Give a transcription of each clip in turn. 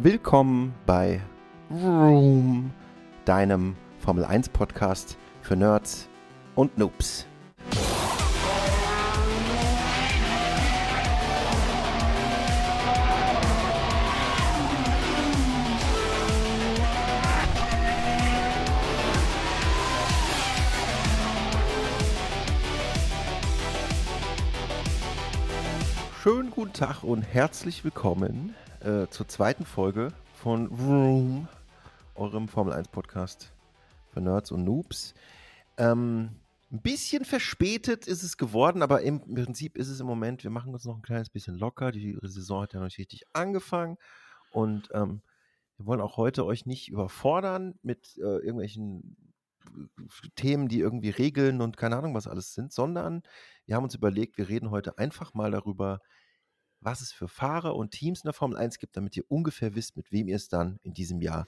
Willkommen bei Room, deinem Formel 1 Podcast für Nerds und Noobs. Guten Tag und herzlich willkommen äh, zur zweiten Folge von Room, eurem Formel 1 Podcast für Nerds und Noobs. Ähm, ein bisschen verspätet ist es geworden, aber im Prinzip ist es im Moment, wir machen uns noch ein kleines bisschen locker. Die Saison hat ja noch nicht richtig angefangen und ähm, wir wollen auch heute euch nicht überfordern mit äh, irgendwelchen Themen, die irgendwie Regeln und keine Ahnung was alles sind, sondern wir haben uns überlegt, wir reden heute einfach mal darüber, was es für Fahrer und Teams in der Formel 1 gibt, damit ihr ungefähr wisst, mit wem ihr es dann in diesem Jahr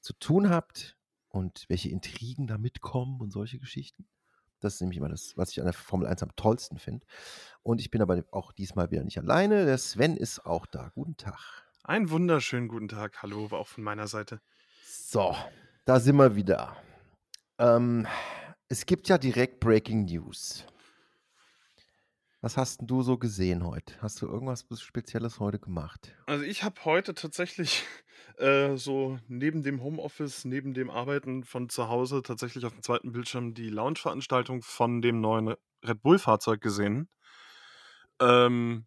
zu tun habt und welche Intrigen da mitkommen und solche Geschichten. Das ist nämlich immer das, was ich an der Formel 1 am tollsten finde. Und ich bin aber auch diesmal wieder nicht alleine. Der Sven ist auch da. Guten Tag. Einen wunderschönen guten Tag. Hallo, auch von meiner Seite. So, da sind wir wieder. Ähm, es gibt ja direkt Breaking News. Was hast denn du so gesehen heute? Hast du irgendwas Spezielles heute gemacht? Also ich habe heute tatsächlich äh, so neben dem Homeoffice, neben dem Arbeiten von zu Hause tatsächlich auf dem zweiten Bildschirm die Launch-Veranstaltung von dem neuen Red Bull-Fahrzeug gesehen. Ähm,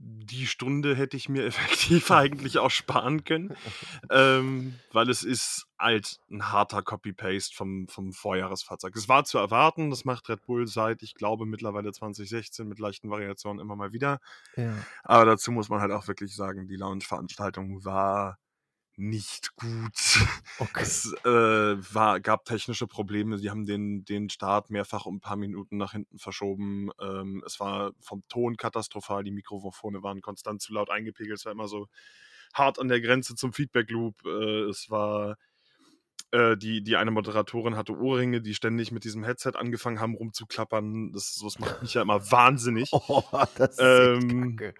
die Stunde hätte ich mir effektiv eigentlich auch sparen können, ähm, weil es ist halt ein harter Copy-Paste vom, vom Vorjahresfahrzeug. Es war zu erwarten, das macht Red Bull seit, ich glaube, mittlerweile 2016 mit leichten Variationen immer mal wieder. Ja. Aber dazu muss man halt auch wirklich sagen, die Launch-Veranstaltung war nicht gut. Okay. Es äh, war, gab technische Probleme. Sie haben den, den Start mehrfach um ein paar Minuten nach hinten verschoben. Ähm, es war vom Ton katastrophal. Die Mikrofone waren konstant zu laut eingepegelt. Es war immer so hart an der Grenze zum Feedback-Loop. Äh, es war äh, die, die eine Moderatorin hatte Ohrringe, die ständig mit diesem Headset angefangen haben rumzuklappern. Das, das macht mich ja immer wahnsinnig. Oh, das ist ähm, kacke.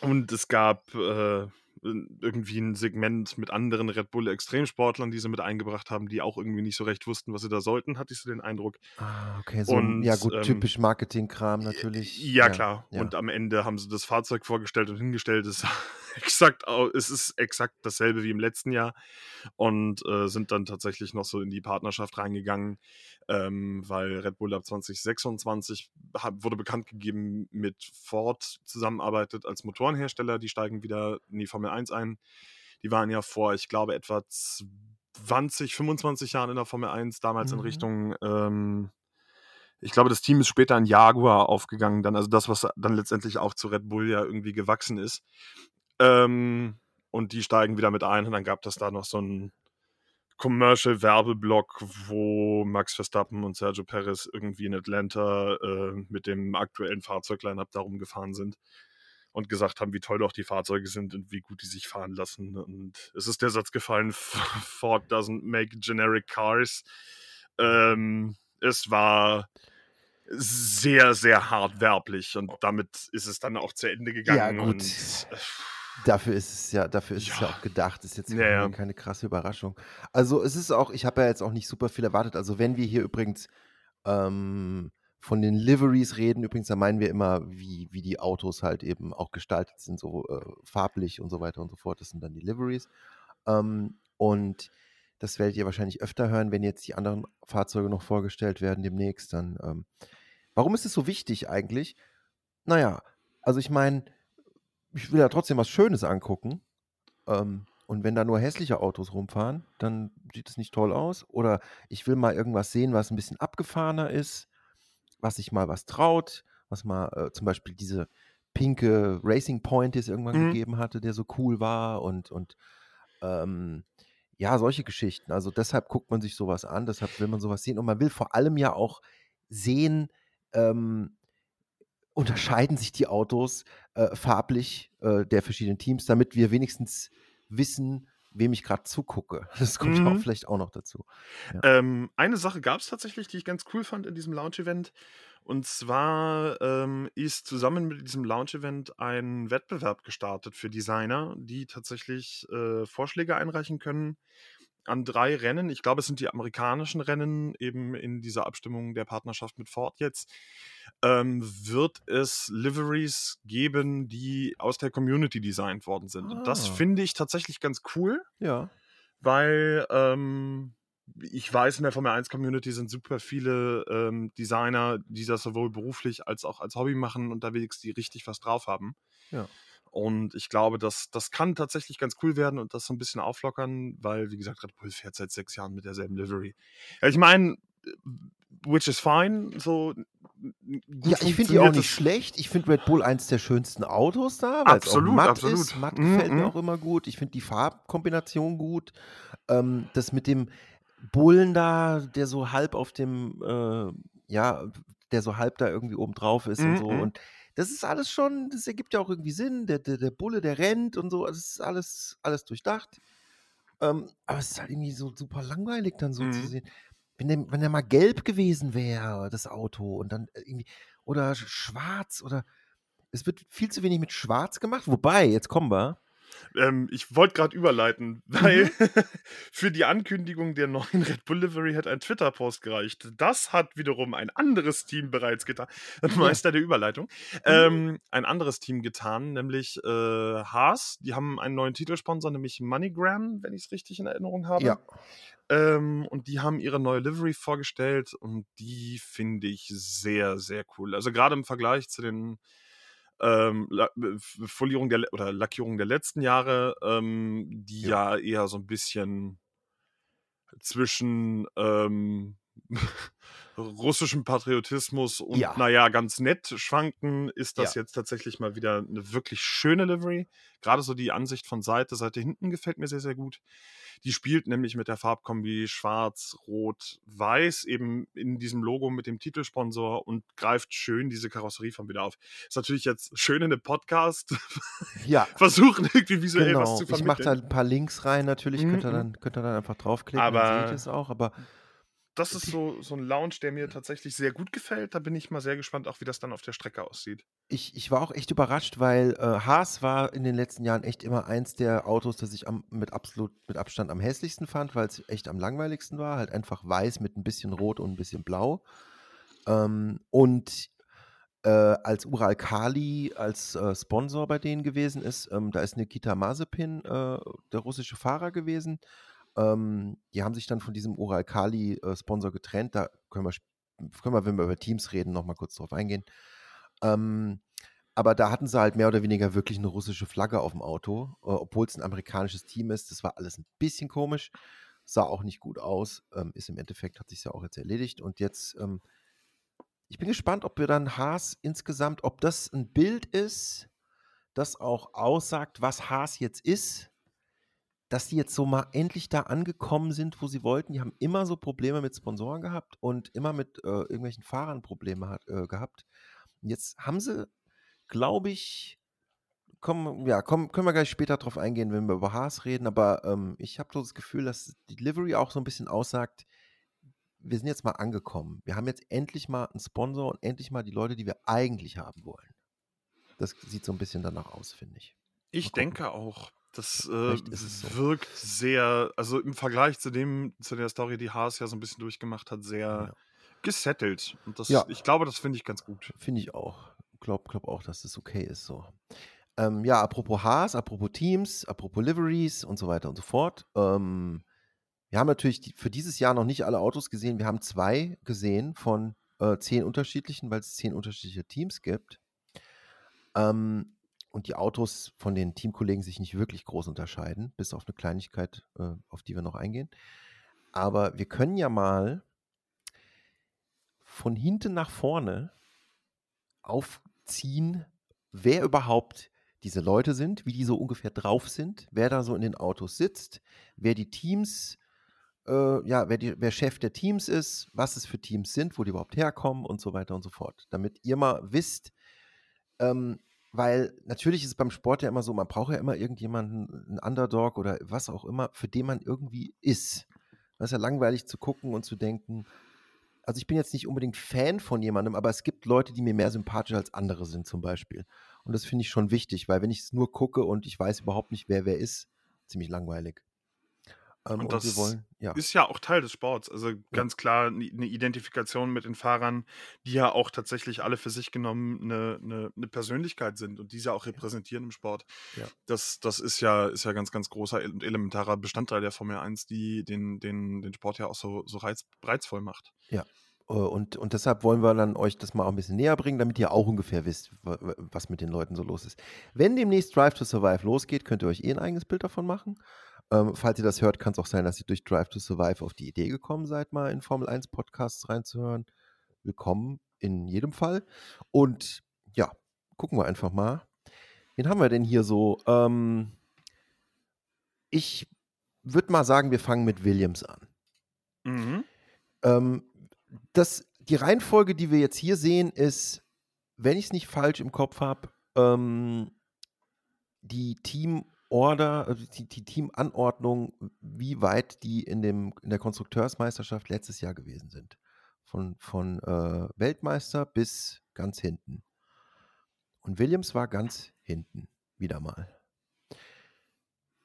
Und es gab äh, irgendwie ein Segment mit anderen Red Bull Extremsportlern, die sie mit eingebracht haben, die auch irgendwie nicht so recht wussten, was sie da sollten, hatte ich so den Eindruck. Ah, okay, so und, ja gut, ähm, typisch Marketingkram natürlich. Ja, ja klar. Ja. Und am Ende haben sie das Fahrzeug vorgestellt und hingestellt. Es, exakt, es ist exakt dasselbe wie im letzten Jahr und äh, sind dann tatsächlich noch so in die Partnerschaft reingegangen, ähm, weil Red Bull ab 2026 hat, wurde bekannt gegeben, mit Ford zusammenarbeitet als Motorenhersteller. Die steigen wieder in die Formel 1 ein. Die waren ja vor, ich glaube, etwa 20, 25 Jahren in der Formel 1, damals mhm. in Richtung, ähm, ich glaube, das Team ist später in Jaguar aufgegangen, dann, also das, was dann letztendlich auch zu Red Bull ja irgendwie gewachsen ist. Ähm, und die steigen wieder mit ein und dann gab es da noch so ein Commercial-Werbeblock, wo Max Verstappen und Sergio Perez irgendwie in Atlanta äh, mit dem aktuellen Fahrzeugline-Up darum gefahren sind und gesagt haben, wie toll doch die Fahrzeuge sind und wie gut die sich fahren lassen. Und es ist der Satz gefallen, Ford doesn't make generic cars. Ähm, es war sehr, sehr hart werblich und damit ist es dann auch zu Ende gegangen. Ja, gut. Und, äh, Dafür ist es ja, dafür ist ja. es ja auch gedacht. Ist jetzt ja, ja. keine krasse Überraschung. Also es ist auch, ich habe ja jetzt auch nicht super viel erwartet. Also wenn wir hier übrigens ähm, von den Liveries reden, übrigens, da meinen wir immer, wie, wie die Autos halt eben auch gestaltet sind, so äh, farblich und so weiter und so fort. Das sind dann die Liveries. Ähm, und das werdet ihr wahrscheinlich öfter hören, wenn jetzt die anderen Fahrzeuge noch vorgestellt werden demnächst. Dann, ähm, warum ist es so wichtig eigentlich? Naja, also ich meine, ich will ja trotzdem was Schönes angucken. Ähm, und wenn da nur hässliche Autos rumfahren, dann sieht es nicht toll aus. Oder ich will mal irgendwas sehen, was ein bisschen abgefahrener ist, was sich mal was traut, was mal äh, zum Beispiel diese pinke Racing Point, die es irgendwann mhm. gegeben hatte, der so cool war und, und ähm, ja, solche Geschichten. Also deshalb guckt man sich sowas an, deshalb will man sowas sehen. Und man will vor allem ja auch sehen, ähm, unterscheiden sich die Autos äh, farblich äh, der verschiedenen Teams, damit wir wenigstens wissen, wem ich gerade zugucke. Das kommt mhm. auch vielleicht auch noch dazu. Ja. Ähm, eine Sache gab es tatsächlich, die ich ganz cool fand in diesem Launch-Event. Und zwar ähm, ist zusammen mit diesem Launch-Event ein Wettbewerb gestartet für Designer, die tatsächlich äh, Vorschläge einreichen können an drei Rennen. Ich glaube, es sind die amerikanischen Rennen, eben in dieser Abstimmung der Partnerschaft mit Ford jetzt. Ähm, wird es Liveries geben, die aus der Community designt worden sind. Und das Ah. finde ich tatsächlich ganz cool, Ja. weil ähm, ich weiß, in der Formel 1 Community sind super viele ähm, Designer, die das sowohl beruflich als auch als Hobby machen, unterwegs, die richtig was drauf haben. Ja. Und ich glaube, das, das kann tatsächlich ganz cool werden und das so ein bisschen auflockern, weil, wie gesagt, Red Bull fährt seit sechs Jahren mit derselben Livery. Ja, ich meine, which is fine, so Ja, ich finde die auch nicht schlecht. Ich finde Red Bull eins der schönsten Autos da, weil es Absolut, matt absolut. ist. Matt Mhm, gefällt mir mhm. auch immer gut. Ich finde die Farbkombination gut. Ähm, das mit dem Bullen da, der so halb auf dem, äh, ja, der so halb da irgendwie oben drauf ist und Mhm, so. mhm. Und das ist alles schon, das ergibt ja auch irgendwie Sinn. Der, der, der Bulle, der rennt und so. Das ist alles, alles durchdacht. Ähm, aber es ist halt irgendwie so super langweilig dann so zu Mhm. sehen. Wenn der, wenn der mal gelb gewesen wäre, das Auto, und dann äh, irgendwie, oder sch- schwarz, oder es wird viel zu wenig mit schwarz gemacht. Wobei, jetzt kommen wir. Ähm, ich wollte gerade überleiten, weil Mhm. für die Ankündigung der neuen Red Bull Livery hat ein Twitter-Post gereicht. Das hat wiederum ein anderes Team bereits getan. Meister der Überleitung. Mhm. Ähm, ein anderes Team getan, nämlich äh, Haas. Die haben einen neuen Titelsponsor, nämlich MoneyGram, wenn ich es richtig in Erinnerung habe. Ja. Ähm, und die haben ihre neue Livery vorgestellt und die finde ich sehr, sehr cool. Also gerade im Vergleich zu den ähm, äh, Folierung der oder Lackierung der letzten Jahre, ähm, die ja. eher so ein bisschen zwischen ähm, russischem Patriotismus und Ja. naja, ganz nett schwanken, ist das Ja. jetzt tatsächlich mal wieder eine wirklich schöne Livery. Gerade so die Ansicht von Seite, Seite hinten gefällt mir sehr, sehr gut. Die spielt nämlich mit der Farbkombi Schwarz, Rot, Weiß, eben in diesem Logo mit dem Titelsponsor und greift schön diese Karosserieform wieder auf. Ist natürlich jetzt schön in einem Podcast Ja. versuchen, irgendwie visuell was Genau. zu Ich mache vermitteln. da ein paar Links rein, natürlich. Könnt, ihr Mhm. dann, könnt ihr dann einfach draufklicken, dann Aber- seht ihr es auch. Aber Das ist so, so ein Lounge, der mir tatsächlich sehr gut gefällt. Da bin ich mal sehr gespannt, auch wie das dann auf der Strecke aussieht. ich, ich war auch echt überrascht, weil äh, Haas war in den letzten Jahren echt immer eins der Autos, das ich am, mit absolut mit Abstand am hässlichsten fand, weil es echt am langweiligsten war. Halt einfach weiß mit ein bisschen Rot und ein bisschen Blau. Ähm, und äh, als Ural Kali als äh, Sponsor bei denen gewesen ist, ähm, da ist Nikita Mazepin, äh, der russische Fahrer gewesen. Ähm, die haben sich dann von diesem Ural Kali äh, getrennt. Da können wir, können wir, wenn wir über Teams reden, nochmal kurz drauf eingehen. Ähm, aber da hatten sie halt mehr oder weniger wirklich eine russische Flagge auf dem Auto, äh, obwohl es ein amerikanisches Team ist. Das war alles ein bisschen komisch, sah auch nicht gut aus. Ähm, ist im Endeffekt, hat sich ja auch jetzt erledigt. Und jetzt, ähm, ich bin gespannt, ob wir dann Haas insgesamt, ob das ein Bild ist, das auch aussagt, was Haas jetzt ist. Dass die jetzt so mal endlich da angekommen sind, wo sie wollten. Die haben immer so Probleme mit Sponsoren gehabt und immer mit äh, irgendwelchen Fahrern Probleme hat, äh, gehabt. Und Jetzt haben sie, glaube ich, kommen, ja, kommen, können wir gleich später drauf eingehen, wenn wir über Haas reden, aber ähm, ich habe so das Gefühl, dass die Delivery auch so ein bisschen aussagt, wir sind jetzt mal angekommen. Wir haben jetzt endlich mal einen Sponsor und endlich mal die Leute, die wir eigentlich haben wollen. Das sieht so ein bisschen danach aus, finde ich. Ich denke auch. Das äh, so. wirkt sehr, also im Vergleich zu dem, zu der Story, die Haas ja so ein bisschen durchgemacht hat, sehr Ja. gesettelt. Und das, Ja. ich glaube, das finde ich ganz gut. Finde ich auch. Glaub, glaub auch, dass das okay ist so. Ähm, ja, apropos Haas, apropos Teams, apropos Liveries und so weiter und so fort. Ähm, wir haben natürlich die, für dieses Jahr noch nicht alle Autos gesehen. Wir haben zwei gesehen von äh, zehn unterschiedlichen, weil es zehn unterschiedliche Teams gibt. Ähm, und die Autos von den Teamkollegen sich nicht wirklich groß unterscheiden, bis auf eine Kleinigkeit, äh, auf die wir noch eingehen. Aber wir können ja mal von hinten nach vorne aufziehen, wer überhaupt diese Leute sind, wie die so ungefähr drauf sind, wer da so in den Autos sitzt, wer die Teams, äh, ja, wer, die, wer Chef der Teams ist, was es für Teams sind, wo die überhaupt herkommen und so weiter und so fort. Damit ihr mal wisst, ähm, weil natürlich ist es beim Sport ja immer so, man braucht ja immer irgendjemanden, einen Underdog oder was auch immer, für den man irgendwie ist. Das ist ja langweilig zu gucken und zu denken, also ich bin jetzt nicht unbedingt Fan von jemandem, aber es gibt Leute, die mir mehr sympathisch als andere sind zum Beispiel. Und das finde ich schon wichtig, weil wenn ich es nur gucke und ich weiß überhaupt nicht, wer wer ist, ziemlich langweilig. Ähm, und das und wollen, ja. ist ja auch Teil des Sports. Also ganz ja. klar eine Identifikation mit den Fahrern, die ja auch tatsächlich alle für sich genommen eine, eine, eine Persönlichkeit sind und diese auch repräsentieren im Sport. Ja. Das, das ist ja, ist ja ganz, ganz großer und elementarer Bestandteil der Formel 1, die den, den, den Sport ja auch so, so reiz, reizvoll macht. Ja, äh, und, und deshalb wollen wir dann euch das mal auch ein bisschen näher bringen, damit ihr auch ungefähr wisst, was mit den Leuten so los ist. Wenn demnächst Drive to Survive losgeht, könnt ihr euch eh ein eigenes Bild davon machen. Ähm, falls ihr das hört, kann es auch sein, dass ihr durch Drive to Survive auf die Idee gekommen seid, mal in Formel 1 Podcasts reinzuhören. Willkommen in jedem Fall. Und ja, gucken wir einfach mal. Wen haben wir denn hier so? Ähm, ich würde mal sagen, wir fangen mit Williams an. Mhm. Ähm, das, die Reihenfolge, die wir jetzt hier sehen, ist, wenn ich es nicht falsch im Kopf habe, ähm, die Team Order, also die, die Teamanordnung, wie weit die in, dem, in der Konstrukteursmeisterschaft letztes Jahr gewesen sind. Von, von äh, Weltmeister bis ganz hinten. Und Williams war ganz hinten, wieder mal.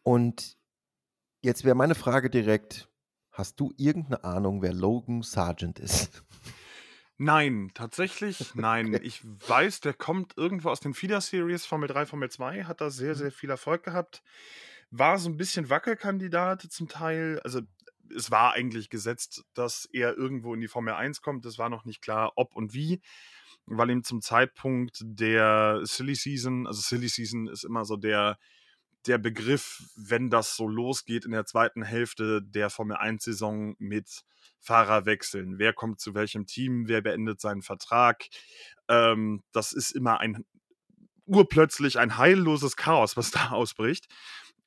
Und jetzt wäre meine Frage direkt: Hast du irgendeine Ahnung, wer Logan Sargent ist? Nein, tatsächlich nein. Okay. Ich weiß, der kommt irgendwo aus den Feeder-Series, Formel 3, Formel 2, hat da sehr, mhm. sehr viel Erfolg gehabt. War so ein bisschen Wackelkandidat zum Teil. Also es war eigentlich gesetzt, dass er irgendwo in die Formel 1 kommt. Es war noch nicht klar, ob und wie, weil ihm zum Zeitpunkt der Silly Season, also Silly Season ist immer so der, der Begriff, wenn das so losgeht in der zweiten Hälfte der Formel 1-Saison mit Fahrer wechseln. Wer kommt zu welchem Team? Wer beendet seinen Vertrag? Ähm, das ist immer ein urplötzlich ein heilloses Chaos, was da ausbricht.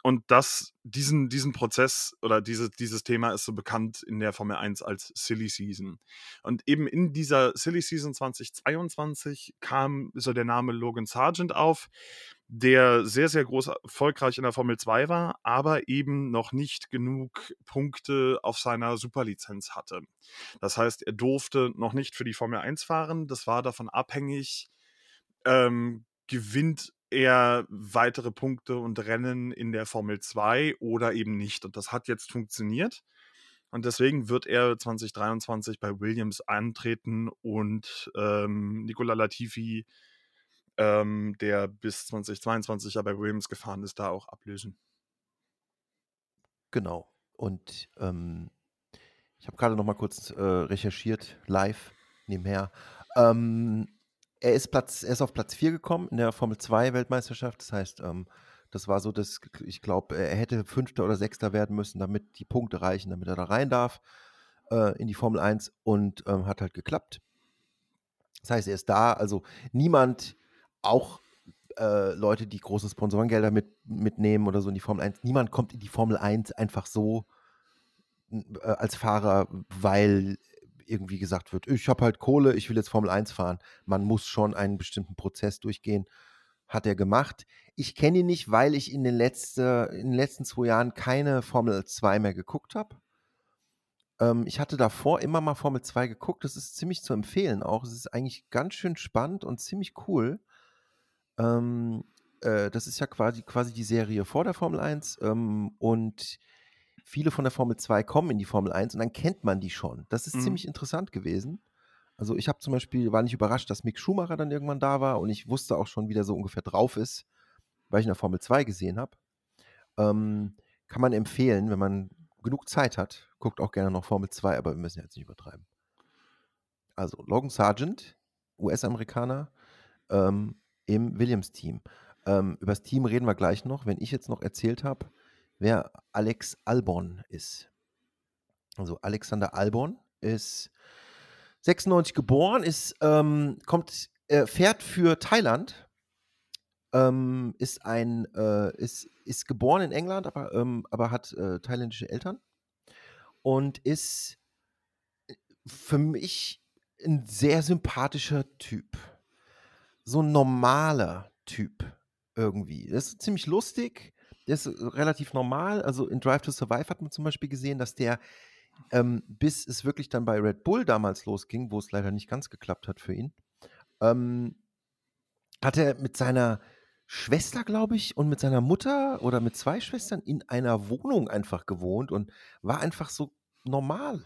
Und das, diesen, diesen Prozess oder diese, dieses Thema ist so bekannt in der Formel 1 als Silly Season. Und eben in dieser Silly Season 2022 kam so der Name Logan Sargent auf der sehr, sehr groß erfolgreich in der Formel 2 war, aber eben noch nicht genug Punkte auf seiner Superlizenz hatte. Das heißt, er durfte noch nicht für die Formel 1 fahren. Das war davon abhängig, ähm, gewinnt er weitere Punkte und Rennen in der Formel 2 oder eben nicht. Und das hat jetzt funktioniert. Und deswegen wird er 2023 bei Williams antreten und ähm, Nicola Latifi ähm, der bis 2022 ja bei Williams gefahren ist, da auch ablösen. Genau. Und ähm, ich habe gerade noch mal kurz äh, recherchiert, live nebenher. Ähm, er, ist Platz, er ist auf Platz 4 gekommen in der Formel 2 Weltmeisterschaft. Das heißt, ähm, das war so, dass ich glaube, er hätte Fünfter oder Sechster werden müssen, damit die Punkte reichen, damit er da rein darf äh, in die Formel 1 und ähm, hat halt geklappt. Das heißt, er ist da. Also niemand auch äh, Leute, die große Sponsorengelder mit, mitnehmen oder so in die Formel 1. Niemand kommt in die Formel 1 einfach so äh, als Fahrer, weil irgendwie gesagt wird, ich habe halt Kohle, ich will jetzt Formel 1 fahren. Man muss schon einen bestimmten Prozess durchgehen. Hat er gemacht. Ich kenne ihn nicht, weil ich in den, letzte, in den letzten zwei Jahren keine Formel 2 mehr geguckt habe. Ähm, ich hatte davor immer mal Formel 2 geguckt. Das ist ziemlich zu empfehlen auch. Es ist eigentlich ganz schön spannend und ziemlich cool. Ähm, äh, das ist ja quasi, quasi die Serie vor der Formel 1 ähm, und viele von der Formel 2 kommen in die Formel 1 und dann kennt man die schon. Das ist mhm. ziemlich interessant gewesen. Also ich habe zum Beispiel, war nicht überrascht, dass Mick Schumacher dann irgendwann da war und ich wusste auch schon, wie der so ungefähr drauf ist, weil ich in der Formel 2 gesehen habe. Ähm, kann man empfehlen, wenn man genug Zeit hat. Guckt auch gerne noch Formel 2, aber wir müssen jetzt nicht übertreiben. Also Logan Sargent, US-Amerikaner, ähm, im Williams-Team. Ähm, über das Team reden wir gleich noch, wenn ich jetzt noch erzählt habe, wer Alex Albon ist. Also Alexander Albon ist 96 geboren, ist, ähm, kommt, äh, fährt für Thailand, ähm, ist ein, äh, ist, ist geboren in England, aber, ähm, aber hat äh, thailändische Eltern und ist äh, für mich ein sehr sympathischer Typ so ein normaler Typ irgendwie. Das ist ziemlich lustig. Der ist relativ normal. Also in Drive to Survive hat man zum Beispiel gesehen, dass der ähm, bis es wirklich dann bei Red Bull damals losging, wo es leider nicht ganz geklappt hat für ihn, ähm, hat er mit seiner Schwester, glaube ich, und mit seiner Mutter oder mit zwei Schwestern in einer Wohnung einfach gewohnt und war einfach so normal.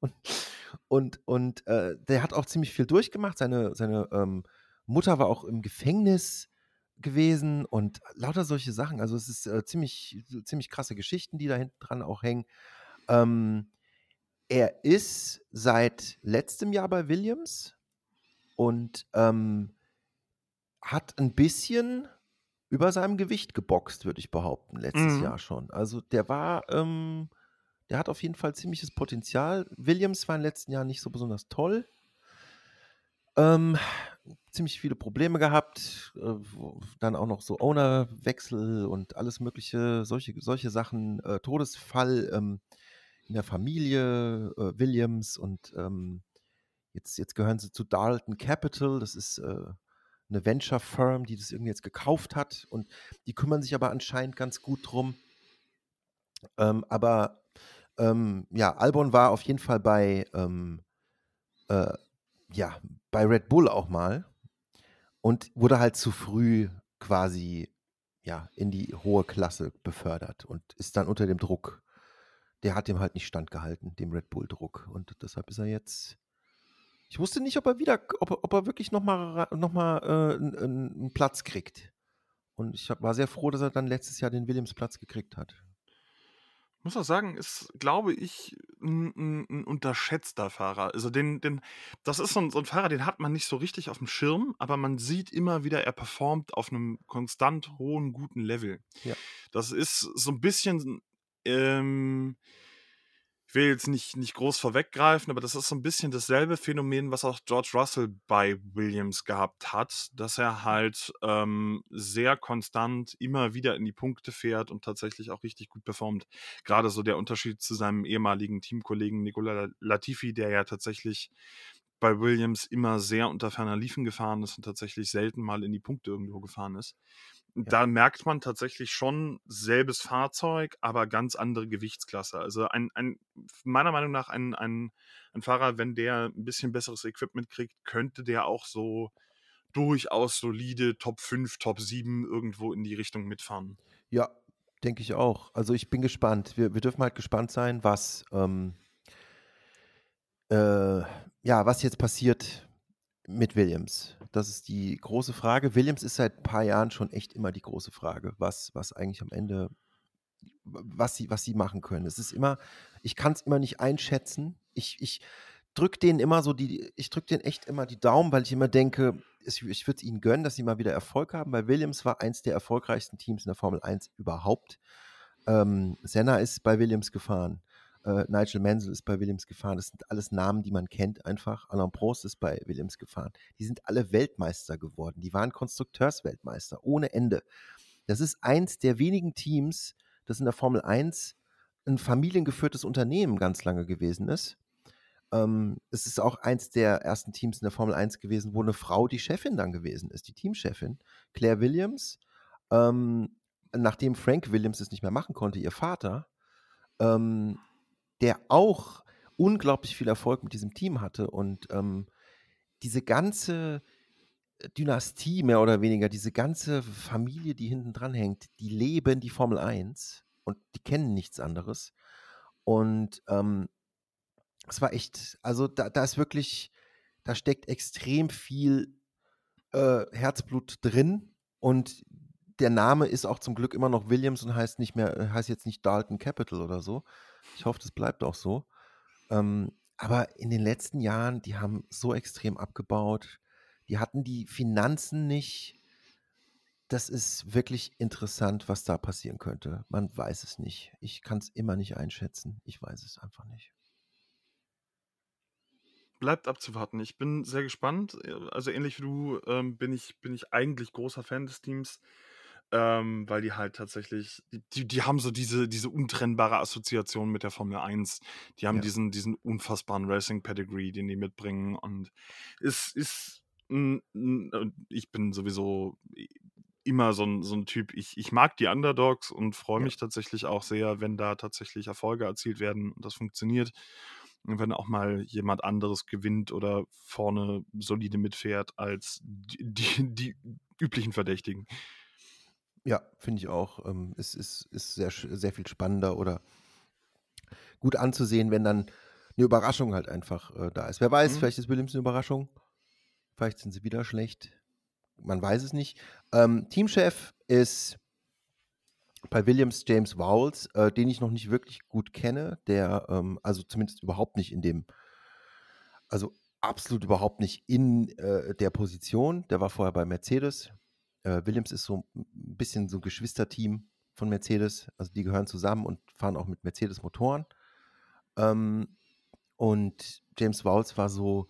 und und, und äh, der hat auch ziemlich viel durchgemacht. Seine, seine ähm, Mutter war auch im Gefängnis gewesen und lauter solche Sachen. Also es ist äh, ziemlich, ziemlich krasse Geschichten, die da hinten dran auch hängen. Ähm, er ist seit letztem Jahr bei Williams und ähm, hat ein bisschen über seinem Gewicht geboxt, würde ich behaupten, letztes mhm. Jahr schon. Also der war, ähm, der hat auf jeden Fall ziemliches Potenzial. Williams war in den letzten Jahren nicht so besonders toll. Ähm, ziemlich viele Probleme gehabt, äh, dann auch noch so Ownerwechsel und alles mögliche, solche, solche Sachen, äh, Todesfall ähm, in der Familie äh, Williams und ähm, jetzt, jetzt gehören sie zu Darlton Capital, das ist eine Venture Firm, die das irgendwie jetzt gekauft hat und die kümmern sich aber anscheinend ganz gut drum. Ähm, aber ja, Albon war auf jeden Fall bei, ja, bei Red Bull auch mal und wurde halt zu früh quasi ja, in die hohe Klasse befördert und ist dann unter dem Druck. Der hat dem halt nicht standgehalten, dem Red Bull-Druck. Und deshalb ist er jetzt. Ich wusste nicht, ob er wieder, ob, ob er wirklich nochmal noch mal, äh, einen, einen Platz kriegt. Und ich war sehr froh, dass er dann letztes Jahr den Williams-Platz gekriegt hat muss auch sagen, ist, glaube ich, ein, ein, 'n unterschätzter Fahrer. Also den den das ist so ein so 'n Fahrer, den hat man nicht so richtig auf dem Schirm, aber man sieht immer wieder, er performt auf einem konstant hohen, guten Level. Ja. Das ist so ein bisschen, ähm ich will jetzt nicht, nicht groß vorweggreifen, aber das ist so ein bisschen dasselbe Phänomen, was auch George Russell bei Williams gehabt hat, dass er halt ähm, sehr konstant immer wieder in die Punkte fährt und tatsächlich auch richtig gut performt. Gerade so der Unterschied zu seinem ehemaligen Teamkollegen Nicola Latifi, der ja tatsächlich bei Williams immer sehr unter ferner Liefen gefahren ist und tatsächlich selten mal in die Punkte irgendwo gefahren ist. Ja. Da merkt man tatsächlich schon selbes Fahrzeug, aber ganz andere Gewichtsklasse. Also ein, ein meiner Meinung nach ein, ein, ein Fahrer, wenn der ein bisschen besseres Equipment kriegt, könnte der auch so durchaus solide Top 5, Top 7 irgendwo in die Richtung mitfahren. Ja, denke ich auch. Also ich bin gespannt. Wir, wir dürfen halt gespannt sein, was, ähm, äh, ja, was jetzt passiert mit Williams. Das ist die große Frage. Williams ist seit ein paar Jahren schon echt immer die große Frage, was, was eigentlich am Ende, was sie, was sie machen können. Es ist immer, ich kann es immer nicht einschätzen. Ich, ich drücke denen immer so die, ich drücke denen echt immer die Daumen, weil ich immer denke, ich, würde es ihnen gönnen, dass sie mal wieder Erfolg haben, weil Williams war eins der erfolgreichsten Teams in der Formel 1 überhaupt. Ähm, Senna ist bei Williams gefahren. Äh, Nigel Mansell ist bei Williams gefahren. Das sind alles Namen, die man kennt einfach. Alain Prost ist bei Williams gefahren. Die sind alle Weltmeister geworden. Die waren Konstrukteursweltmeister ohne Ende. Das ist eins der wenigen Teams, das in der Formel 1 ein familiengeführtes Unternehmen ganz lange gewesen ist. Ähm, es ist auch eins der ersten Teams in der Formel 1 gewesen, wo eine Frau die Chefin dann gewesen ist, die Teamchefin. Claire Williams, ähm, nachdem Frank Williams es nicht mehr machen konnte, ihr Vater, ähm, der auch unglaublich viel Erfolg mit diesem Team hatte und ähm, diese ganze Dynastie mehr oder weniger, diese ganze Familie, die hinten dran hängt, die leben die Formel 1 und die kennen nichts anderes. Und ähm, es war echt, also da, da ist wirklich, da steckt extrem viel äh, Herzblut drin und der Name ist auch zum Glück immer noch Williams und heißt nicht mehr, heißt jetzt nicht Dalton Capital oder so. Ich hoffe, das bleibt auch so. Ähm, aber in den letzten Jahren, die haben so extrem abgebaut. Die hatten die Finanzen nicht. Das ist wirklich interessant, was da passieren könnte. Man weiß es nicht. Ich kann es immer nicht einschätzen. Ich weiß es einfach nicht. Bleibt abzuwarten. Ich bin sehr gespannt. Also ähnlich wie du ähm, bin, ich, bin ich eigentlich großer Fan des Teams ähm, weil die halt tatsächlich, die, die haben so diese, diese untrennbare Assoziation mit der Formel 1. Die haben ja. diesen, diesen unfassbaren Racing-Pedigree, den die mitbringen. Und es ist, ich bin sowieso immer so ein, so 'n Typ. Ich, ich mag die Underdogs und freue ja. mich tatsächlich auch sehr, wenn da tatsächlich Erfolge erzielt werden und das funktioniert. Und wenn auch mal jemand anderes gewinnt oder vorne solide mitfährt als die, die, die üblichen Verdächtigen. Ja, finde ich auch. Ähm, es ist, ist sehr, sehr viel spannender oder gut anzusehen, wenn dann eine Überraschung halt einfach äh, da ist. Wer weiß, mhm. vielleicht ist Williams eine Überraschung. Vielleicht sind sie wieder schlecht. Man weiß es nicht. Ähm, Teamchef ist bei Williams James Vowles, äh, den ich noch nicht wirklich gut kenne, der, ähm, also zumindest überhaupt nicht in dem, also absolut überhaupt nicht in äh, der Position. Der war vorher bei Mercedes. Äh, Williams ist so ein bisschen so ein Geschwisterteam von Mercedes. Also die gehören zusammen und fahren auch mit Mercedes-Motoren. Ähm, und James Vowles war so,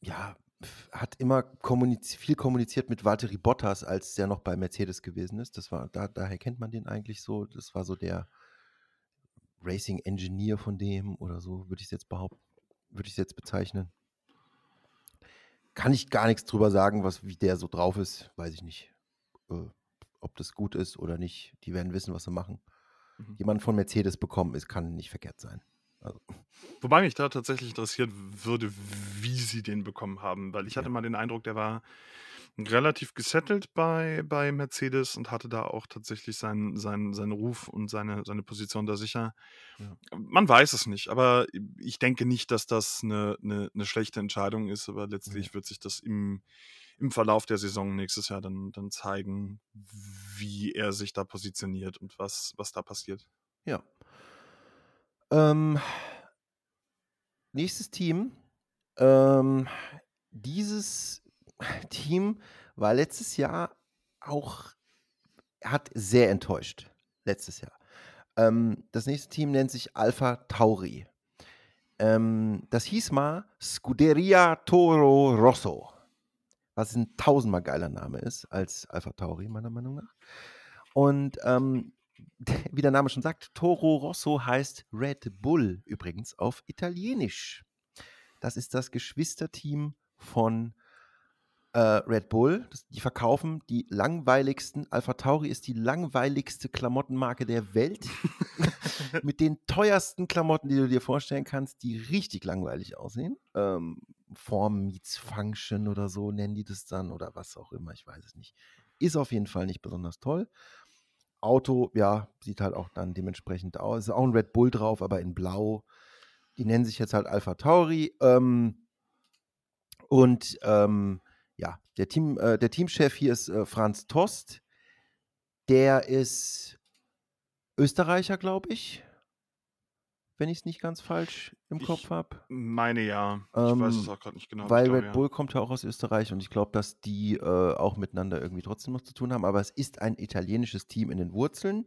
ja, hat immer kommuniz viel kommuniziert mit Valtteri Bottas, als der noch bei Mercedes gewesen ist. Das war, da, daher kennt man den eigentlich so. Das war so der Racing Engineer von dem oder so, würde ich es jetzt behaupten, würde ich es jetzt bezeichnen. Kann ich gar nichts drüber sagen, was, wie der so drauf ist, weiß ich nicht. Äh, ob das gut ist oder nicht. Die werden wissen, was sie machen. Mhm. Jemand von Mercedes bekommen ist, kann nicht verkehrt sein. Also. Wobei mich da tatsächlich interessiert würde, wie sie den bekommen haben, weil ich hatte mal den Eindruck, der war relativ gesettelt bei, bei Mercedes und hatte da auch tatsächlich seinen, seinen, seinen Ruf und seine, seine Position da sicher. Ja. Man weiß es nicht, aber ich denke nicht, dass das eine, eine, eine schlechte Entscheidung ist, aber letztlich ja. wird sich das im, im Verlauf der Saison nächstes Jahr dann, dann zeigen, wie er sich da positioniert und was, was da passiert. Ja, ähm, nächstes Team. Ähm, dieses Team war letztes Jahr auch, hat sehr enttäuscht. Letztes Jahr. Ähm, das nächste Team nennt sich Alpha Tauri. Ähm, das hieß mal Scuderia Toro Rosso. Was ein tausendmal geiler Name ist als Alpha Tauri, meiner Meinung nach. Und ähm, wie der Name schon sagt, Toro Rosso heißt Red Bull übrigens auf Italienisch. Das ist das Geschwisterteam von äh, Red Bull. Das, die verkaufen die langweiligsten. Alpha Tauri ist die langweiligste Klamottenmarke der Welt. Mit den teuersten Klamotten, die du dir vorstellen kannst, die richtig langweilig aussehen. Ähm, Form meets Function oder so nennen die das dann oder was auch immer, ich weiß es nicht. Ist auf jeden Fall nicht besonders toll. Auto, ja, sieht halt auch dann dementsprechend aus. Ist auch ein Red Bull drauf, aber in Blau. Die nennen sich jetzt halt Alpha Tauri. Ähm, und ähm, ja, der, Team, äh, der Teamchef hier ist äh, Franz Tost. Der ist Österreicher, glaube ich wenn ich es nicht ganz falsch im ich Kopf habe. Meine ja. Ich ähm, weiß es auch gerade nicht genau. Weil Red Bull ja. kommt ja auch aus Österreich und ich glaube, dass die äh, auch miteinander irgendwie trotzdem noch zu tun haben. Aber es ist ein italienisches Team in den Wurzeln.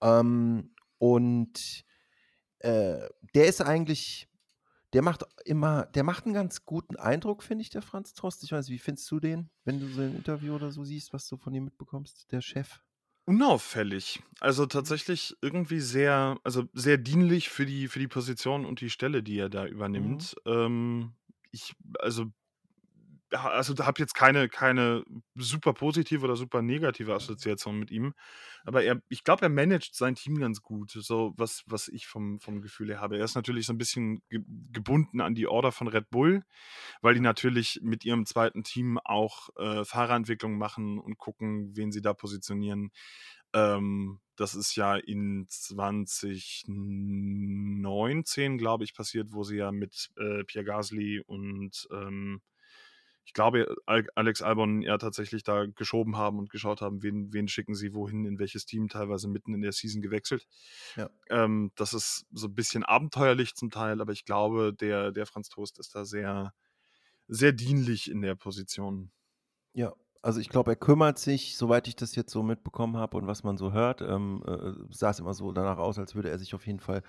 Ähm, und äh, der ist eigentlich, der macht immer, der macht einen ganz guten Eindruck, finde ich, der Franz Trost. Ich weiß, wie findest du den, wenn du so ein Interview oder so siehst, was du von ihm mitbekommst, der Chef? Unauffällig. Also tatsächlich irgendwie sehr also sehr dienlich für die für die Position und die Stelle, die er da Mhm. übernimmt. Ähm, ich also also habe jetzt keine keine super positive oder super negative Assoziation mit ihm. Aber er ich glaube, er managt sein Team ganz gut, so was was ich vom vom Gefühl her habe. Er ist natürlich so ein bisschen ge gebunden an die Order von Red Bull, weil die natürlich mit ihrem zweiten Team auch, äh, Fahrerentwicklung machen und gucken, wen sie da positionieren. Ähm, das ist ja in 2019, glaube ich, passiert, wo sie ja mit, äh, Pierre Gasly und, ähm ich glaube, Alex Albon ja tatsächlich da geschoben haben und geschaut haben, wen, wen schicken sie wohin, in welches Team, teilweise mitten in der Season gewechselt. Ja. Ähm, das ist so ein bisschen abenteuerlich zum Teil, aber ich glaube, der, der Franz Toast ist da sehr, sehr dienlich in der Position. Ja, also ich glaube, er kümmert sich, soweit ich das jetzt so mitbekommen habe und was man so hört, ähm, äh, sah es immer so danach aus, als würde er sich auf jeden Fall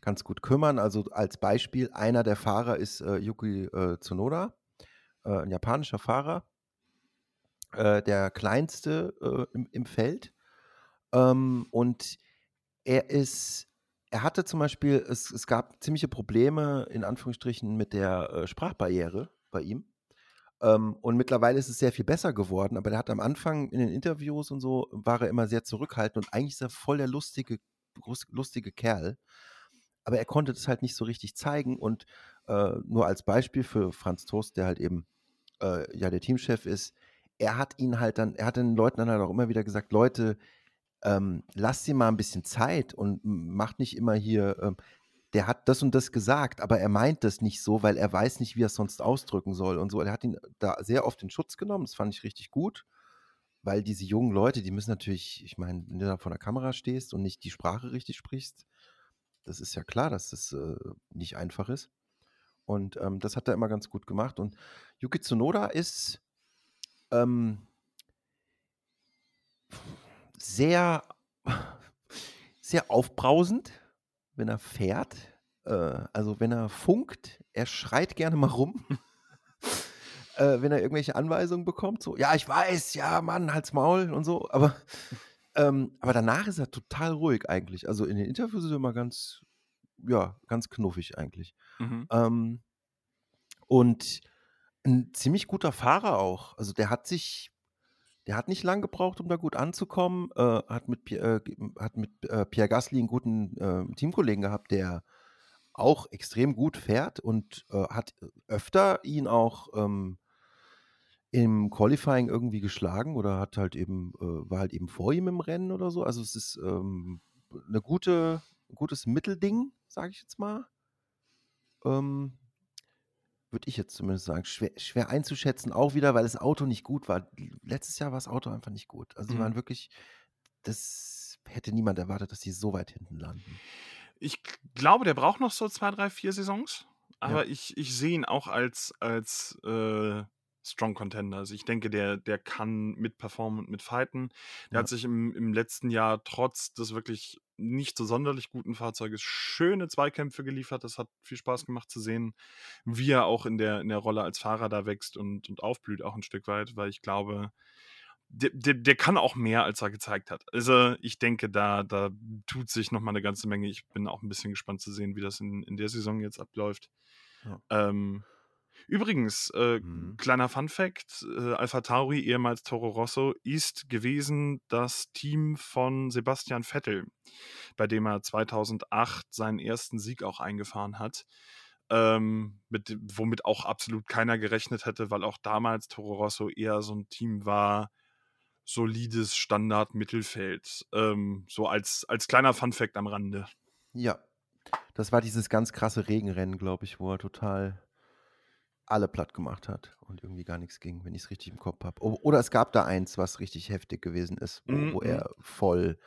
ganz gut kümmern. Also als Beispiel, einer der Fahrer ist äh, Yuki äh, Tsunoda äh, ein japanischer Fahrer, äh, der kleinste äh, im, im Feld. Ähm, und er ist, er hatte zum Beispiel, es, es gab ziemliche Probleme in Anführungsstrichen mit der äh, Sprachbarriere bei ihm. Ähm, und mittlerweile ist es sehr viel besser geworden, aber der hat am Anfang in den Interviews und so, war er immer sehr zurückhaltend und eigentlich ist er voll der lustige, lustige Kerl. Aber er konnte das halt nicht so richtig zeigen und äh, nur als Beispiel für Franz Toast, der halt eben äh, ja der Teamchef ist, er hat ihn halt dann, er hat den Leuten dann halt auch immer wieder gesagt, Leute, ähm, lasst sie mal ein bisschen Zeit und macht nicht immer hier, ähm, der hat das und das gesagt, aber er meint das nicht so, weil er weiß nicht, wie er es sonst ausdrücken soll und so. Er hat ihn da sehr oft in Schutz genommen, das fand ich richtig gut, weil diese jungen Leute, die müssen natürlich, ich meine, wenn du da vor der Kamera stehst und nicht die Sprache richtig sprichst, das ist ja klar, dass das äh, nicht einfach ist. Und ähm, das hat er immer ganz gut gemacht. Und Yuki Tsunoda ist ähm, sehr, sehr aufbrausend, wenn er fährt. Äh, also wenn er funkt, er schreit gerne mal rum. äh, wenn er irgendwelche Anweisungen bekommt, so, ja, ich weiß, ja, Mann, halt's Maul und so, aber, ähm, aber danach ist er total ruhig eigentlich. Also in den Interviews ist er immer ganz, ja, ganz knuffig eigentlich. Mhm. Ähm, und ein ziemlich guter Fahrer auch. Also der hat sich der hat nicht lang gebraucht, um da gut anzukommen. Äh, hat mit, äh, hat mit äh, Pierre Gasly einen guten äh, Teamkollegen gehabt, der auch extrem gut fährt und äh, hat öfter ihn auch ähm, im Qualifying irgendwie geschlagen oder hat halt eben, äh, war halt eben vor ihm im Rennen oder so. Also es ist ähm, eine gute, ein gutes Mittelding, sage ich jetzt mal. Ähm, würde ich jetzt zumindest sagen, schwer, schwer einzuschätzen, auch wieder, weil das Auto nicht gut war. Letztes Jahr war das Auto einfach nicht gut. Also, die waren mhm. wirklich, das hätte niemand erwartet, dass die so weit hinten landen. Ich glaube, der braucht noch so zwei, drei, vier Saisons. Aber ja. ich, ich sehe ihn auch als, als äh, Strong Contender. Also ich denke, der, der kann mitperformen und mitfighten. Der ja. hat sich im, im letzten Jahr trotz des wirklich nicht so sonderlich guten Fahrzeuges schöne Zweikämpfe geliefert. Das hat viel Spaß gemacht zu sehen, wie er auch in der, in der Rolle als Fahrer da wächst und, und aufblüht, auch ein Stück weit, weil ich glaube, der, der, der kann auch mehr, als er gezeigt hat. Also ich denke, da, da tut sich nochmal eine ganze Menge. Ich bin auch ein bisschen gespannt zu sehen, wie das in, in der Saison jetzt abläuft. Ja. Ähm, Übrigens, äh, Mhm. kleiner Fun-Fact: äh, Alpha Tauri, ehemals Toro Rosso, ist gewesen das Team von Sebastian Vettel, bei dem er 2008 seinen ersten Sieg auch eingefahren hat. Ähm, mit, womit auch absolut keiner gerechnet hätte, weil auch damals Toro Rosso eher so ein Team war, solides Standard-Mittelfeld. Ähm, so als, als kleiner Fun-Fact am Rande. Ja, das war dieses ganz krasse Regenrennen, glaube ich, wo er total alle platt gemacht hat und irgendwie gar nichts ging, wenn ich es richtig im Kopf habe. Oder es gab da eins, was richtig heftig gewesen ist, wo, mhm. wo er voll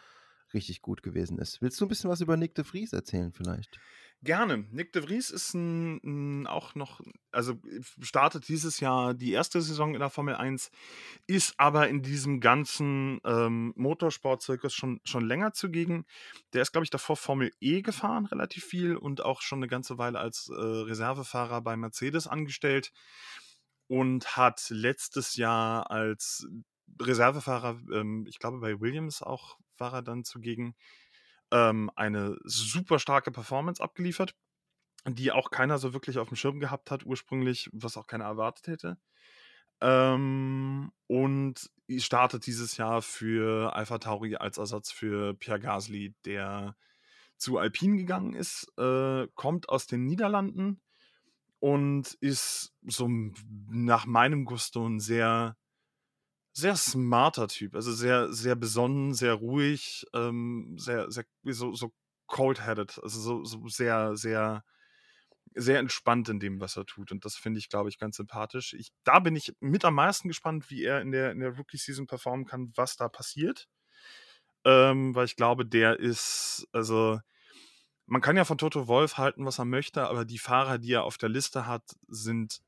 richtig gut gewesen ist. Willst du ein bisschen was über Nick de Vries erzählen vielleicht? Gerne. Nick de Vries ist ein, ein, auch noch, also startet dieses Jahr die erste Saison in der Formel 1, ist aber in diesem ganzen ähm, Motorsportzirkus schon, schon länger zugegen. Der ist, glaube ich, davor Formel E gefahren, relativ viel und auch schon eine ganze Weile als äh, Reservefahrer bei Mercedes angestellt und hat letztes Jahr als Reservefahrer, ähm, ich glaube bei Williams auch war er dann zugegen, ähm, eine super starke Performance abgeliefert, die auch keiner so wirklich auf dem Schirm gehabt hat ursprünglich, was auch keiner erwartet hätte. Ähm, und startet dieses Jahr für Alpha Tauri als Ersatz für Pierre Gasly, der zu Alpine gegangen ist, äh, kommt aus den Niederlanden und ist so nach meinem Gusto ein sehr sehr smarter Typ, also sehr, sehr besonnen, sehr ruhig, ähm, sehr, sehr, so, so cold-headed, also so, so sehr, sehr, sehr entspannt in dem, was er tut. Und das finde ich, glaube ich, ganz sympathisch. Ich, da bin ich mit am meisten gespannt, wie er in der, in der Rookie-Season performen kann, was da passiert. Ähm, weil ich glaube, der ist, also, man kann ja von Toto Wolf halten, was er möchte, aber die Fahrer, die er auf der Liste hat, sind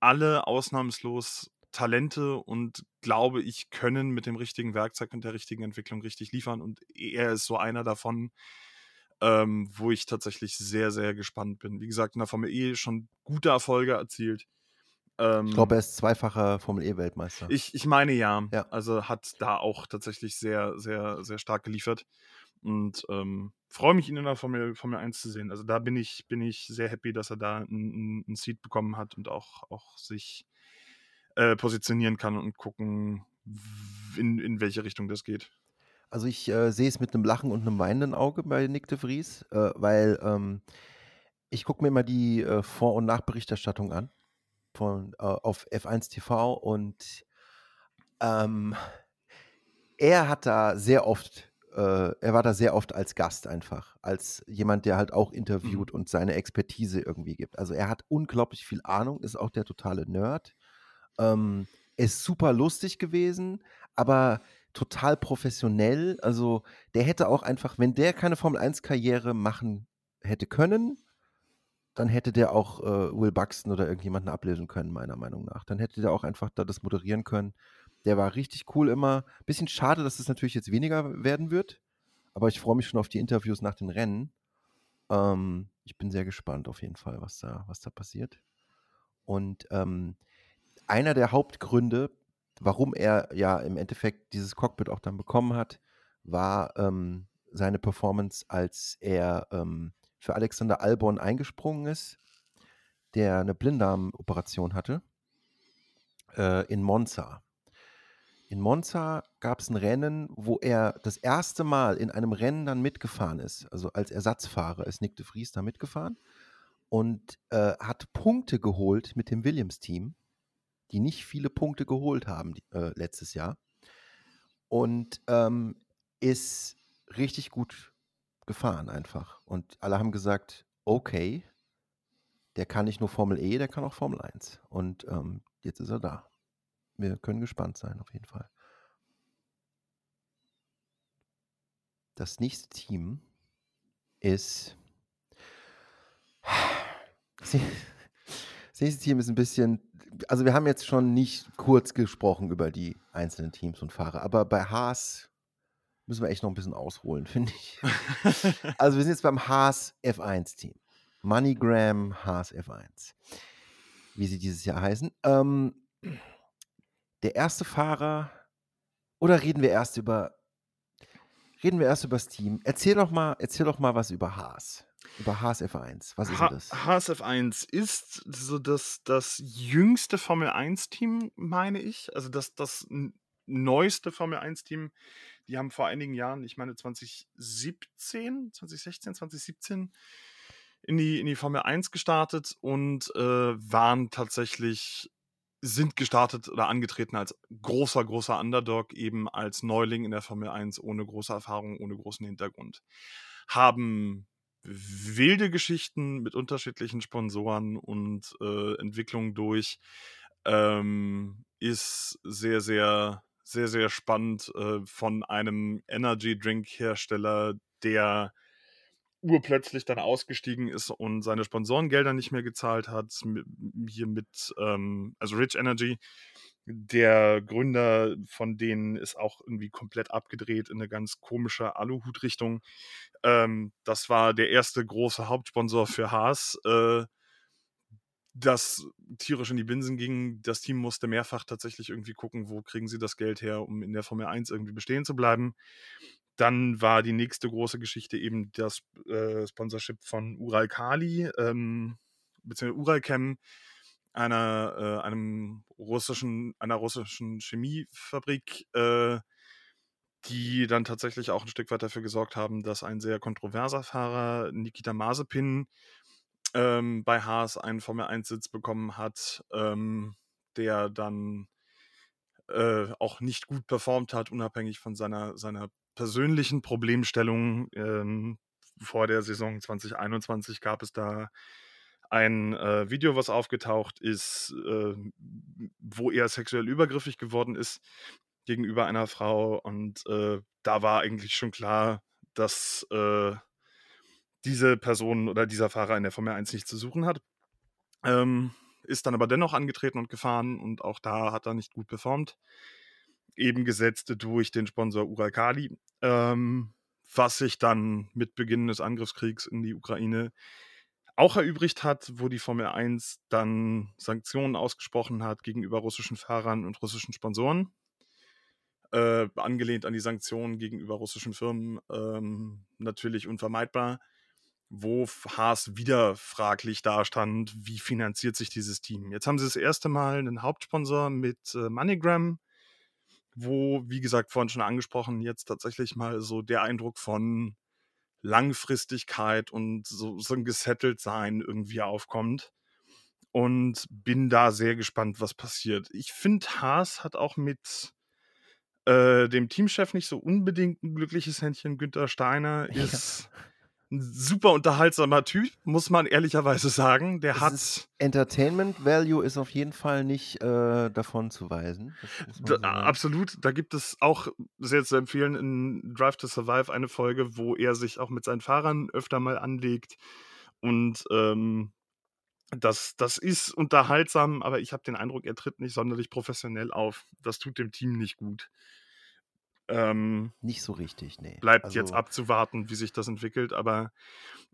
alle ausnahmslos Talente und glaube ich, können mit dem richtigen Werkzeug und der richtigen Entwicklung richtig liefern. Und er ist so einer davon, ähm, wo ich tatsächlich sehr, sehr gespannt bin. Wie gesagt, in der Formel E schon gute Erfolge erzielt. Ähm, ich glaube, er ist zweifacher Formel E-Weltmeister. Ich, ich meine ja. ja. Also hat da auch tatsächlich sehr, sehr, sehr stark geliefert. Und ähm, freue mich, ihn in der Formel, Formel 1 zu sehen. Also da bin ich, bin ich sehr happy, dass er da einen, einen Seat bekommen hat und auch, auch sich äh, positionieren kann und gucken, in, in welche Richtung das geht. Also ich äh, sehe es mit einem Lachen und einem weinenden Auge bei Nick de Vries, äh, weil ähm, ich gucke mir immer die äh, Vor- und Nachberichterstattung an von, äh, auf F1 TV und ähm, er hat da sehr oft, äh, er war da sehr oft als Gast einfach, als jemand, der halt auch interviewt mhm. und seine Expertise irgendwie gibt. Also er hat unglaublich viel Ahnung, ist auch der totale Nerd. Ähm, ist super lustig gewesen, aber total professionell. Also der hätte auch einfach, wenn der keine Formel-1-Karriere machen hätte können, dann hätte der auch äh, Will Buxton oder irgendjemanden ablösen können, meiner Meinung nach. Dann hätte der auch einfach da das moderieren können. Der war richtig cool immer. Bisschen schade, dass es das natürlich jetzt weniger werden wird. Aber ich freue mich schon auf die Interviews nach den Rennen. Ähm, ich bin sehr gespannt auf jeden Fall, was da, was da passiert. Und ähm, einer der Hauptgründe, warum er ja im Endeffekt dieses Cockpit auch dann bekommen hat, war ähm, seine Performance, als er ähm, für Alexander Albon eingesprungen ist, der eine Blinddarmoperation hatte, äh, in Monza. In Monza gab es ein Rennen, wo er das erste Mal in einem Rennen dann mitgefahren ist. Also als Ersatzfahrer ist Nick de Vries da mitgefahren und äh, hat Punkte geholt mit dem Williams-Team die nicht viele Punkte geholt haben äh, letztes Jahr. Und ähm, ist richtig gut gefahren einfach. Und alle haben gesagt, okay, der kann nicht nur Formel E, der kann auch Formel 1. Und ähm, jetzt ist er da. Wir können gespannt sein, auf jeden Fall. Das nächste Team ist. Nächste Team ist ein bisschen also wir haben jetzt schon nicht kurz gesprochen über die einzelnen Teams und Fahrer, aber bei Haas müssen wir echt noch ein bisschen ausholen, finde ich. also wir sind jetzt beim Haas F1-Team. MoneyGram Haas F1. Wie sie dieses Jahr heißen. Ähm, der erste Fahrer, oder reden wir erst über, reden wir erst über das Team. Erzähl doch mal, erzähl doch mal was über Haas. Über HSF1. Was ist H das? HSF1 ist so das, das jüngste Formel 1-Team, meine ich. Also das, das neueste Formel 1-Team. Die haben vor einigen Jahren, ich meine 2017, 2016, 2017, in die, in die Formel 1 gestartet und äh, waren tatsächlich, sind gestartet oder angetreten als großer, großer Underdog, eben als Neuling in der Formel 1 ohne große Erfahrung, ohne großen Hintergrund. Haben wilde Geschichten mit unterschiedlichen Sponsoren und äh, Entwicklungen durch. Ähm, ist sehr, sehr, sehr, sehr spannend äh, von einem Energy Drink Hersteller, der urplötzlich dann ausgestiegen ist und seine Sponsorengelder nicht mehr gezahlt hat. Hier mit, ähm, also Rich Energy, der Gründer von denen ist auch irgendwie komplett abgedreht in eine ganz komische Aluhut-Richtung. Ähm, das war der erste große Hauptsponsor für Haas. Äh, das tierisch in die Binsen ging. Das Team musste mehrfach tatsächlich irgendwie gucken, wo kriegen sie das Geld her, um in der Formel 1 irgendwie bestehen zu bleiben. Dann war die nächste große Geschichte eben das äh, Sponsorship von Ural Kali, ähm, beziehungsweise Uralchem, einer, äh, einem russischen, einer russischen Chemiefabrik, äh, die dann tatsächlich auch ein Stück weit dafür gesorgt haben, dass ein sehr kontroverser Fahrer, Nikita Mazepin, ähm, bei Haas einen Formel-1-Sitz bekommen hat, ähm, der dann äh, auch nicht gut performt hat, unabhängig von seiner, seiner persönlichen Problemstellung. Ähm, vor der Saison 2021 gab es da ein äh, Video, was aufgetaucht ist, äh, wo er sexuell übergriffig geworden ist gegenüber einer Frau. Und äh, da war eigentlich schon klar, dass äh, diese Person oder dieser Fahrer in der Formel 1 nichts zu suchen hat. Ähm, ist dann aber dennoch angetreten und gefahren und auch da hat er nicht gut performt. Eben gesetzt durch den Sponsor Uralkali, ähm, was sich dann mit Beginn des Angriffskriegs in die Ukraine auch erübrigt hat, wo die Formel 1 dann Sanktionen ausgesprochen hat gegenüber russischen Fahrern und russischen Sponsoren äh, angelehnt an die Sanktionen gegenüber russischen Firmen, ähm, natürlich unvermeidbar, wo Haas wieder fraglich dastand, wie finanziert sich dieses Team. Jetzt haben sie das erste Mal einen Hauptsponsor mit äh, MoneyGram, wo, wie gesagt, vorhin schon angesprochen, jetzt tatsächlich mal so der Eindruck von Langfristigkeit und so, so ein gesettelt sein irgendwie aufkommt. Und bin da sehr gespannt, was passiert. Ich finde, Haas hat auch mit äh, dem Teamchef nicht so unbedingt ein glückliches Händchen. Günther Steiner ist ein super unterhaltsamer Typ, muss man ehrlicherweise sagen. Der hat. Entertainment Value ist auf jeden Fall nicht äh, davon zu weisen. Da, absolut. Da gibt es auch sehr zu empfehlen in Drive to Survive eine Folge, wo er sich auch mit seinen Fahrern öfter mal anlegt. Und ähm, das, das ist unterhaltsam, aber ich habe den Eindruck, er tritt nicht sonderlich professionell auf. Das tut dem Team nicht gut. Ähm, nicht so richtig, nee. Bleibt also, jetzt abzuwarten, wie sich das entwickelt, aber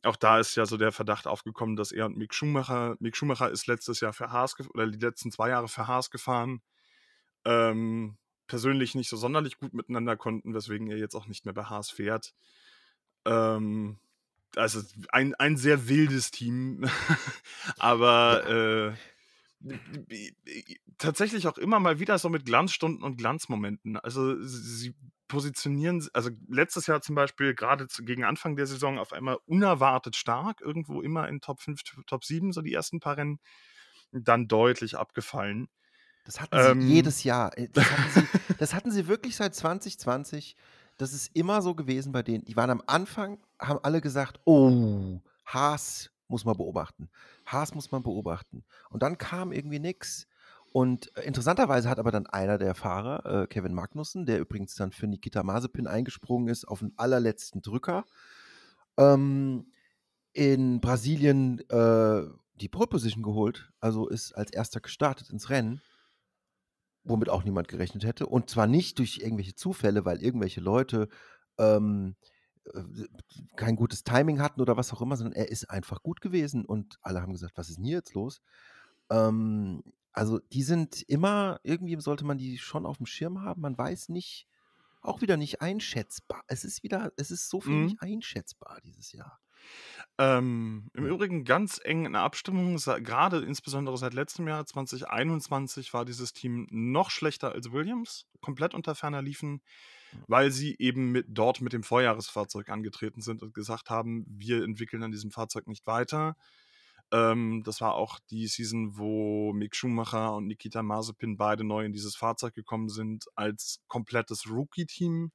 auch da ist ja so der Verdacht aufgekommen, dass er und Mick Schumacher, Mick Schumacher ist letztes Jahr für Haas oder die letzten zwei Jahre für Haas gefahren, ähm, persönlich nicht so sonderlich gut miteinander konnten, weswegen er jetzt auch nicht mehr bei Haas fährt. Ähm, also ein, ein sehr wildes Team, aber äh, tatsächlich auch immer mal wieder so mit Glanzstunden und Glanzmomenten. Also sie positionieren, also letztes Jahr zum Beispiel, gerade gegen Anfang der Saison, auf einmal unerwartet stark, irgendwo immer in Top 5, Top 7, so die ersten paar Rennen, dann deutlich abgefallen. Das hatten sie ähm, jedes Jahr. Äh, das hatten, sie, das hatten sie wirklich seit 2020. Das ist immer so gewesen bei denen. Die waren am Anfang, haben alle gesagt, oh, Haas muss man beobachten. Haas muss man beobachten. Und dann kam irgendwie nichts. Und äh, interessanterweise hat aber dann einer der Fahrer, äh, Kevin Magnussen, der übrigens dann für Nikita Mazepin eingesprungen ist, auf den allerletzten Drücker, ähm, in Brasilien äh, die Pole Position geholt, also ist als erster gestartet ins Rennen, womit auch niemand gerechnet hätte. Und zwar nicht durch irgendwelche Zufälle, weil irgendwelche Leute ähm, äh, kein gutes Timing hatten oder was auch immer, sondern er ist einfach gut gewesen und alle haben gesagt, was ist denn hier jetzt los? Ähm, also die sind immer, irgendwie sollte man die schon auf dem Schirm haben. Man weiß nicht, auch wieder nicht einschätzbar. Es ist wieder, es ist so viel mhm. nicht einschätzbar dieses Jahr. Ähm, Im Übrigen ganz eng in der Abstimmung, gerade insbesondere seit letztem Jahr, 2021, war dieses Team noch schlechter als Williams, komplett unter ferner liefen weil sie eben mit, dort mit dem Vorjahresfahrzeug angetreten sind und gesagt haben, wir entwickeln an diesem Fahrzeug nicht weiter. Ähm, das war auch die Season, wo Mick Schumacher und Nikita Mazepin beide neu in dieses Fahrzeug gekommen sind als komplettes Rookie-Team,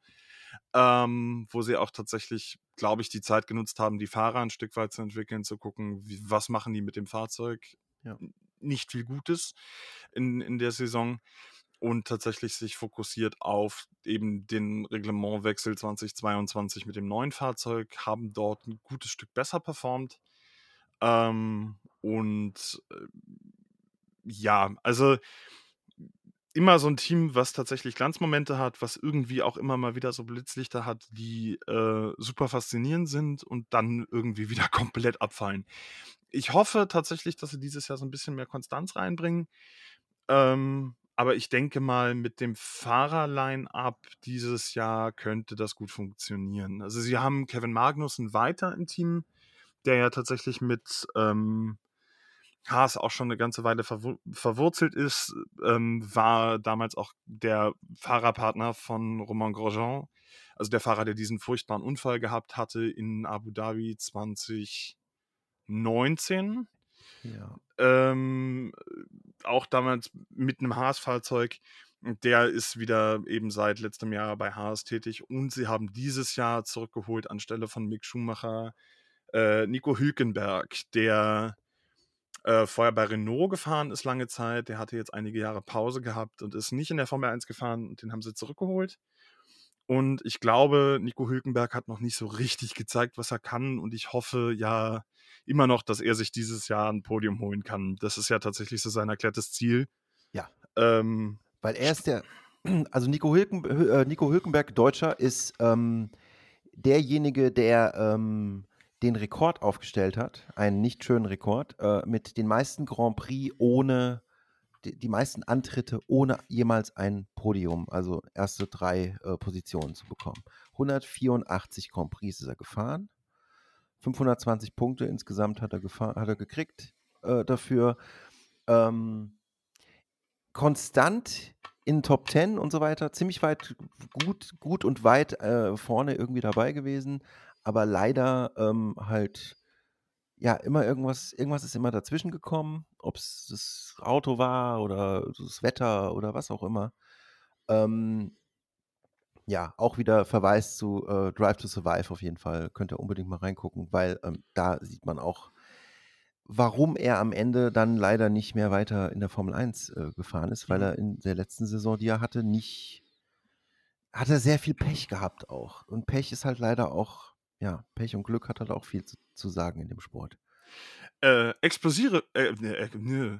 ähm, wo sie auch tatsächlich, glaube ich, die Zeit genutzt haben, die Fahrer ein Stück weit zu entwickeln, zu gucken, wie, was machen die mit dem Fahrzeug. Ja. Nicht viel Gutes in, in der Saison und tatsächlich sich fokussiert auf eben den Reglementwechsel 2022 mit dem neuen Fahrzeug, haben dort ein gutes Stück besser performt. Ähm, und äh, ja, also immer so ein Team, was tatsächlich Glanzmomente hat, was irgendwie auch immer mal wieder so Blitzlichter hat, die äh, super faszinierend sind und dann irgendwie wieder komplett abfallen. Ich hoffe tatsächlich, dass sie dieses Jahr so ein bisschen mehr Konstanz reinbringen. Ähm, aber ich denke mal, mit dem Fahrer-Line-Up dieses Jahr könnte das gut funktionieren. Also sie haben Kevin Magnussen weiter im Team, der ja tatsächlich mit ähm, Haas auch schon eine ganze Weile verwur verwurzelt ist, ähm, war damals auch der Fahrerpartner von Romain Grosjean, also der Fahrer, der diesen furchtbaren Unfall gehabt hatte in Abu Dhabi 2019. Ja. Ähm, auch damals mit einem Haas-Fahrzeug. Der ist wieder eben seit letztem Jahr bei Haas tätig und sie haben dieses Jahr zurückgeholt anstelle von Mick Schumacher äh, Nico Hülkenberg, der äh, vorher bei Renault gefahren ist lange Zeit. Der hatte jetzt einige Jahre Pause gehabt und ist nicht in der Formel 1 gefahren und den haben sie zurückgeholt. Und ich glaube, Nico Hülkenberg hat noch nicht so richtig gezeigt, was er kann. Und ich hoffe ja immer noch, dass er sich dieses Jahr ein Podium holen kann. Das ist ja tatsächlich so sein erklärtes Ziel. Ja. Ähm, Weil er ist der, also Nico, Hülken, äh, Nico Hülkenberg, Deutscher, ist ähm, derjenige, der ähm, den Rekord aufgestellt hat, einen nicht schönen Rekord, äh, mit den meisten Grand Prix ohne die, die, meisten Antritte ohne jemals ein Podium, also erste drei äh, Positionen zu bekommen. 184 Grand Prix ist er gefahren, 520 Punkte insgesamt hat er, hat er gekriegt äh, dafür. Ähm, konstant in Top 10 und so weiter, ziemlich weit, gut, gut und weit äh, vorne irgendwie dabei gewesen, aber leider ähm, halt, ja, immer irgendwas, irgendwas ist immer dazwischen gekommen, ob es das Auto war oder das Wetter oder was auch immer. Ähm, ja, auch wieder Verweis zu äh, Drive to Survive auf jeden Fall. Könnt ihr unbedingt mal reingucken, weil ähm, da sieht man auch, warum er am Ende dann leider nicht mehr weiter in der Formel 1 äh, gefahren ist, weil mhm. er in der letzten Saison, die er hatte, nicht, hat er sehr viel Pech gehabt auch. Und Pech ist halt leider auch, ja, Pech und Glück hat halt auch viel zu, zu sagen in dem Sport. Äh, explosive, äh, äh, nö,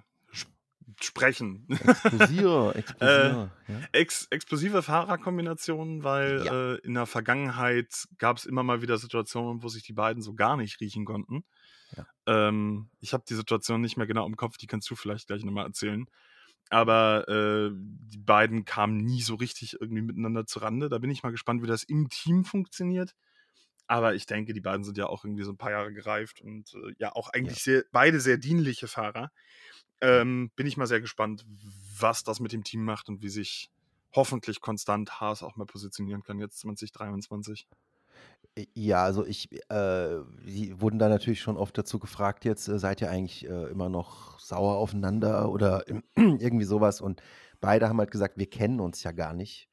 sprechen. Explosive, explosive, äh, ja. ex, explosive Fahrerkombinationen, weil ja. äh, in der Vergangenheit gab es immer mal wieder Situationen, wo sich die beiden so gar nicht riechen konnten. Ja. Ähm, ich habe die Situation nicht mehr genau im Kopf, die kannst du vielleicht gleich nochmal erzählen. Aber äh, die beiden kamen nie so richtig irgendwie miteinander zu Rande. Da bin ich mal gespannt, wie das im Team funktioniert. Aber ich denke, die beiden sind ja auch irgendwie so ein paar Jahre gereift und äh, ja auch eigentlich sehr, beide sehr dienliche Fahrer. Ähm, bin ich mal sehr gespannt, was das mit dem Team macht und wie sich hoffentlich konstant Haas auch mal positionieren kann jetzt 2023. Ja, also ich, äh, die wurden da natürlich schon oft dazu gefragt jetzt, äh, seid ihr eigentlich äh, immer noch sauer aufeinander oder irgendwie sowas und beide haben halt gesagt, wir kennen uns ja gar nicht.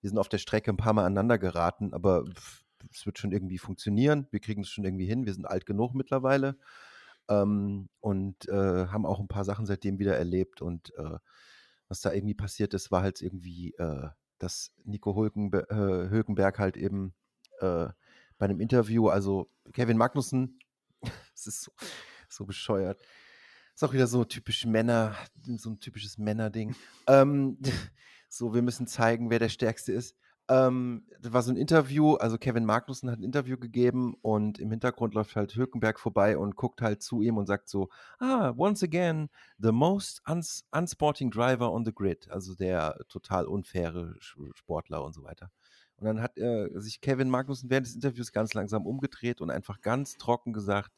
Wir sind auf der Strecke ein paar Mal aneinander geraten, aber es wird schon irgendwie funktionieren. Wir kriegen es schon irgendwie hin. Wir sind alt genug mittlerweile. Ähm, und äh, haben auch ein paar Sachen seitdem wieder erlebt. Und äh, was da irgendwie passiert ist, war halt irgendwie, äh, dass Nico äh, Hülkenberg halt eben äh, bei einem Interview, also Kevin Magnussen, es ist so, so bescheuert. Ist auch wieder so typisch Männer, so ein typisches Männerding. Ähm, so, wir müssen zeigen, wer der Stärkste ist. Ähm, das war so ein Interview, also Kevin Magnussen hat ein Interview gegeben und im Hintergrund läuft halt Hülkenberg vorbei und guckt halt zu ihm und sagt so, ah, once again, the most uns unsporting driver on the grid, also der total unfaire Sportler und so weiter. Und dann hat äh, sich Kevin Magnussen während des Interviews ganz langsam umgedreht und einfach ganz trocken gesagt,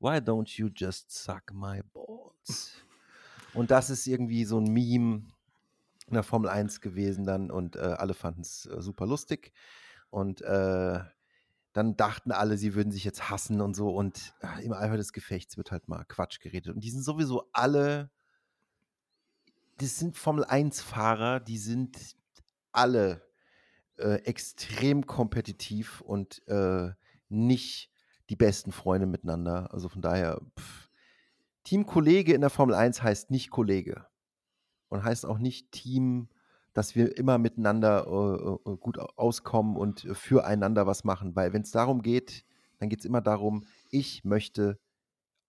why don't you just suck my balls? Und das ist irgendwie so ein Meme, in der Formel 1 gewesen dann und äh, alle fanden es äh, super lustig. Und äh, dann dachten alle, sie würden sich jetzt hassen und so. Und äh, im Eifer des Gefechts wird halt mal Quatsch geredet. Und die sind sowieso alle, das sind Formel 1-Fahrer, die sind alle äh, extrem kompetitiv und äh, nicht die besten Freunde miteinander. Also von daher, pff. Teamkollege in der Formel 1 heißt nicht Kollege und heißt auch nicht Team, dass wir immer miteinander äh, äh gut auskommen und füreinander was machen. Weil wenn es darum geht, dann geht es immer darum, ich möchte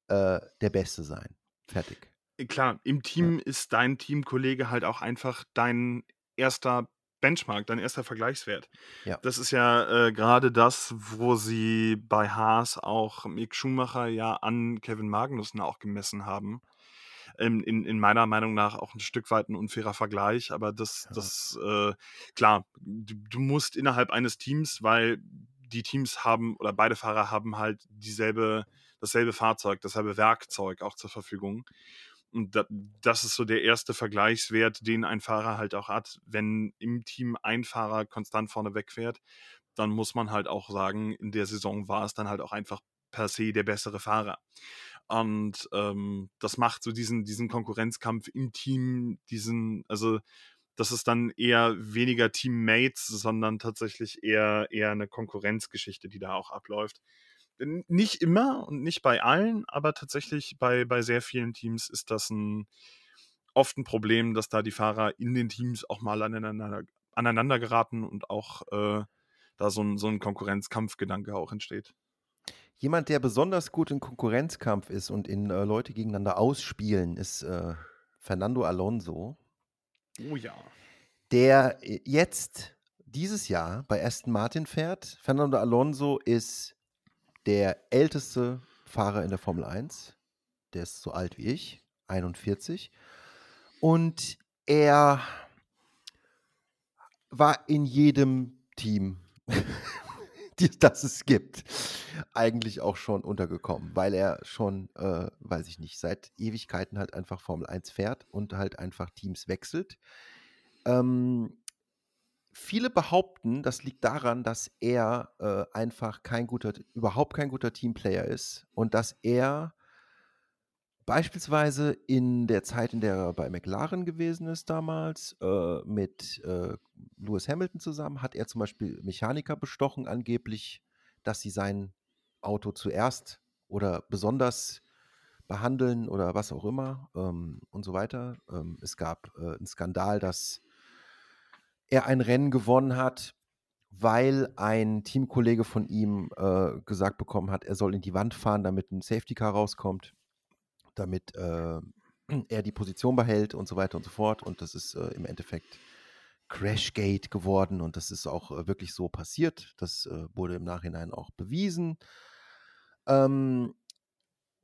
äh, der Beste sein. Fertig. Äh, klar, im Team ja. ist dein Teamkollege halt auch einfach dein erster Benchmark, dein erster Vergleichswert. Ja. Das ist ja äh, gerade das, wo sie bei Haas auch Mick Schumacher ja an Kevin Magnussen auch gemessen haben ähm, in, in meiner Meinung nach auch ein Stück weit ein unfairer Vergleich, aber das, ja. das äh, klar, du, du musst innerhalb eines Teams, weil die Teams haben oder beide Fahrer haben halt dieselbe, dasselbe Fahrzeug, dasselbe Werkzeug auch zur Verfügung. Und das ist so der erste Vergleichswert, den ein Fahrer halt auch hat. Wenn im Team ein Fahrer konstant vorne wegfährt, dann muss man halt auch sagen, in der Saison war es dann halt auch einfach per se der bessere Fahrer. Und ähm, das macht so diesen, diesen Konkurrenzkampf im Team, diesen, also das ist dann eher weniger Teammates, sondern tatsächlich eher, eher eine Konkurrenzgeschichte, die da auch abläuft. Nicht immer und nicht bei allen, aber tatsächlich bei, bei sehr vielen Teams ist das ein, oft ein Problem, dass da die Fahrer in den Teams auch mal aneinander, aneinander geraten und auch äh, da so ein, so ein Konkurrenzkampfgedanke auch entsteht. Jemand, der besonders gut in Konkurrenzkampf ist und in äh, Leute gegeneinander ausspielen, ist äh, Fernando Alonso. Oh ja. Der äh, jetzt dieses Jahr bei Aston Martin fährt. Fernando Alonso ist der älteste Fahrer in der Formel 1. Der ist so alt wie ich, 41. Und er war in jedem Team, das es gibt. eigentlich auch schon untergekommen, weil er schon, äh, weiß ich nicht, seit Ewigkeiten halt einfach Formel 1 fährt und halt einfach Teams wechselt. Ähm, viele behaupten, das liegt daran, dass er äh, einfach kein guter, überhaupt kein guter Teamplayer ist und dass er beispielsweise in der Zeit, in der er bei McLaren gewesen ist damals, äh, mit äh, Lewis Hamilton zusammen, hat er zum Beispiel Mechaniker bestochen, angeblich, dass sie sein Auto zuerst oder besonders behandeln oder was auch immer ähm, und so weiter. Ähm, es gab äh, einen Skandal, dass er ein Rennen gewonnen hat, weil ein Teamkollege von ihm äh, gesagt bekommen hat, er soll in die Wand fahren, damit ein Safety Car rauskommt, damit äh, er die Position behält und so weiter und so fort. Und das ist äh, im Endeffekt Crashgate geworden und das ist auch äh, wirklich so passiert. Das äh, wurde im Nachhinein auch bewiesen. Ähm,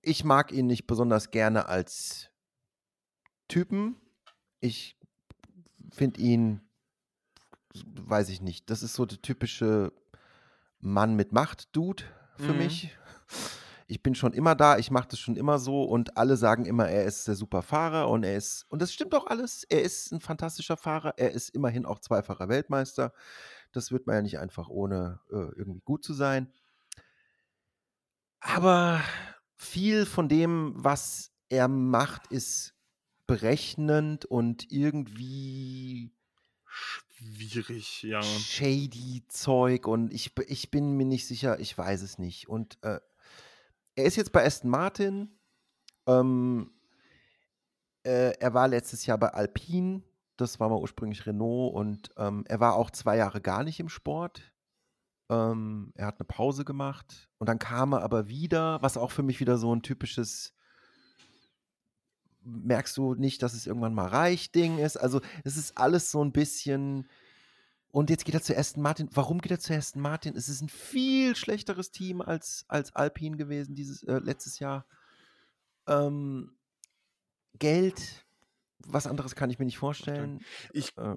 ich mag ihn nicht besonders gerne als Typen. Ich finde ihn weiß ich nicht. Das ist so der typische Mann mit Macht-Dude für mhm. mich. Ich bin schon immer da, ich mache das schon immer so und alle sagen immer, er ist der super Fahrer und er ist, und das stimmt auch alles, er ist ein fantastischer Fahrer, er ist immerhin auch zweifacher Weltmeister. Das wird man ja nicht einfach ohne äh, irgendwie gut zu sein. Aber viel von dem, was er macht, ist berechnend und irgendwie schwierig, ja. Shady Zeug und ich, ich bin mir nicht sicher, ich weiß es nicht. Und äh, er ist jetzt bei Aston Martin. Ähm, äh, er war letztes Jahr bei Alpine. Das war mal ursprünglich Renault und ähm, er war auch zwei Jahre gar nicht im Sport. Ähm, er hat eine Pause gemacht und dann kam er aber wieder, was auch für mich wieder so ein typisches merkst du nicht, dass es irgendwann mal reich Ding ist. Also es ist alles so ein bisschen. Und jetzt geht er zu Aston Martin. Warum geht er zu Aston Martin? Es ist ein viel schlechteres Team als, als Alpine gewesen dieses äh, letztes Jahr. Ähm, Geld, was anderes kann ich mir nicht vorstellen. Ich äh,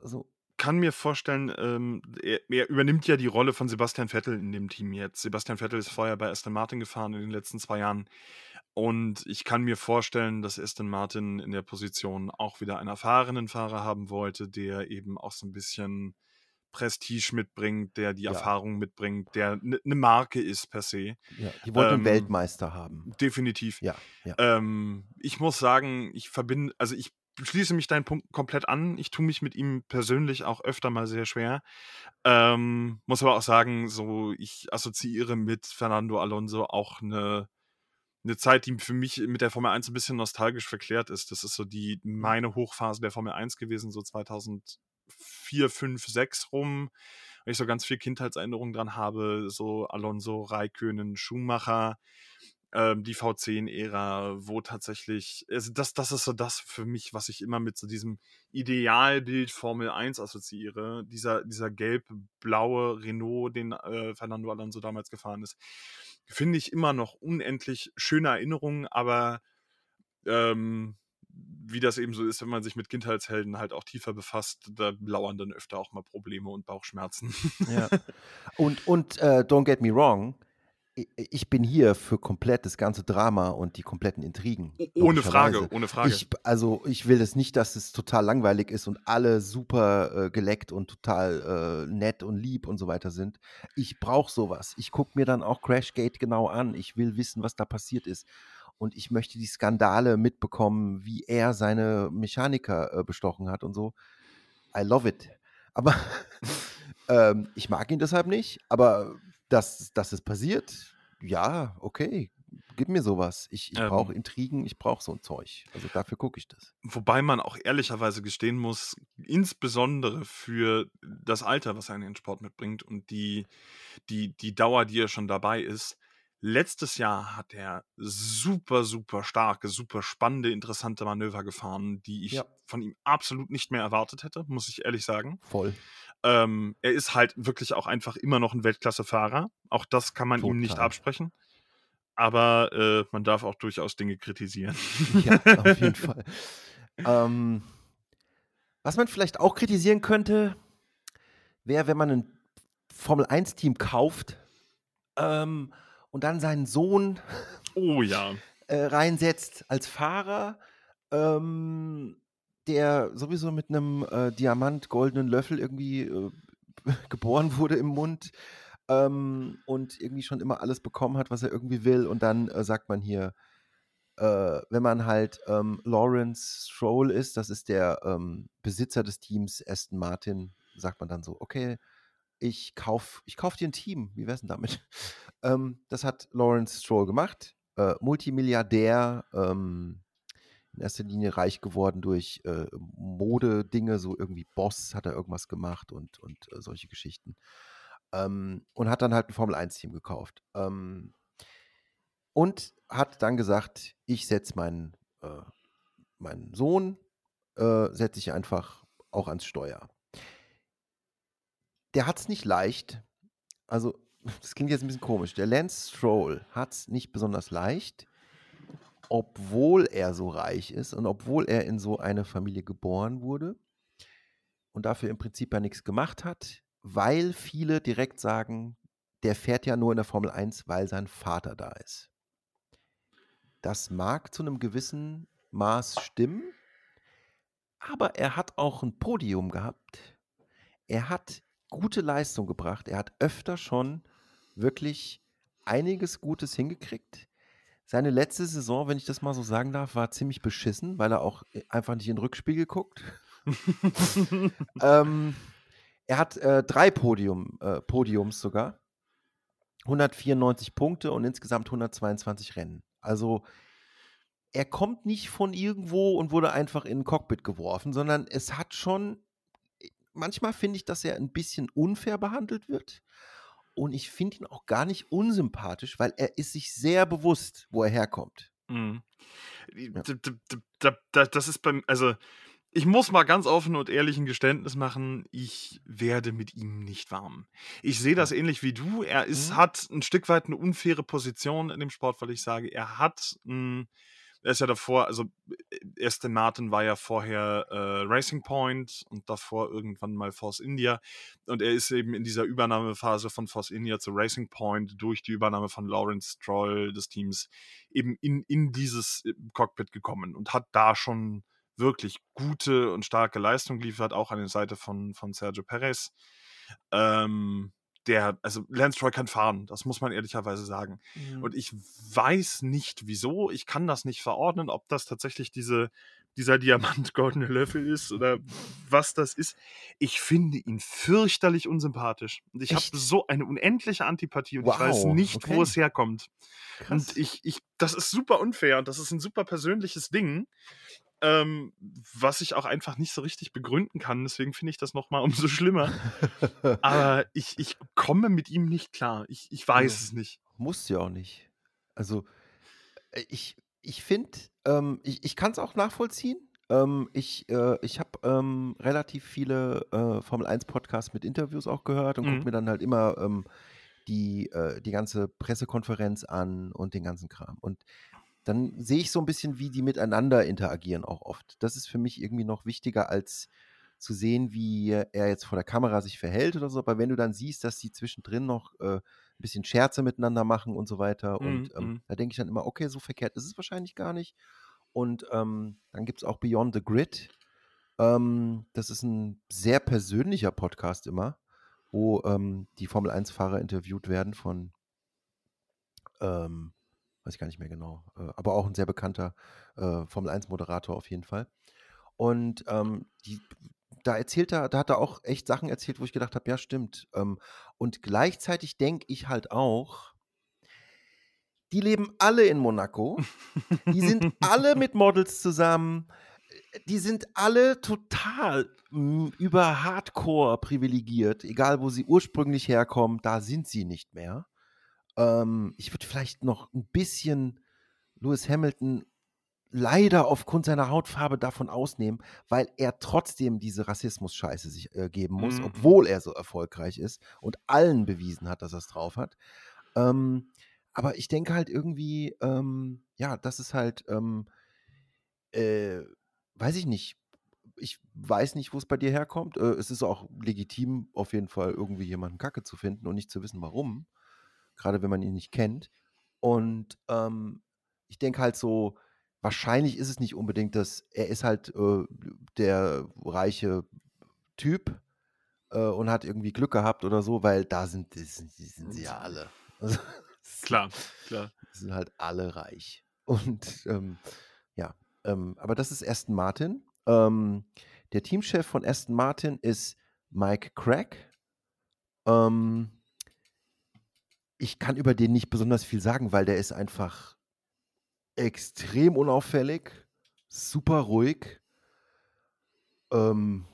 also, kann mir vorstellen, ähm, er, er, übernimmt ja die Rolle von Sebastian Vettel in dem Team jetzt. Sebastian Vettel ist vorher bei Aston Martin gefahren in den letzten zwei Jahren. Und ich kann mir vorstellen, dass Aston Martin in der Position auch wieder einen erfahrenen Fahrer haben wollte, der eben auch so ein bisschen Prestige mitbringt, der die ja. Erfahrung mitbringt, der eine ne Marke ist per se. Ja, die wollten ähm, einen Weltmeister haben. Definitiv. Ja, ja. Ähm, ich muss sagen, ich verbinde, also ich schließe mich deinen Punkt komplett an. Ich tue mich mit ihm persönlich auch öfter mal sehr schwer. Ähm, muss aber auch sagen, so ich assoziiere mit Fernando Alonso auch eine eine Zeit, die für mich mit der Formel 1 ein bisschen nostalgisch verklärt ist. Das ist so die mhm. meine Hochphase der Formel 1 gewesen, so 2004, 5, 6 rum. Weil ich so ganz viel Kindheitserinnerungen dran habe, so Alonso, Raikönen, Schumacher, ähm, die V10-Ära, wo tatsächlich, also das, das ist so das für mich, was ich immer mit so diesem Idealbild Formel 1 assoziiere. Dieser, dieser gelb-blaue Renault, den äh, Fernando Alonso damals gefahren ist finde ich immer noch unendlich schöne Erinnerungen, aber ähm, wie das eben so ist, wenn man sich mit Kindheitshelden halt auch tiefer befasst, da lauern dann öfter auch mal Probleme und Bauchschmerzen. Ja. Und, und äh, don't get me wrong, ich bin hier für komplett das ganze Drama und die kompletten Intrigen. Ohne Frage, ohne Frage. Ich, also ich will es nicht, dass es total langweilig ist und alle super äh, geleckt und total äh, nett und lieb und so weiter sind. Ich brauche sowas. Ich gucke mir dann auch Crashgate genau an. Ich will wissen, was da passiert ist. Und ich möchte die Skandale mitbekommen, wie er seine Mechaniker äh, bestochen hat und so. I love it. Aber ähm, ich mag ihn deshalb nicht. Aber dass, dass es passiert, ja, okay, gib mir sowas. Ich, ich brauche ähm, Intrigen, ich brauche so ein Zeug. Also dafür gucke ich das. Wobei man auch ehrlicherweise gestehen muss, insbesondere für das Alter, was er in den Sport mitbringt und die, die, die Dauer, die er schon dabei ist. Letztes Jahr hat er super, super starke, super spannende, interessante Manöver gefahren, die ich ja. von ihm absolut nicht mehr erwartet hätte, muss ich ehrlich sagen. Voll. Ähm, er ist halt wirklich auch einfach immer noch ein Weltklasse-Fahrer. Auch das kann man Total. ihm nicht absprechen. Aber äh, man darf auch durchaus Dinge kritisieren. Ja, auf jeden Fall. Ähm, was man vielleicht auch kritisieren könnte, wäre, wenn man ein Formel-1-Team kauft ähm, und dann seinen Sohn oh, ja. äh, reinsetzt als Fahrer, ähm, der sowieso mit einem äh, Diamant-goldenen Löffel irgendwie äh, geboren wurde im Mund ähm, und irgendwie schon immer alles bekommen hat, was er irgendwie will. Und dann äh, sagt man hier, äh, wenn man halt ähm, Lawrence Stroll ist, das ist der ähm, Besitzer des Teams Aston Martin, sagt man dann so, okay, ich kauf, ich kauf dir ein Team. Wie wär's denn damit? ähm, das hat Lawrence Stroll gemacht. Äh, Multimilliardär, ähm, in erster Linie reich geworden durch äh, Mode-Dinge, so irgendwie Boss hat er irgendwas gemacht und, und äh, solche Geschichten. Ähm, und hat dann halt ein Formel-1-Team gekauft. Ähm, und hat dann gesagt, ich setze meinen, äh, meinen Sohn, äh, setze ich einfach auch ans Steuer. Der hat es nicht leicht. Also, das klingt jetzt ein bisschen komisch. Der Lance Stroll hat es nicht besonders leicht, obwohl er so reich ist und obwohl er in so eine Familie geboren wurde und dafür im Prinzip ja nichts gemacht hat, weil viele direkt sagen, der fährt ja nur in der Formel 1, weil sein Vater da ist. Das mag zu einem gewissen Maß stimmen, aber er hat auch ein Podium gehabt. Er hat gute Leistung gebracht. Er hat öfter schon wirklich einiges Gutes hingekriegt. Seine letzte Saison, wenn ich das mal so sagen darf, war ziemlich beschissen, weil er auch äh, einfach nicht in den Rückspiegel guckt. ähm, er hat äh, drei Podium, äh, Podiums sogar. 194 Punkte und insgesamt 122 Rennen. Also er kommt nicht von irgendwo und wurde einfach in ein Cockpit geworfen, sondern es hat schon, manchmal finde ich, dass er ein bisschen unfair behandelt wird. Und ich finde ihn auch gar nicht unsympathisch, weil er ist sich sehr bewusst, wo er herkommt. Mhm. Ja. Das ist beim, also ich muss mal ganz offen und ehrlich ein Geständnis machen, ich werde mit ihm nicht warm. Ich sehe das ähnlich wie du. Er ist, mhm. hat ein Stück weit eine unfaire Position in dem Sport, weil ich sage, er hat ein er ist ja davor, also äh, Aston Martin war ja vorher äh, Racing Point und davor irgendwann mal Force India. Und er ist eben in dieser Übernahmephase von Force India zu Racing Point durch die Übernahme von Lawrence Stroll des Teams eben in, in dieses äh, Cockpit gekommen und hat da schon wirklich gute und starke Leistung geliefert, auch an der Seite von, von Sergio Perez. Ähm, der, also Lance Troy kann fahren, das muss man ehrlicherweise sagen. Mhm. Und ich weiß nicht wieso, ich kann das nicht verordnen, ob das tatsächlich diese, dieser Diamant-goldene Löffel ist oder was das ist. Ich finde ihn fürchterlich unsympathisch. Und ich habe so eine unendliche Antipathie und wow. ich weiß nicht, okay. wo es herkommt. Krass. Und ich, ich, das ist super unfair und das ist ein super persönliches Ding ähm, was ich auch einfach nicht so richtig begründen kann. Deswegen finde ich das nochmal umso schlimmer. Aber ich, ich komme mit ihm nicht klar. Ich, ich weiß ja, es nicht. Muss ja auch nicht. Also, äh, ich, ich finde, ähm, ich, ich kann es auch nachvollziehen. Ähm, ich äh, ich habe ähm, relativ viele äh, Formel 1 Podcasts mit Interviews auch gehört und mhm. gucke mir dann halt immer ähm, die, äh, die ganze Pressekonferenz an und den ganzen Kram. Und dann sehe ich so ein bisschen, wie die miteinander interagieren auch oft. Das ist für mich irgendwie noch wichtiger als zu sehen, wie er jetzt vor der Kamera sich verhält oder so. Aber wenn du dann siehst, dass sie zwischendrin noch äh, ein bisschen Scherze miteinander machen und so weiter, mhm, und ähm, mhm. da denke ich dann immer, okay, so verkehrt ist es wahrscheinlich gar nicht. Und ähm, dann gibt es auch Beyond the Grid. Ähm, das ist ein sehr persönlicher Podcast immer, wo ähm, die Formel 1-Fahrer interviewt werden von ähm, weiß ich gar nicht mehr genau, äh, aber auch ein sehr bekannter äh, Formel-1-Moderator auf jeden Fall. Und ähm, die, da erzählt er, da hat er auch echt Sachen erzählt, wo ich gedacht habe, ja, stimmt. Ähm, und gleichzeitig denke ich halt auch, die leben alle in Monaco. Die sind alle mit Models zusammen. Die sind alle total über Hardcore privilegiert, egal wo sie ursprünglich herkommen, da sind sie nicht mehr. Ähm, ich würde vielleicht noch ein bisschen Lewis Hamilton leider aufgrund seiner Hautfarbe davon ausnehmen, weil er trotzdem diese Rassismus-Scheiße sich äh, geben muss, mhm. obwohl er so erfolgreich ist und allen bewiesen hat, dass er es drauf hat. Ähm, aber ich denke halt irgendwie, ähm, ja, das ist halt, ähm, äh, weiß ich nicht. Ich weiß nicht, wo es bei dir herkommt. Äh, es ist auch legitim, auf jeden Fall irgendwie jemanden Kacke zu finden und nicht zu wissen, warum gerade wenn man ihn nicht kennt. Und ähm, ich denke halt so, wahrscheinlich ist es nicht unbedingt, dass er ist halt äh, der reiche Typ äh, und hat irgendwie Glück gehabt oder so, weil da sind, die sind, die sind sie ja alle. Also, klar, klar. Sind halt alle reich. Und ähm, ja, ähm, aber das ist Aston Martin. Ähm, der Teamchef von Aston Martin ist Mike Crack. Ähm, ich kann über den nicht besonders viel sagen, weil der ist einfach extrem unauffällig, super ruhig. Ähm,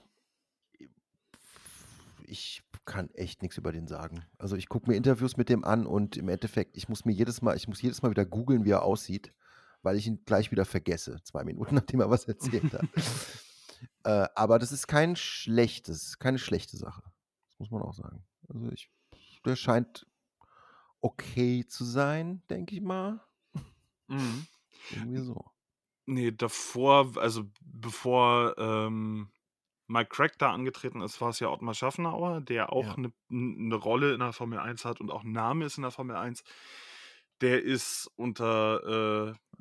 ich kann echt nichts über den sagen. Also ich gucke mir Interviews mit dem an und im Endeffekt, ich muss mir jedes Mal, ich muss jedes Mal wieder googeln, wie er aussieht, weil ich ihn gleich wieder vergesse, zwei Minuten nachdem er was erzählt hat. äh, aber das ist kein schlechtes, keine schlechte Sache. Das muss man auch sagen. Also ich, der scheint okay zu sein, denke ich mal. Mhm. Irgendwie so. Nee, davor, also bevor ähm, Mike Crack da angetreten ist, war es ja Ottmar Schaffenauer, der auch Ja. eine ne Rolle in der Formel 1 hat und auch ein Name ist in der Formel 1. Der ist unter äh,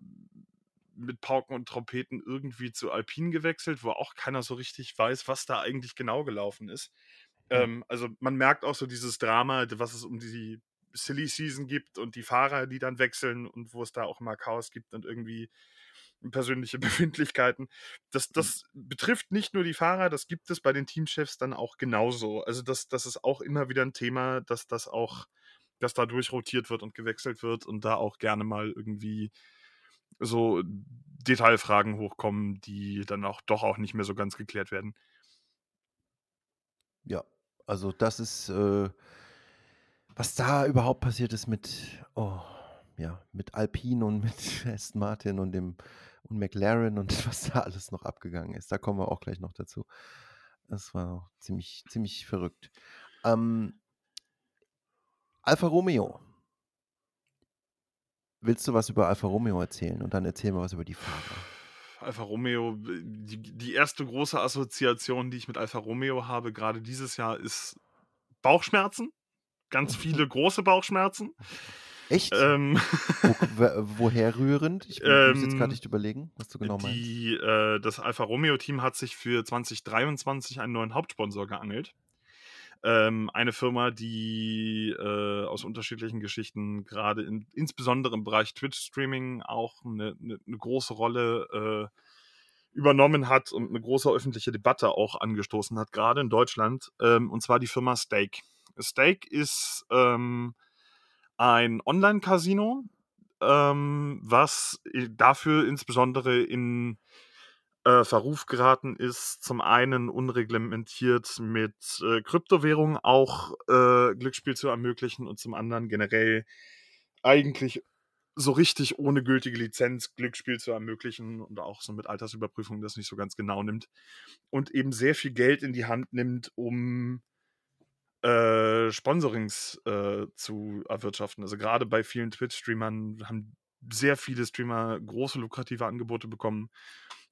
mit Pauken und Trompeten irgendwie zu Alpine gewechselt, wo auch keiner so richtig weiß, was da eigentlich genau gelaufen ist. Ähm, also man merkt auch so dieses Drama, was es um die Silly Season gibt und die Fahrer, die dann wechseln und wo es da auch immer Chaos gibt und irgendwie persönliche Befindlichkeiten. Das, das betrifft nicht nur die Fahrer, das gibt es bei den Teamchefs dann auch genauso. Also das, das ist auch immer wieder ein Thema, dass das auch, dass da durchrotiert wird und gewechselt wird und da auch gerne mal irgendwie so Detailfragen hochkommen, die dann auch doch auch nicht mehr so ganz geklärt werden. Ja, also das ist, äh, was da überhaupt passiert ist mit, oh, ja, mit Alpine und mit Aston Martin und dem und McLaren und was da alles noch abgegangen ist. Da kommen wir auch gleich noch dazu. Das war ziemlich, ziemlich verrückt. Ähm, Alfa Romeo. Willst du was über Alfa Romeo erzählen? Und dann erzählen wir was über die Fahrer. Alfa Romeo, die, die erste große Assoziation, die ich mit Alfa Romeo habe, gerade dieses Jahr, ist Bauchschmerzen. Ganz viele große Bauchschmerzen. Echt? Ähm, Wo, wo, woher rührend? Ich muss jetzt Ähm, gerade nicht überlegen, was du genau meinst. die, äh, das Alfa Romeo-Team hat sich für 2023 einen neuen Hauptsponsor geangelt. Ähm, eine Firma, die äh, aus unterschiedlichen Geschichten gerade in, insbesondere im Bereich Twitch-Streaming auch eine, eine, eine große Rolle äh, übernommen hat und eine große öffentliche Debatte auch angestoßen hat, gerade in Deutschland, ähm, und zwar die Firma Stake. Stake ist ähm, ein Online-Casino, ähm, was i- dafür insbesondere in äh, Verruf geraten ist, zum einen unreglementiert mit äh, Kryptowährungen auch äh, Glücksspiel zu ermöglichen und zum anderen generell eigentlich so richtig ohne gültige Lizenz Glücksspiel zu ermöglichen und auch so mit Altersüberprüfung das nicht so ganz genau nimmt und eben sehr viel Geld in die Hand nimmt, um äh, Sponsorings äh, zu erwirtschaften. Also gerade bei vielen Twitch-Streamern haben sehr viele Streamer große lukrative Angebote bekommen.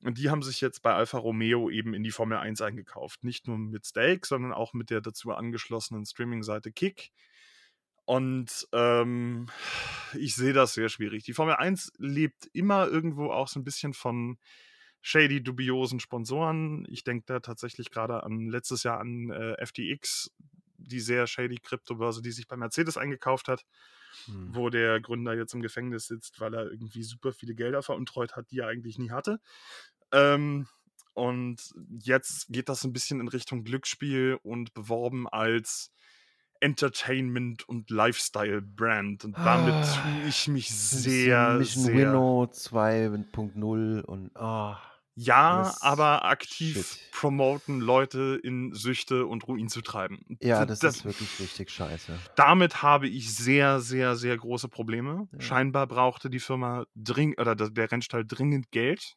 Und die haben sich jetzt bei Alfa Romeo eben in die Formel 1 eingekauft. Nicht nur mit Stake, sondern auch mit der dazu angeschlossenen Streaming-Seite Kick. Und ähm, ich sehe das sehr schwierig. Die Formel 1 lebt immer irgendwo auch so ein bisschen von shady, dubiosen Sponsoren. Ich denke da tatsächlich gerade an letztes Jahr an äh, FTX, die sehr shady Kryptobörse, die sich bei Mercedes eingekauft hat, Hm. wo der Gründer jetzt im Gefängnis sitzt, weil er irgendwie super viele Gelder veruntreut hat, die er eigentlich nie hatte. Ähm, und jetzt geht das ein bisschen in Richtung Glücksspiel und beworben als Entertainment- und Lifestyle-Brand. Und damit Ah, tue ich mich sehr, Mission sehr. Winnow 2.0 und ah, Ja, aber aktiv Shit. promoten, Leute in Süchte und Ruin zu treiben. Ja, das das, ist wirklich richtig scheiße. damit habe ich sehr, sehr, sehr große Probleme. Ja. Scheinbar brauchte die Firma dringend, oder der der Rennstall dringend Geld.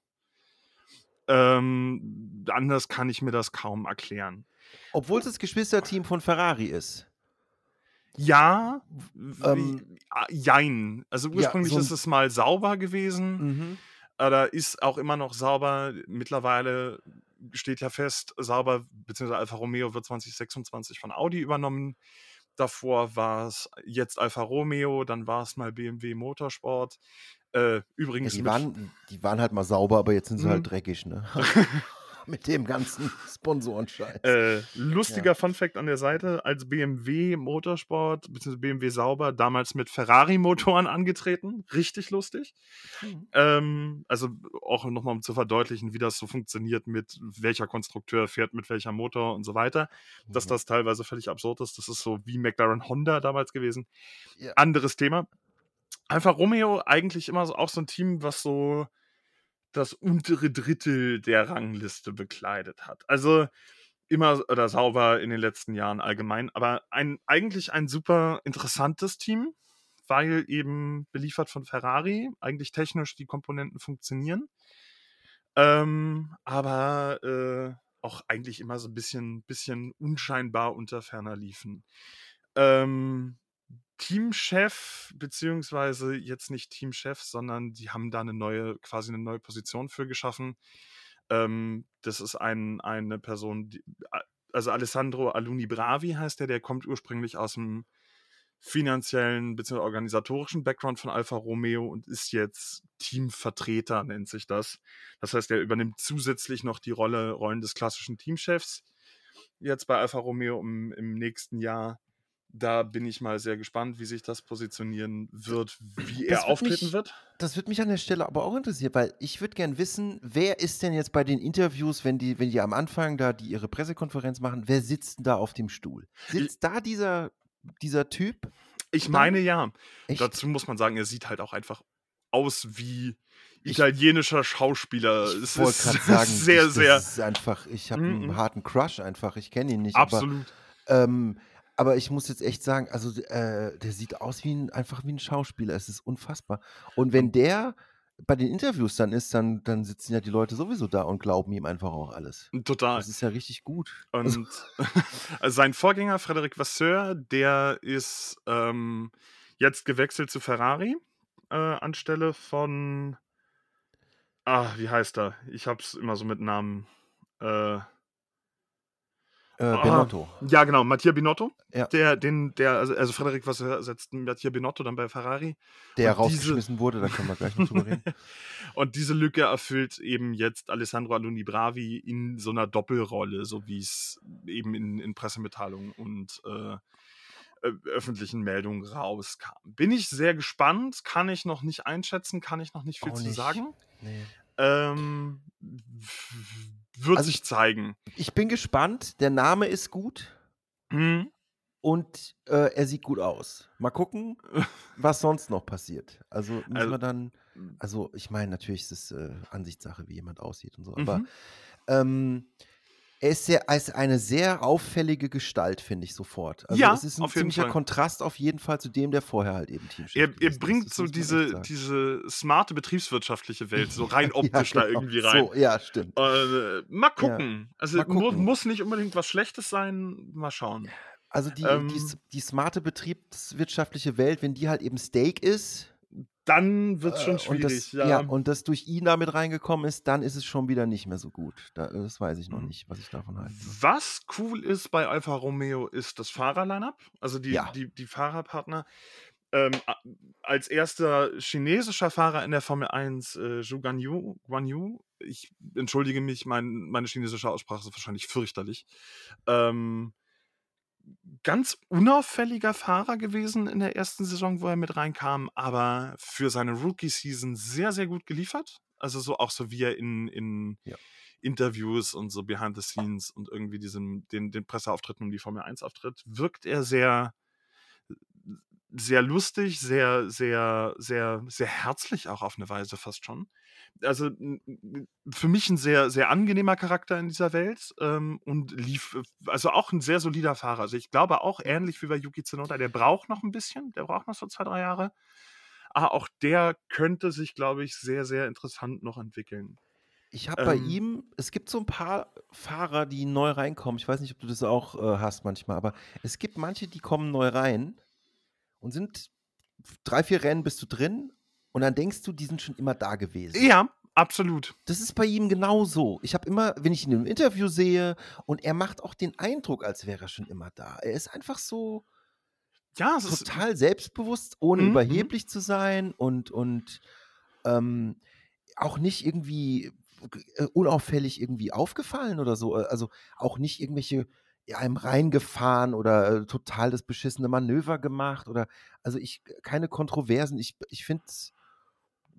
Ähm, anders kann ich mir das kaum erklären. Obwohl es das Geschwisterteam von Ferrari ist. Ja, Ähm, ah, jein. Also ja, ursprünglich so ein- ist es mal sauber gewesen, Mhm. aber ist auch immer noch sauber. Mittlerweile steht ja fest, sauber, beziehungsweise Alfa Romeo wird 2026 von Audi übernommen. davor war es jetzt Alfa Romeo, dann war es mal BMW Motorsport. Äh, übrigens. Ja, die, waren, die waren halt mal sauber, aber jetzt sind sie halt mhm. dreckig, ne? mit dem ganzen Sponsorenscheiß. Äh, lustiger ja. Funfact an der Seite: Als BMW Motorsport bzw. BMW Sauber damals mit Ferrari-Motoren angetreten. Richtig lustig. Mhm. Ähm, also auch nochmal um zu verdeutlichen, wie das so funktioniert, mit welcher Konstrukteur fährt mit welcher Motor und so weiter. Mhm. Dass das teilweise völlig absurd ist. Das ist so wie McLaren Honda damals gewesen. Ja. Anderes Thema. Einfach Romeo eigentlich immer so, auch so ein Team, was so das untere Drittel der Rangliste bekleidet hat. Also immer oder sauber in den letzten Jahren allgemein, aber ein, eigentlich ein super interessantes Team, weil eben beliefert von Ferrari, eigentlich technisch die Komponenten funktionieren, ähm, aber äh, auch eigentlich immer so ein bisschen, bisschen unscheinbar unter ferner liefen. Ähm, Teamchef, beziehungsweise jetzt nicht Teamchef, sondern die haben da eine neue, quasi eine neue Position für geschaffen. Ähm, das ist ein, eine Person, die, also Alessandro Aluni Bravi heißt der, der kommt ursprünglich aus dem finanziellen bzw. organisatorischen Background von Alfa Romeo und ist jetzt Teamvertreter, nennt sich das. Das heißt, er übernimmt zusätzlich noch die Rolle, Rollen des klassischen Teamchefs jetzt bei Alfa Romeo im, im nächsten Jahr da bin ich mal sehr gespannt, wie sich das positionieren wird, wie das er wird auftreten mich, wird. Das würde mich an der Stelle aber auch interessieren, weil ich würde gerne wissen, wer ist denn jetzt bei den Interviews, wenn die, wenn die am Anfang da die ihre Pressekonferenz machen, wer sitzt denn da auf dem Stuhl? Sitzt ich, da dieser, dieser Typ? Ich meine ja. Echt? Dazu muss man sagen, er sieht halt auch einfach aus wie italienischer Schauspieler. Ich wollte gerade sagen, sehr, ich, sehr. ist einfach, ich habe mm -mm. einen harten Crush einfach. Ich kenne ihn nicht. Absolut. Aber, ähm, aber ich muss jetzt echt sagen, also äh, der sieht aus wie ein, einfach wie ein Schauspieler. Es ist unfassbar. Und wenn der bei den Interviews dann ist, dann, dann sitzen ja die Leute sowieso da und glauben ihm einfach auch alles. Total. Das ist ja richtig gut. Und also, also sein Vorgänger, Frédéric Vasseur, der ist ähm, jetzt gewechselt zu Ferrari äh, anstelle von. Ah, wie heißt er? Ich hab's immer so mit Namen. Äh, äh, Benotto. Ja, genau, Mattia Binotto. Ja. Der, den, der, also, also Frederik, was ersetzt Mattia Binotto dann bei Ferrari? Der und rausgeschmissen diese... wurde, da können wir gleich noch drüber reden. und diese Lücke erfüllt eben jetzt Alessandro Aluni Bravi in so einer Doppelrolle, so wie es eben in, in Pressemitteilungen und äh, öffentlichen Meldungen rauskam. Bin ich sehr gespannt, kann ich noch nicht einschätzen, kann ich noch nicht viel Auch zu nicht. sagen. Nee. Ähm, wird also sich zeigen. Ich bin gespannt. Der Name ist gut. Mhm. Und äh, er sieht gut aus. Mal gucken, was sonst noch passiert. Also müssen also, wir dann. Also, ich meine, natürlich ist es äh, Ansichtssache, wie jemand aussieht und so. Aber mhm. ähm, er ist, sehr, er ist eine sehr auffällige Gestalt, finde ich sofort. Also ja, es ist ein ziemlicher Fall. Kontrast auf jeden Fall zu dem, der vorher halt eben Teamchef Er, er bringt so diese, diese smarte betriebswirtschaftliche Welt so rein optisch ja, genau. da irgendwie rein. So, ja, stimmt. Äh, mal gucken. Ja, also mal gucken. Mu muss nicht unbedingt was Schlechtes sein. Mal schauen. Also die, ähm, die, die smarte betriebswirtschaftliche Welt, wenn die halt eben Steak ist, dann wird es schon schwierig. Und das, ja. ja. und das durch ihn damit reingekommen ist, dann ist es schon wieder nicht mehr so gut. Da, das weiß ich noch mhm. nicht, was ich davon halte. Was cool ist bei Alfa Romeo, ist das Fahrerline-up, also die, ja. die, die Fahrerpartner. Ähm, als erster chinesischer Fahrer in der Formel 1, äh, Zhu Guanyu, Guanyu, ich entschuldige mich, mein, meine chinesische Aussprache ist wahrscheinlich fürchterlich. Ähm, ganz unauffälliger Fahrer gewesen in der ersten Saison, wo er mit reinkam, aber für seine Rookie-Season sehr, sehr gut geliefert. Also so auch so wie er in, in ja. Interviews und so Behind the Scenes und irgendwie diesem, den, den Presseauftritten um die Formel 1 auftritt, wirkt er sehr, sehr lustig, sehr, sehr, sehr, sehr herzlich auch auf eine Weise fast schon also für mich ein sehr, sehr angenehmer Charakter in dieser Welt ähm, und lief, äh, also auch ein sehr solider Fahrer. Also ich glaube auch ähnlich wie bei Yuki Tsunoda, der braucht noch ein bisschen, der braucht noch so zwei, drei Jahre. Aber auch der könnte sich, glaube ich, sehr, sehr interessant noch entwickeln. Ich habe ähm, bei ihm, es gibt so ein paar Fahrer, die neu reinkommen. Ich weiß nicht, ob du das auch äh, hast manchmal, aber es gibt manche, die kommen neu rein und sind drei, vier Rennen bist du drin und dann denkst du, die sind schon immer da gewesen. Ja, absolut. Das ist bei ihm genauso. Ich habe immer, wenn ich ihn im Interview sehe, und er macht auch den Eindruck, als wäre er schon immer da. Er ist einfach so, ja, total ist, selbstbewusst, ohne mhm, überheblich zu sein und, und ähm, auch nicht irgendwie äh, unauffällig irgendwie aufgefallen oder so. Äh, also auch nicht irgendwelche ja, einem reingefahren oder äh, total das beschissene Manöver gemacht oder also ich keine Kontroversen. Ich, ich finde es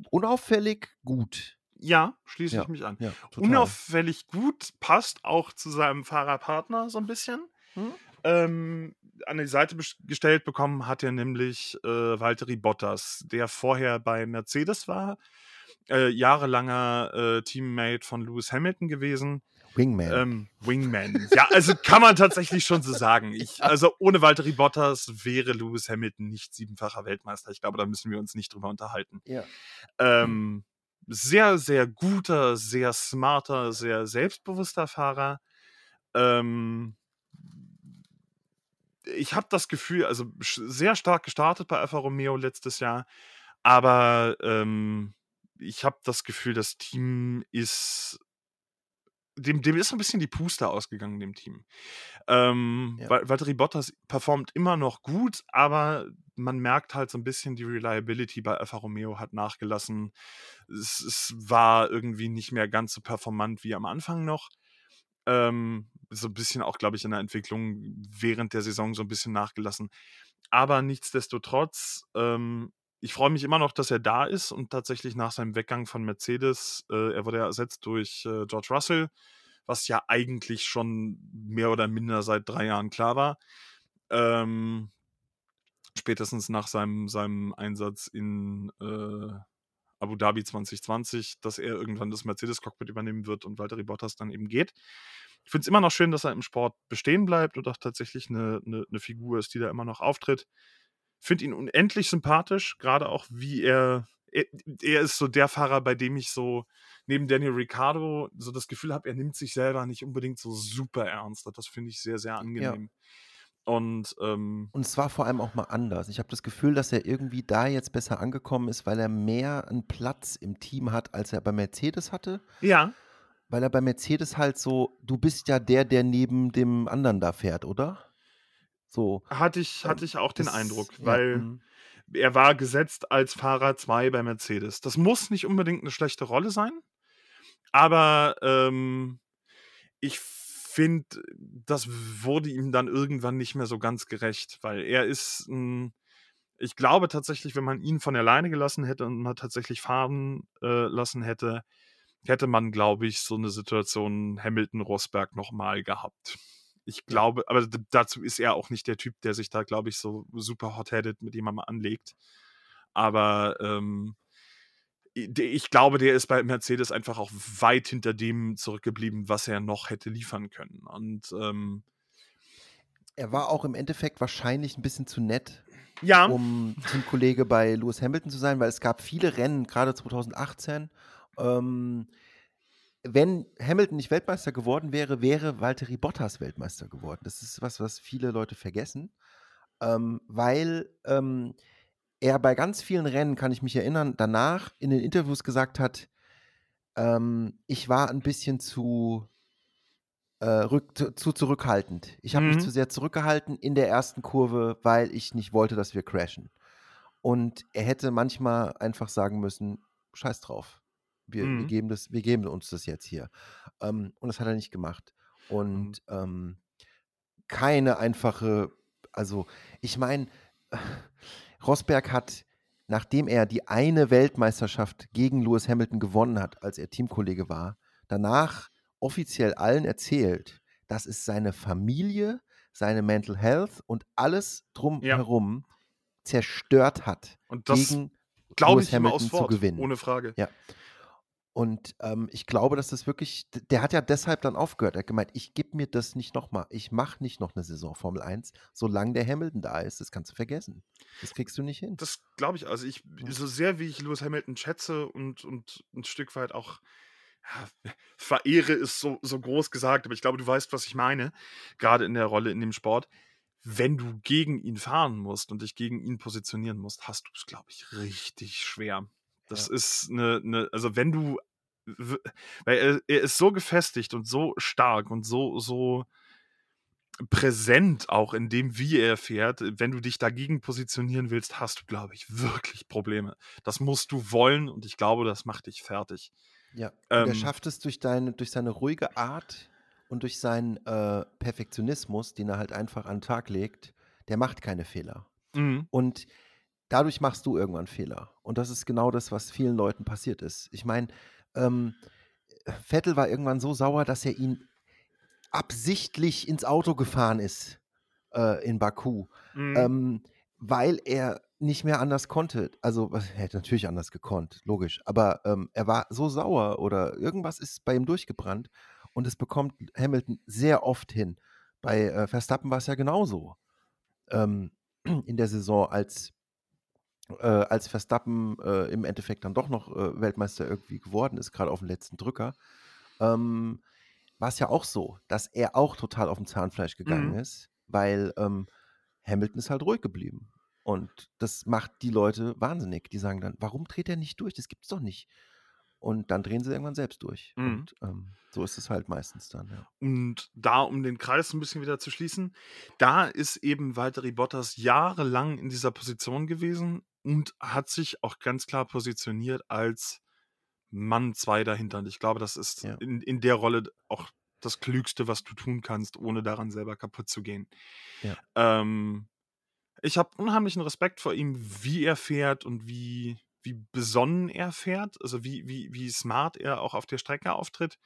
unauffällig gut. Ja, schließe ja, ich mich an. Ja, unauffällig gut passt auch zu seinem Fahrerpartner so ein bisschen. Hm? Ähm, an die Seite gestellt bekommen hat er nämlich äh, Valtteri Bottas, der vorher bei Mercedes war, äh, jahrelanger äh, Teammate von Lewis Hamilton gewesen. Wingman. Ähm, Wingman. ja, also kann man tatsächlich schon so sagen. Ich, also ohne Valtteri Bottas wäre Lewis Hamilton nicht siebenfacher Weltmeister. Ich glaube, da müssen wir uns nicht drüber unterhalten. Ja. Ähm, sehr, sehr guter, sehr smarter, sehr selbstbewusster Fahrer. Ähm, ich habe das Gefühl, also sehr stark gestartet bei Alfa Romeo letztes Jahr, aber ähm, ich habe das Gefühl, das Team ist dem, dem ist so ein bisschen die Puste ausgegangen, dem Team. Ähm, ja. Valtteri Bottas performt immer noch gut, aber man merkt halt so ein bisschen, die Reliability bei Alfa Romeo hat nachgelassen. Es, es war irgendwie nicht mehr ganz so performant wie am Anfang noch. Ähm, so ein bisschen auch, glaube ich, in der Entwicklung während der Saison so ein bisschen nachgelassen. Aber nichtsdestotrotz, ähm, ich freue mich immer noch, dass er da ist und tatsächlich nach seinem Weggang von Mercedes, äh, er wurde ja ersetzt durch äh, George Russell, was ja eigentlich schon mehr oder minder seit drei Jahren klar war. Ähm, spätestens nach seinem, seinem Einsatz in äh, Abu Dhabi 2020, dass er irgendwann das Mercedes-Cockpit übernehmen wird und Valtteri Bottas dann eben geht. Ich finde es immer noch schön, dass er im Sport bestehen bleibt und auch tatsächlich eine, eine, eine Figur ist, die da immer noch auftritt. Finde ihn unendlich sympathisch, gerade auch wie er, er, er. ist so der Fahrer, bei dem ich so neben Daniel Ricciardo so das Gefühl habe, er nimmt sich selber nicht unbedingt so super ernst. Das finde ich sehr, sehr angenehm. Ja. Und, ähm, und es war vor allem auch mal anders. Ich habe das Gefühl, dass er irgendwie da jetzt besser angekommen ist, weil er mehr einen Platz im Team hat, als er bei Mercedes hatte. Ja. Weil er bei Mercedes halt so, du bist ja der, der neben dem anderen da fährt, oder? So. Hatte ich, hatte ich auch das, den Eindruck, weil ja, mhm. er war gesetzt als Fahrer 2 bei Mercedes. Das muss nicht unbedingt eine schlechte Rolle sein, aber ähm, ich finde, das wurde ihm dann irgendwann nicht mehr so ganz gerecht, weil er ist ein, ich glaube tatsächlich, wenn man ihn von alleine gelassen hätte und mal tatsächlich fahren äh, lassen hätte, hätte man, glaube ich, so eine Situation Hamilton-Rosberg nochmal gehabt. Ich glaube, aber dazu ist er auch nicht der Typ, der sich da, glaube ich, so super hot-headed mit jemandem anlegt. Aber ähm, ich glaube, der ist bei Mercedes einfach auch weit hinter dem zurückgeblieben, was er noch hätte liefern können. Und ähm, er war auch im Endeffekt wahrscheinlich ein bisschen zu nett, ja. um Teamkollege bei Lewis Hamilton zu sein, weil es gab viele Rennen, gerade 2018. Ähm, wenn Hamilton nicht Weltmeister geworden wäre, wäre Valtteri Bottas Weltmeister geworden. Das ist was, was viele Leute vergessen, ähm, weil ähm, er bei ganz vielen Rennen, kann ich mich erinnern, danach in den Interviews gesagt hat, ähm, ich war ein bisschen zu, äh, rück, zu zurückhaltend. Ich habe mhm. mich zu sehr zurückgehalten in der ersten Kurve, weil ich nicht wollte, dass wir crashen. Und er hätte manchmal einfach sagen müssen, scheiß drauf. Wir, mhm. wir, geben, das, wir geben uns das jetzt hier. Ähm, und das hat er nicht gemacht. Und mhm. ähm, keine einfache, also ich meine, Rosberg hat, nachdem er die eine Weltmeisterschaft gegen Lewis Hamilton gewonnen hat, als er Teamkollege war, danach offiziell allen erzählt, dass es seine Familie, seine Mental Health und alles drumherum ja. zerstört hat, und das gegen glaube ich Hamilton zu gewinnen. Ohne Frage. Ja. Und ähm, ich glaube, dass das wirklich, der hat ja deshalb dann aufgehört. Er hat gemeint, ich gebe mir das nicht nochmal. Ich mache nicht noch eine Saison Formel 1, solange der Hamilton da ist. Das kannst du vergessen. Das kriegst du nicht hin. Das glaube ich. Also ich, so sehr wie ich Lewis Hamilton schätze und, und ein Stück weit auch ja, verehre, ist so, so groß gesagt, aber ich glaube, du weißt, was ich meine, gerade in der Rolle in dem Sport. Wenn du gegen ihn fahren musst und dich gegen ihn positionieren musst, hast du es, glaube ich, richtig schwer. Das ja. ist eine, eine, also wenn du weil er, er, ist so gefestigt und so stark und so, so präsent auch in dem, wie er fährt. Wenn du dich dagegen positionieren willst, hast du, glaube ich, wirklich Probleme. Das musst du wollen und ich glaube, das macht dich fertig. Ja, ähm, er schafft es durch, deine, durch seine ruhige Art und durch seinen äh, Perfektionismus, den er halt einfach an den Tag legt, der macht keine Fehler. Mhm. Und dadurch machst du irgendwann Fehler. Und das ist genau das, was vielen Leuten passiert ist. Ich meine, ähm, Vettel war irgendwann so sauer, dass er ihn absichtlich ins Auto gefahren ist äh, in Baku, mhm. ähm, weil er nicht mehr anders konnte. Also er hätte natürlich anders gekonnt, logisch. Aber ähm, er war so sauer oder irgendwas ist bei ihm durchgebrannt und es bekommt Hamilton sehr oft hin. Bei äh, Verstappen war es ja genauso ähm, in der Saison, als, äh, als Verstappen äh, im Endeffekt dann doch noch äh, Weltmeister irgendwie geworden ist, gerade auf dem letzten Drücker. Ähm, war es ja auch so, dass er auch total auf dem Zahnfleisch gegangen mhm. ist, weil ähm, Hamilton ist halt ruhig geblieben. Und das macht die Leute wahnsinnig. Die sagen dann, warum dreht er nicht durch? Das gibt es doch nicht. Und dann drehen sie irgendwann selbst durch. Mhm. Und ähm, so ist es halt meistens dann. Ja. Und da, um den Kreis ein bisschen wieder zu schließen, da ist eben Valtteri Bottas jahrelang in dieser Position gewesen und hat sich auch ganz klar positioniert als Mann zwei dahinter. Und ich glaube, das ist ja. in, in der Rolle auch das Klügste, was du tun kannst, ohne daran selber kaputt zu gehen. Ja. Ähm, ich habe unheimlichen Respekt vor ihm, wie er fährt und wie, wie besonnen er fährt, also wie, wie, wie smart er auch auf der Strecke auftritt.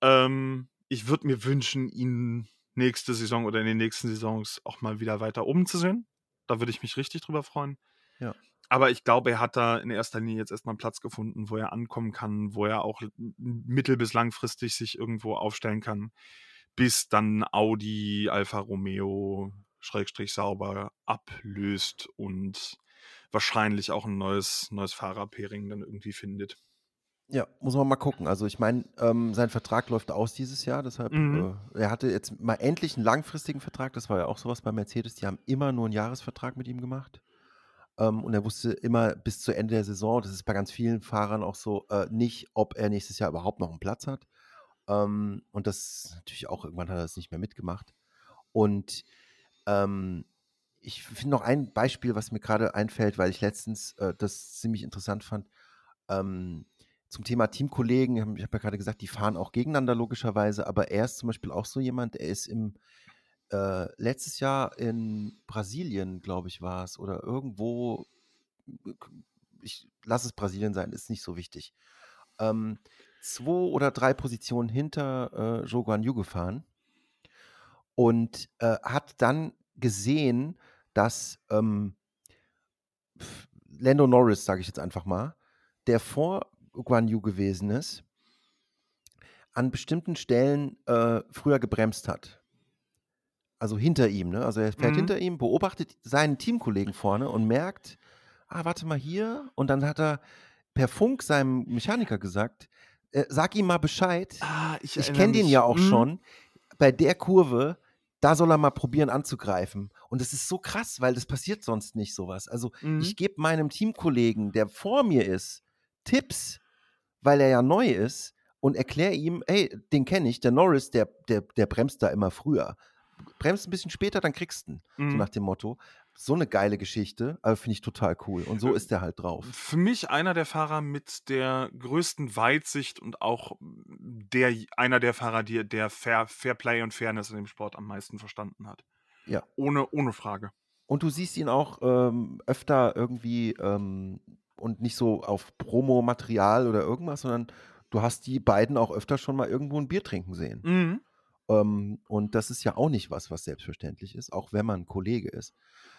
Ähm, ich würde mir wünschen, ihn nächste Saison oder in den nächsten Saisons auch mal wieder weiter oben zu sehen. Da würde ich mich richtig drüber freuen. Ja. Aber ich glaube, er hat da in erster Linie jetzt erstmal einen Platz gefunden, wo er ankommen kann, wo er auch mittel- bis langfristig sich irgendwo aufstellen kann, bis dann Audi, Alfa Romeo, Schrägstrich sauber ablöst und wahrscheinlich auch ein neues, neues Fahrerpairing dann irgendwie findet. Ja, muss man mal gucken. Also ich meine, ähm, sein Vertrag läuft aus dieses Jahr, deshalb, mhm. äh, er hatte jetzt mal endlich einen langfristigen Vertrag, das war ja auch sowas bei Mercedes, die haben immer nur einen Jahresvertrag mit ihm gemacht. Ähm, und er wusste immer bis zu Ende der Saison, das ist bei ganz vielen Fahrern auch so, äh, nicht, ob er nächstes Jahr überhaupt noch einen Platz hat. Ähm, und das natürlich auch, irgendwann hat er das nicht mehr mitgemacht. Und ähm, ich finde noch ein Beispiel, was mir gerade einfällt, weil ich letztens äh, das ziemlich interessant fand. Ähm, zum Thema Teamkollegen, ich habe ja gerade gesagt, die fahren auch gegeneinander logischerweise, aber er ist zum Beispiel auch so jemand, er ist im äh, letztes Jahr in Brasilien, glaube ich, war es, oder irgendwo, ich lasse es Brasilien sein, ist nicht so wichtig. Ähm, zwei oder drei Positionen hinter äh, Zhou Guan Yu gefahren und äh, hat dann gesehen, dass ähm, Lando Norris, sage ich jetzt einfach mal, der vor Guan Yu gewesen ist, an bestimmten Stellen äh, früher gebremst hat also hinter ihm, ne? Also er fährt mhm. hinter ihm, beobachtet seinen Teamkollegen vorne und merkt, ah, warte mal hier. Und dann hat er per Funk seinem Mechaniker gesagt, äh, sag ihm mal Bescheid. Ah, ich ich kenne den ja auch mhm. schon. Bei der Kurve, da soll er mal probieren anzugreifen. Und das ist so krass, weil das passiert sonst nicht sowas. Also mhm. ich gebe meinem Teamkollegen, der vor mir ist, Tipps, weil er ja neu ist und erkläre ihm, hey, den kenne ich, der Norris, der, der, der bremst da immer früher bremst ein bisschen später, dann kriegst du ihn. Mhm. So nach dem Motto. So eine geile Geschichte, aber finde ich total cool. Und so ist der halt drauf. Für mich einer der Fahrer mit der größten Weitsicht und auch der, einer der Fahrer, die, der Fair, Fair Play und Fairness in dem Sport am meisten verstanden hat. Ja. Ohne, ohne Frage. Und du siehst ihn auch ähm, öfter irgendwie ähm, und nicht so auf Promomaterial oder irgendwas, sondern du hast die beiden auch öfter schon mal irgendwo ein Bier trinken sehen. Mhm. Ähm, und das ist ja auch nicht was, was selbstverständlich ist, auch wenn man Kollege ist.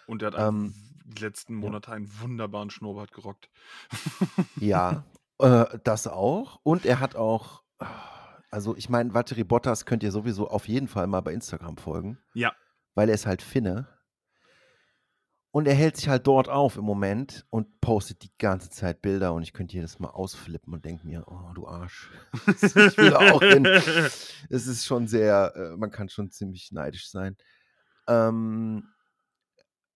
Und er hat ähm, die letzten Monate ja. einen wunderbaren Schnurrbart gerockt. ja, äh, das auch. Und er hat auch, also ich meine, Valtteri Bottas könnt ihr sowieso auf jeden Fall mal bei Instagram folgen. Ja. Weil er ist halt Finne. Und er hält sich halt dort auf im Moment und postet die ganze Zeit Bilder und ich könnte jedes Mal ausflippen und denke mir, oh du Arsch. ich will auch hin. Es ist schon sehr, äh, man kann schon ziemlich neidisch sein. Ähm,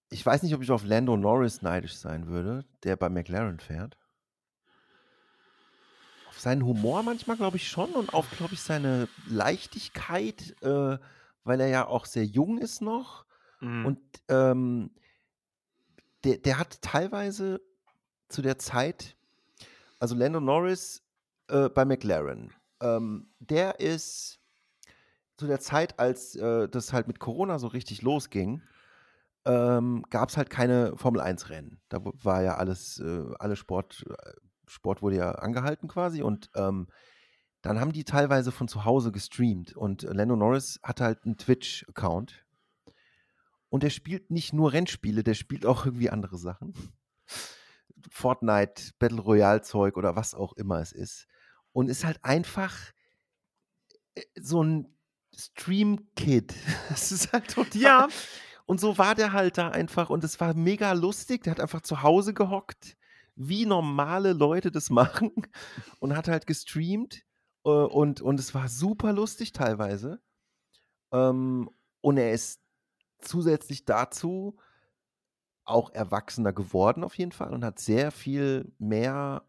ich weiß nicht, ob ich auf Lando Norris neidisch sein würde, der bei McLaren fährt. Auf seinen Humor manchmal, glaube ich, schon und auf, glaube ich, seine Leichtigkeit, äh, weil er ja auch sehr jung ist noch. Mhm. Und ähm, der, der hat teilweise zu der Zeit, also Lando Norris äh, bei McLaren, ähm, der ist zu der Zeit, als äh, das halt mit Corona so richtig losging, ähm, gab es halt keine Formel-1-Rennen. Da war ja alles, äh, alle Sport, äh, Sport wurde ja angehalten quasi und ähm, dann haben die teilweise von zu Hause gestreamt und Lando Norris hatte halt einen Twitch-Account und der spielt nicht nur Rennspiele, der spielt auch irgendwie andere Sachen. Fortnite, Battle Royale Zeug oder was auch immer es ist und ist halt einfach äh, so ein Stream-Kid. Das ist halt total. Ja. Und so war der halt da einfach und es war mega lustig. Der hat einfach zu Hause gehockt, wie normale Leute das machen und hat halt gestreamt äh, und, und es war super lustig teilweise. Ähm, und er ist zusätzlich dazu auch erwachsener geworden auf jeden Fall und hat sehr viel mehr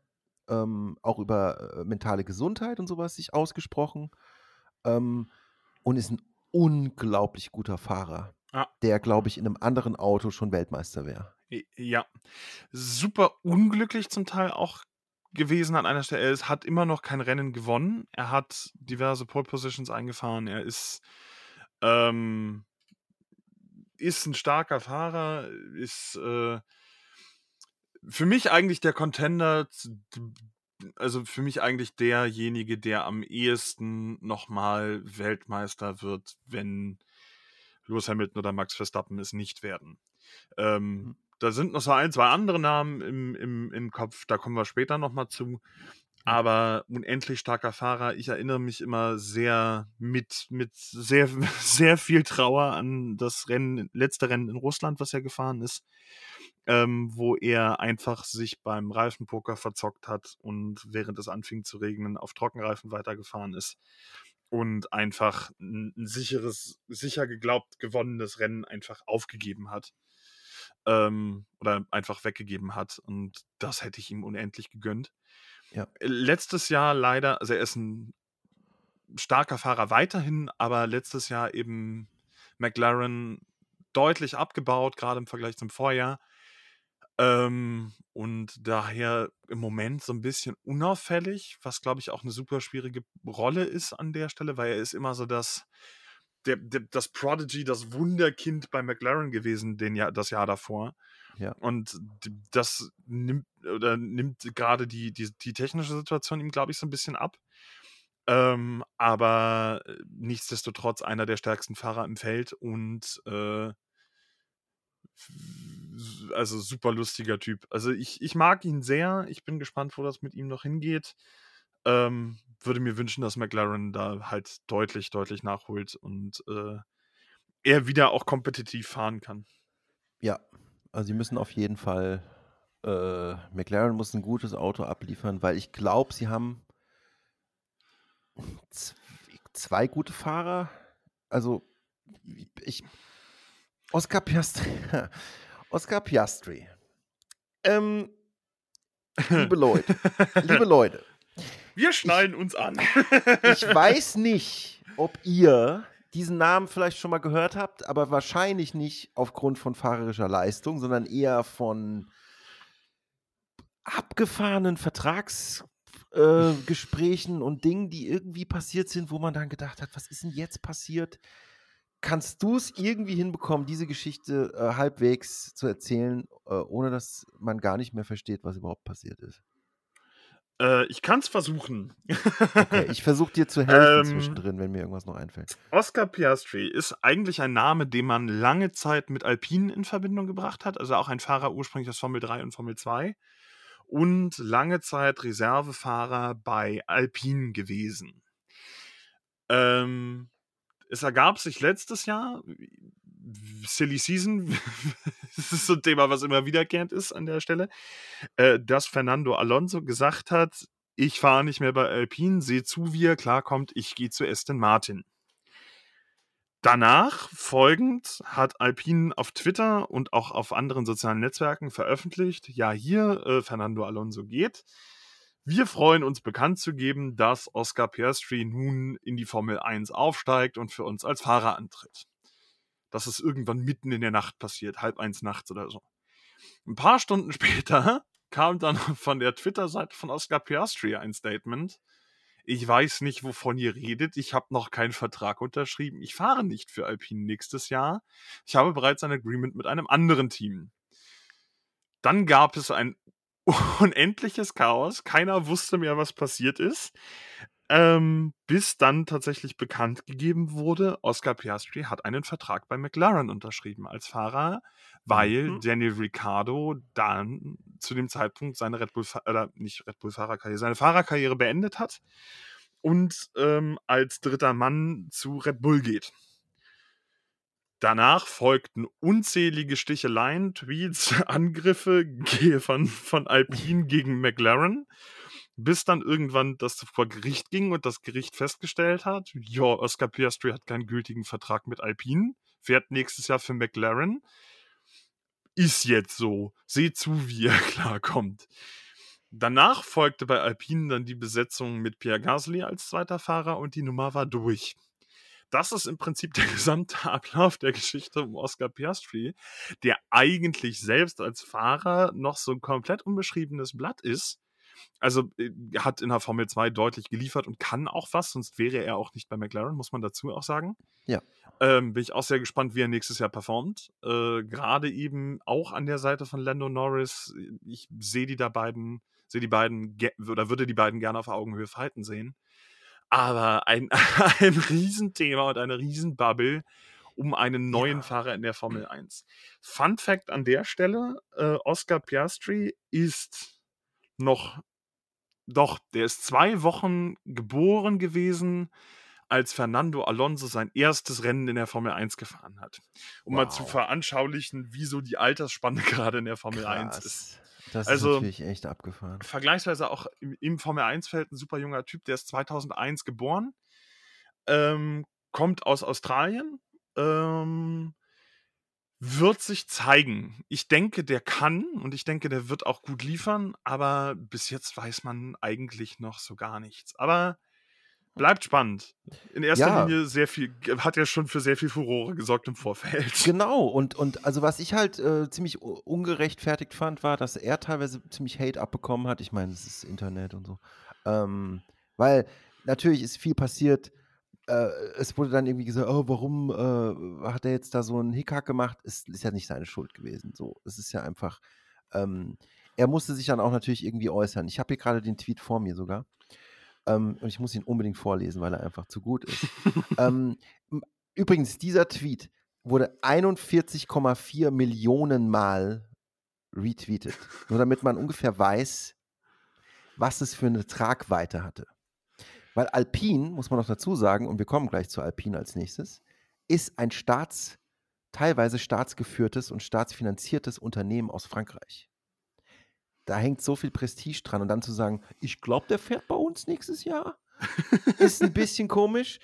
ähm, auch über äh, mentale Gesundheit und sowas sich ausgesprochen ähm, und ist ein unglaublich guter Fahrer ja. der, glaube ich, in einem anderen Auto schon Weltmeister wäre. Ja, super unglücklich zum Teil auch gewesen an einer Stelle. Er hat immer noch kein Rennen gewonnen. Er hat diverse Pole Positions eingefahren. Er ist, ähm, ist ein starker Fahrer, ist äh, für mich eigentlich der Contender, also für mich eigentlich derjenige, der am ehesten nochmal Weltmeister wird, wenn Lewis Hamilton oder Max Verstappen es nicht werden. Ähm, mhm. Da sind noch so ein, zwei andere Namen im, im, im Kopf, da kommen wir später nochmal zu. Mhm. Aber unendlich starker Fahrer, ich erinnere mich immer sehr mit, mit sehr, sehr viel Trauer an das Rennen, letzte Rennen in Russland, was er gefahren ist, ähm, wo er einfach sich beim Reifenpoker verzockt hat und während es anfing zu regnen auf Trockenreifen weitergefahren ist und einfach ein, sicheres, sicher geglaubt gewonnenes Rennen einfach aufgegeben hat. Ähm, oder einfach weggegeben hat. Und das hätte ich ihm unendlich gegönnt. Ja. Letztes Jahr leider, also er ist ein starker Fahrer weiterhin, aber letztes Jahr eben McLaren deutlich abgebaut, gerade im Vergleich zum Vorjahr. Ähm, und daher im Moment so ein bisschen unauffällig, was glaube ich auch eine super schwierige Rolle ist an der Stelle, weil er ist immer so das, der, der, das Prodigy, das Wunderkind bei McLaren gewesen, den Jahr, das Jahr davor. Ja. Und das nimmt oder nimmt gerade die, die, die technische Situation ihm, glaube ich, so ein bisschen ab. Ähm, aber äh, nichtsdestotrotz einer der stärksten Fahrer im Feld und äh, also super lustiger Typ. Also ich, ich mag ihn sehr. Ich bin gespannt, wo das mit ihm noch hingeht. Ähm, würde mir wünschen, dass McLaren da halt deutlich, deutlich nachholt und äh, er wieder auch kompetitiv fahren kann. Ja, also sie müssen auf jeden Fall, äh, McLaren muss ein gutes Auto abliefern, weil ich glaube, sie haben zwei gute Fahrer. Also ich, Oscar Piastri. Oscar Piastri. Ähm, liebe Leute, liebe Leute. Wir schneiden ich, uns an. ich weiß nicht, ob ihr diesen Namen vielleicht schon mal gehört habt, aber wahrscheinlich nicht aufgrund von fahrerischer Leistung, sondern eher von abgefahrenen Vertragsgesprächen äh, und Dingen, die irgendwie passiert sind, wo man dann gedacht hat, was ist denn jetzt passiert? Kannst du es irgendwie hinbekommen, diese Geschichte äh, halbwegs zu erzählen, äh, ohne dass man gar nicht mehr versteht, was überhaupt passiert ist? Äh, ich kann es versuchen. okay, ich versuche dir zu helfen ähm, zwischendrin, wenn mir irgendwas noch einfällt. Oscar Piastri ist eigentlich ein Name, den man lange Zeit mit Alpine in Verbindung gebracht hat. Also auch ein Fahrer ursprünglich aus Formel 3 und Formel 2. Und lange Zeit Reservefahrer bei Alpine gewesen. Ähm, es ergab sich letztes Jahr, Silly Season, das ist so ein Thema, was immer wiederkehrend ist an der Stelle, äh, dass Fernando Alonso gesagt hat, ich fahre nicht mehr bei Alpine, sehe zu, wie er klarkommt, ich gehe zu Aston Martin. Danach, folgend, hat Alpine auf Twitter und auch auf anderen sozialen Netzwerken veröffentlicht, ja, hier, äh, Fernando Alonso geht. Wir freuen uns bekannt zu geben, dass Oscar Piastri nun in die Formel 1 aufsteigt und für uns als Fahrer antritt. Das ist irgendwann mitten in der Nacht passiert, halb eins nachts oder so. Ein paar Stunden später kam dann von der Twitter-Seite von Oscar Piastri ein Statement. Ich weiß nicht, wovon ihr redet. Ich habe noch keinen Vertrag unterschrieben. Ich fahre nicht für Alpine nächstes Jahr. Ich habe bereits ein Agreement mit einem anderen Team. Dann gab es ein unendliches Chaos. Keiner wusste mehr, was passiert ist. Ähm, bis dann tatsächlich bekannt gegeben wurde, Oscar Piastri hat einen Vertrag bei McLaren unterschrieben als Fahrer, weil mhm. Daniel Ricciardo dann zu dem Zeitpunkt seine Red Bull, äh, nicht Red Bull Fahrerkarriere, seine Fahrerkarriere beendet hat und ähm, als dritter Mann zu Red Bull geht. Danach folgten unzählige Sticheleien, Tweets, Angriffe von, von Alpine gegen McLaren, bis dann irgendwann das vor Gericht ging und das Gericht festgestellt hat, ja, Oscar Piastri hat keinen gültigen Vertrag mit Alpine, fährt nächstes Jahr für McLaren. Ist jetzt so. Seht zu, wie er klarkommt. Danach folgte bei Alpine dann die Besetzung mit Pierre Gasly als zweiter Fahrer und die Nummer war durch das ist im Prinzip der gesamte Ablauf der Geschichte um Oscar Piastri, der eigentlich selbst als Fahrer noch so ein komplett unbeschriebenes Blatt ist. Also äh, hat in der Formel 2 deutlich geliefert und kann auch was, sonst wäre er auch nicht bei McLaren, muss man dazu auch sagen. Ja. Ähm, bin ich auch sehr gespannt, wie er nächstes Jahr performt. Äh, Gerade eben auch an der Seite von Lando Norris. Ich sehe die da beiden, sehe die beiden oder würde die beiden gerne auf Augenhöhe verhalten sehen aber ein, ein Riesenthema und eine Riesenbubble um einen neuen ja. Fahrer in der Formel 1. Fun Fact an der Stelle: äh, Oscar Piastri ist noch, doch, der ist zwei Wochen geboren gewesen, als Fernando Alonso sein erstes Rennen in der Formel 1 gefahren hat. Um wow. mal zu veranschaulichen, wieso die Altersspanne gerade in der Formel Krass. 1 ist. Das also, ist natürlich echt abgefahren. Vergleichsweise auch im, im Formel 1-Feld ein super junger Typ, der ist 2001 geboren, ähm, kommt aus Australien, ähm, wird sich zeigen. Ich denke, der kann und ich denke, der wird auch gut liefern, aber bis jetzt weiß man eigentlich noch so gar nichts. Aber Bleibt spannend. In erster ja. Linie sehr viel, hat ja schon für sehr viel Furore gesorgt im Vorfeld. Genau, und, und also was ich halt äh, ziemlich ungerechtfertigt fand, war, dass er teilweise ziemlich Hate abbekommen hat. Ich meine, es ist Internet und so. Ähm, weil natürlich ist viel passiert. Äh, es wurde dann irgendwie gesagt, oh, warum äh, hat er jetzt da so einen Hickhack gemacht? Es ist ja nicht seine Schuld gewesen. So, es ist ja einfach. Ähm, er musste sich dann auch natürlich irgendwie äußern. Ich habe hier gerade den Tweet vor mir sogar. Ähm, und ich muss ihn unbedingt vorlesen, weil er einfach zu gut ist. ähm, übrigens, dieser Tweet wurde 41,4 Millionen Mal retweetet. Nur damit man ungefähr weiß, was es für eine Tragweite hatte. Weil Alpine, muss man noch dazu sagen, und wir kommen gleich zu Alpine als nächstes, ist ein staats, teilweise staatsgeführtes und staatsfinanziertes Unternehmen aus Frankreich da hängt so viel Prestige dran. Und dann zu sagen, ich glaube, der fährt bei uns nächstes Jahr, ist ein bisschen komisch.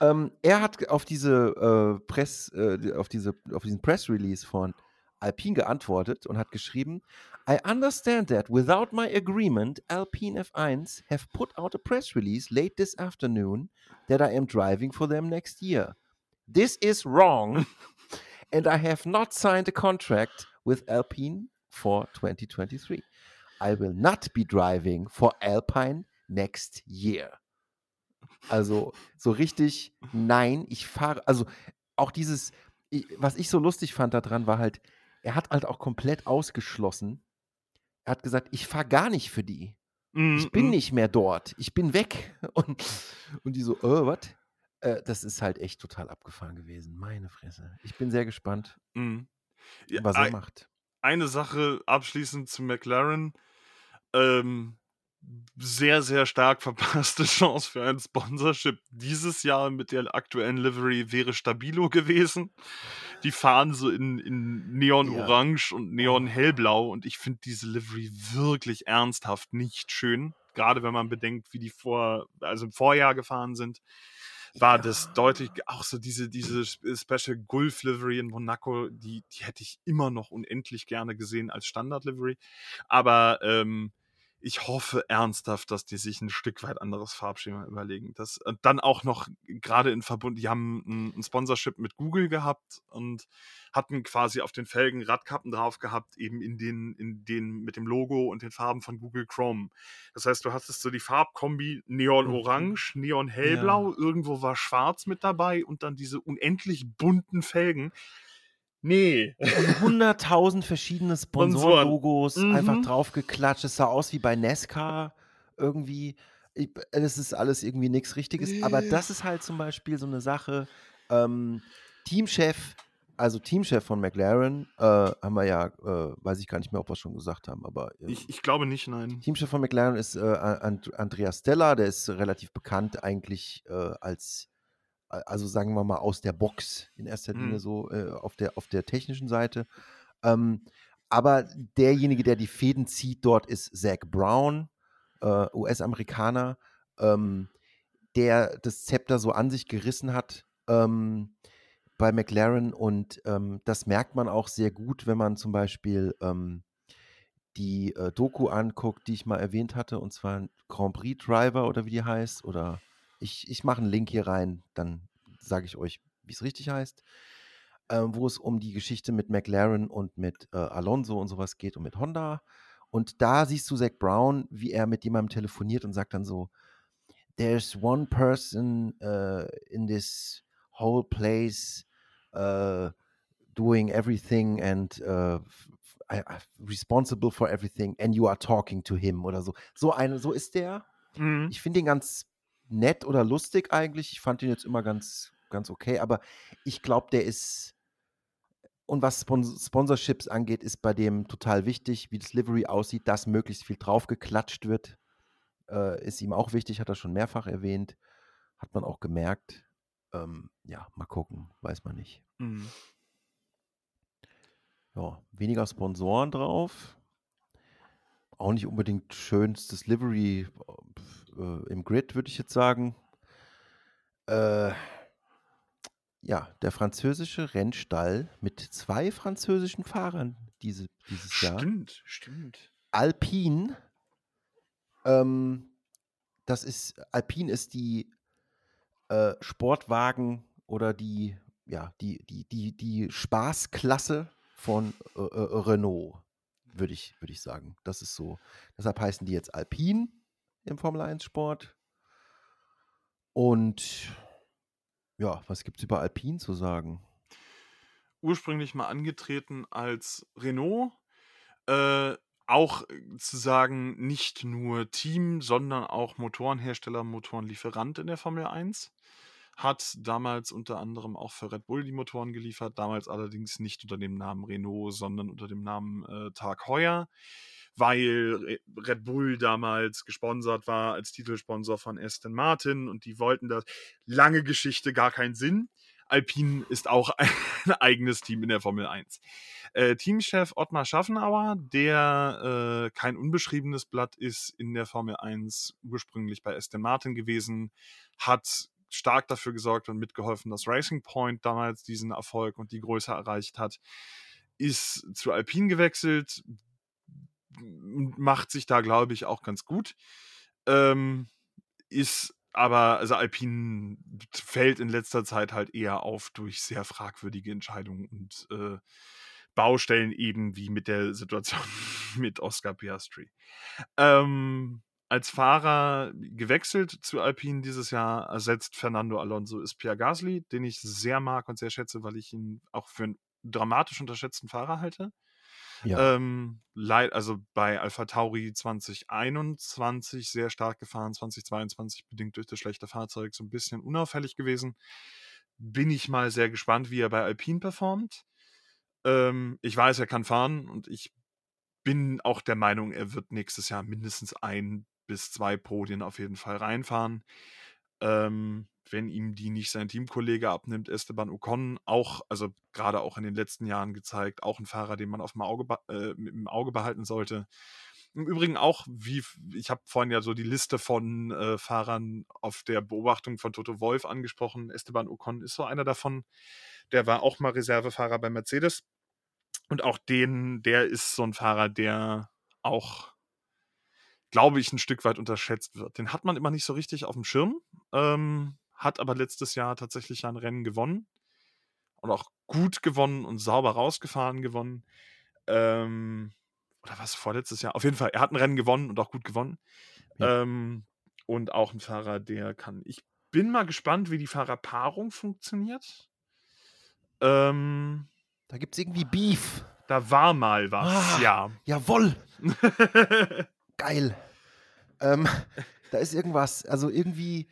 Ähm, er hat auf diese äh, Press, äh, auf diese, auf diesen Press Release von Alpine geantwortet und hat geschrieben: I understand that without my agreement, Alpine F1 have put out a press release late this afternoon that I am driving for them next year. This is wrong, and I have not signed a contract with Alpine for 2023. I will not be driving for Alpine next year. Also so richtig, nein, ich fahre, also auch dieses, was ich so lustig fand daran, war halt, er hat halt auch komplett ausgeschlossen. Er hat gesagt, ich fahre gar nicht für die. Mm, ich bin mm. nicht mehr dort. Ich bin weg. Und, und die so, äh, was? Äh, das ist halt echt total abgefahren gewesen. Meine Fresse. Ich bin sehr gespannt, mm. ja, was er macht. Eine Sache abschließend zu McLaren ähm, sehr, sehr stark verpasste Chance für ein Sponsorship dieses Jahr mit der aktuellen Livery wäre Stabilo gewesen. Die fahren so in, in Neon-Orange ja. und Neon-Hellblau und ich finde diese Livery wirklich ernsthaft nicht schön. Gerade wenn man bedenkt, wie die vor, also im Vorjahr gefahren sind, war ja. das deutlich, auch so diese, diese Special Gulf Livery in Monaco, die, die hätte ich immer noch unendlich gerne gesehen als Standard Livery. Aber ähm, ich hoffe ernsthaft, dass die sich ein Stück weit anderes Farbschema überlegen. Das und dann auch noch gerade in Verbund die haben 'n 'n Sponsorship mit Google gehabt und hatten quasi auf den Felgen Radkappen drauf gehabt, eben in den in den mit dem Logo und den Farben von Google Chrome. Das heißt, du hattest so die Farbkombi Neon-Orange, Mhm. Ja. Neon-Hellblau, irgendwo war Schwarz mit dabei und dann diese unendlich bunten Felgen. Ne. Und 100.000 verschiedene Sponsoren. Sponsorenlogos einfach Mhm. draufgeklatscht. Es sah aus wie bei NASCAR irgendwie. Ich das ist alles irgendwie nix Richtiges. Aber das ist halt zum Beispiel so 'ne Sache, ähm, Teamchef also Teamchef von McLaren, äh, haben wir ja äh, weiß ich gar nicht mehr, ob wir's schon gesagt haben, aber, ähm Ich ich glaube nicht, nein. Teamchef von McLaren ist, äh, A And Andreas Stella, der ist relativ bekannt eigentlich, äh, als also sagen wir mal aus der Box in erster Linie Mhm. so, äh, auf der auf der technischen Seite. Ähm, aber derjenige, der die Fäden zieht dort, ist Zac Brown, äh, US-Amerikaner, ähm, der das Zepter so an sich gerissen hat, ähm, bei McLaren und, ähm, das merkt man auch sehr gut, wenn man zum Beispiel, ähm, die, äh, Doku anguckt, die ich mal erwähnt hatte, und zwar Grand Prix Driver oder wie die heißt oder ich ich mache 'n Link hier rein, dann sage ich euch, wie's richtig heißt, ähm, wo es um die Geschichte mit McLaren und mit, äh, Alonso und so was geht und mit Honda. Und da siehst du Zac Brown, wie er mit jemandem telefoniert und sagt dann so: „There's one person, äh, in this whole place, äh, doing everything and, äh, I responsible for everything and you are talking to him“ oder so. So eine so ist der. Mhm. Ich finde ihn ganz nett oder lustig eigentlich. Ich fand ihn jetzt immer ganz ganz okay, aber ich glaube, der ist und was Spons Sponsorships angeht, ist bei dem total wichtig, wie das Livery aussieht, dass möglichst viel draufgeklatscht wird. Äh, ist ihm auch wichtig, hat er schon mehrfach erwähnt. Hat man auch gemerkt. Ähm, ja, mal gucken, weiß man nicht. Mhm. Ja, weniger Sponsoren drauf. Auch nicht unbedingt schönstes Livery, äh, im Grid, würde ich jetzt sagen. Äh ja, der französische Rennstall mit 2 französischen Fahrern diese dieses Jahr. Stimmt, stimmt. Alpine. Ähm, das ist Alpine ist die, äh, Sportwagen oder die ja, die die die die Spaßklasse von, äh, äh, Renault, würde ich würde ich sagen. Das ist so deshalb heißen die jetzt Alpine im Formel-1-Sport. Und ja, was gibt's über Alpine zu sagen? Ursprünglich mal angetreten als Renault, äh, auch zu sagen, nicht nur Team, sondern auch Motorenhersteller, Motorenlieferant in der Formel 1. Hat damals unter anderem auch für Red Bull die Motoren geliefert, damals allerdings nicht unter dem Namen Renault, sondern unter dem Namen, äh, Tag Heuer, weil Re Red Bull damals gesponsert war als Titelsponsor von Aston Martin und die wollten das. Lange Geschichte, gar keinen Sinn. Alpine ist auch ein eigenes Team in der Formel 1. Äh, Teamchef Ottmar Schaffenauer, der, äh, kein unbeschriebenes Blatt ist in der Formel 1, ursprünglich bei Aston Martin gewesen, hat stark dafür gesorgt und mitgeholfen, dass Racing Point damals diesen Erfolg und die Größe erreicht hat. Ist zu Alpine gewechselt, macht sich da, glaube ich, auch ganz gut. Ähm, ist aber also Alpine fällt in letzter Zeit halt eher auf durch sehr fragwürdige Entscheidungen und, äh, Baustellen eben wie mit der Situation mit Oscar Piastri. Ähm, als Fahrer gewechselt zu Alpine dieses Jahr ersetzt Fernando Alonso ist Pierre Gasly, den ich sehr mag und sehr schätze, weil ich ihn auch für 'n dramatisch unterschätzten Fahrer halte. Ja. Ähm, also bei AlphaTauri 2021 sehr stark gefahren, 2022 bedingt durch das schlechte Fahrzeug so 'n bisschen unauffällig gewesen. Bin ich mal sehr gespannt, wie er bei Alpine performt. Ähm, ich weiß, er kann fahren und ich bin auch der Meinung, er wird nächstes Jahr mindestens 1 bis 2 Podien auf jeden Fall reinfahren. Ähm, wenn ihm die nicht sein Teamkollege abnimmt, Esteban Ocon, auch also grade auch in den letzten Jahren gezeigt, auch 'n Fahrer, den man aufm Auge be äh, im Auge behalten sollte. Im Übrigen auch, wie ich habe vorhin ja so die Liste von, äh, Fahrern auf der Beobachtung von Toto Wolff angesprochen. Esteban Ocon ist so einer davon. Der war auch mal Reservefahrer bei Mercedes. Und auch den der ist so 'n Fahrer, der auch glaube ich, ein Stück weit unterschätzt wird. Den hat man immer nicht so richtig auf dem Schirm, ähm, hat aber letztes Jahr tatsächlich ein Rennen gewonnen und auch gut gewonnen und sauber rausgefahren gewonnen. Ähm, oder was, vorletztes Jahr? Auf jeden Fall, er hat ein Rennen gewonnen und auch gut gewonnen. Ja. Ähm, und auch ein Fahrer, der kann. Ich bin mal gespannt, wie die Fahrerpaarung funktioniert. Ähm, da gibt es irgendwie Beef. Da war mal was, ah, ja. Jawoll. Geil. Ähm, da ist irgendwas, also irgendwie,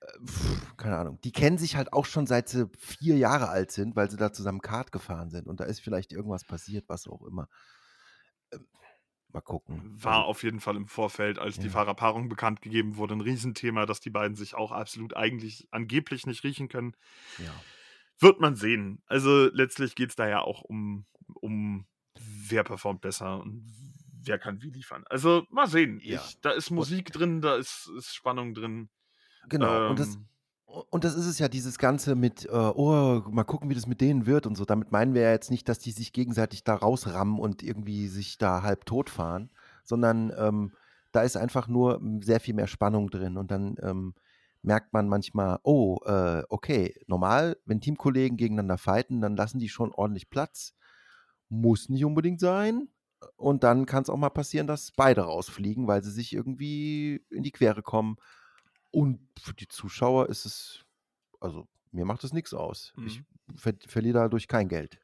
äh, pf, keine Ahnung, die kennen sich halt auch schon seit sie vier Jahre alt sind, weil sie da zusammen Kart gefahren sind und da ist vielleicht irgendwas passiert, was auch immer. Ähm, mal gucken. War also, auf jeden Fall im Vorfeld, als ja. die Fahrerpaarung bekannt gegeben wurde, ein Riesenthema, dass die beiden sich auch absolut eigentlich angeblich nicht riechen können. Ja. Wird man sehen. Also letztlich geht es da ja auch um, um wer performt besser und wer kann wie liefern. Also mal sehen. Ja. Ich, da ist Musik und, drin, da ist, ist, Spannung drin. Genau. Ähm, und, das, ähm. und das ist es ja, dieses Ganze mit, äh, oh, mal gucken, wie das mit denen wird und so. Damit meinen wir ja jetzt nicht, dass die sich gegenseitig da rausrammen und irgendwie sich da halb tot fahren, sondern ähm, da ist einfach nur sehr viel mehr Spannung drin. Und dann ähm, merkt man manchmal, oh, äh, okay, normal, wenn Teamkollegen gegeneinander fighten, dann lassen die schon ordentlich Platz. Muss nicht unbedingt sein. Und dann kann es auch mal passieren, dass beide rausfliegen, weil sie sich irgendwie in die Quere kommen. Und für die Zuschauer ist es, also mir macht es nichts aus. Mhm. Ich ver verliere dadurch kein Geld.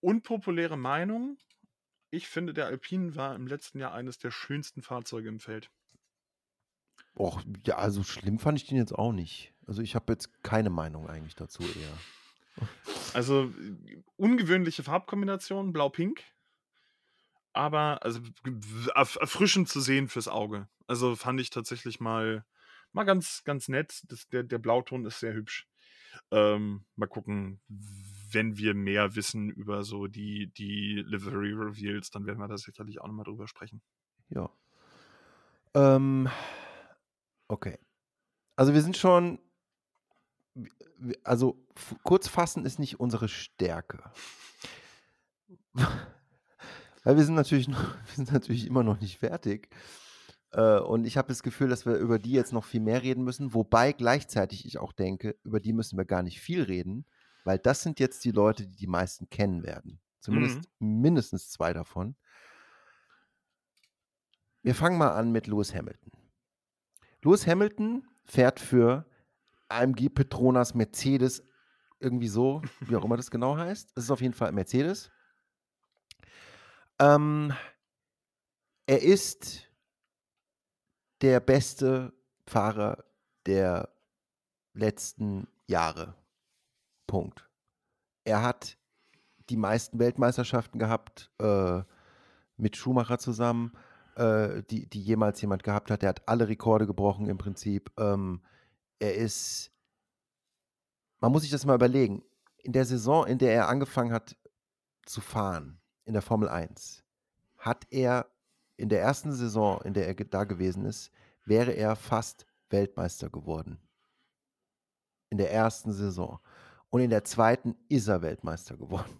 Unpopuläre Meinung. Ich finde, der Alpine war im letzten Jahr eines der schönsten Fahrzeuge im Feld. Och, ja, also schlimm fand ich den jetzt auch nicht. Also ich habe jetzt keine Meinung eigentlich dazu eher. Also ungewöhnliche Farbkombination, blau-pink aber also erfrischend zu sehen fürs Auge. Also fand ich tatsächlich mal, mal ganz, ganz nett. Das, der, der Blauton ist sehr hübsch. Ähm, mal gucken, wenn wir mehr wissen über so die, die Livery Reveals, dann werden wir da sicherlich auch nochmal drüber sprechen. Ja. Ähm, okay. Also wir sind schon, also kurz fassen ist nicht unsere Stärke. Weil wir sind natürlich, noch, wir sind natürlich immer noch nicht fertig. Äh, und ich habe das Gefühl, dass wir über die jetzt noch viel mehr reden müssen. Wobei gleichzeitig ich auch denke, über die müssen wir gar nicht viel reden, weil das sind jetzt die Leute, die die meisten kennen werden. Zumindest mhm. mindestens zwei davon. Wir fangen mal an mit Lewis Hamilton. Lewis Hamilton fährt für AMG Petronas Mercedes, irgendwie so, wie auch immer das genau heißt. Es ist auf jeden Fall Mercedes. Ähm, er ist der beste Fahrer der letzten Jahre. Punkt. Er hat die meisten Weltmeisterschaften gehabt äh, mit Schumacher zusammen, äh, die, die jemals jemand gehabt hat. Er hat alle Rekorde gebrochen im Prinzip. Ähm, er ist, man muss sich das mal überlegen, in der Saison, in der er angefangen hat zu fahren, in der Formel 1 hat er in der ersten Saison, in der er da gewesen ist, wäre er fast Weltmeister geworden. In der ersten Saison. Und in der zweiten ist er Weltmeister geworden.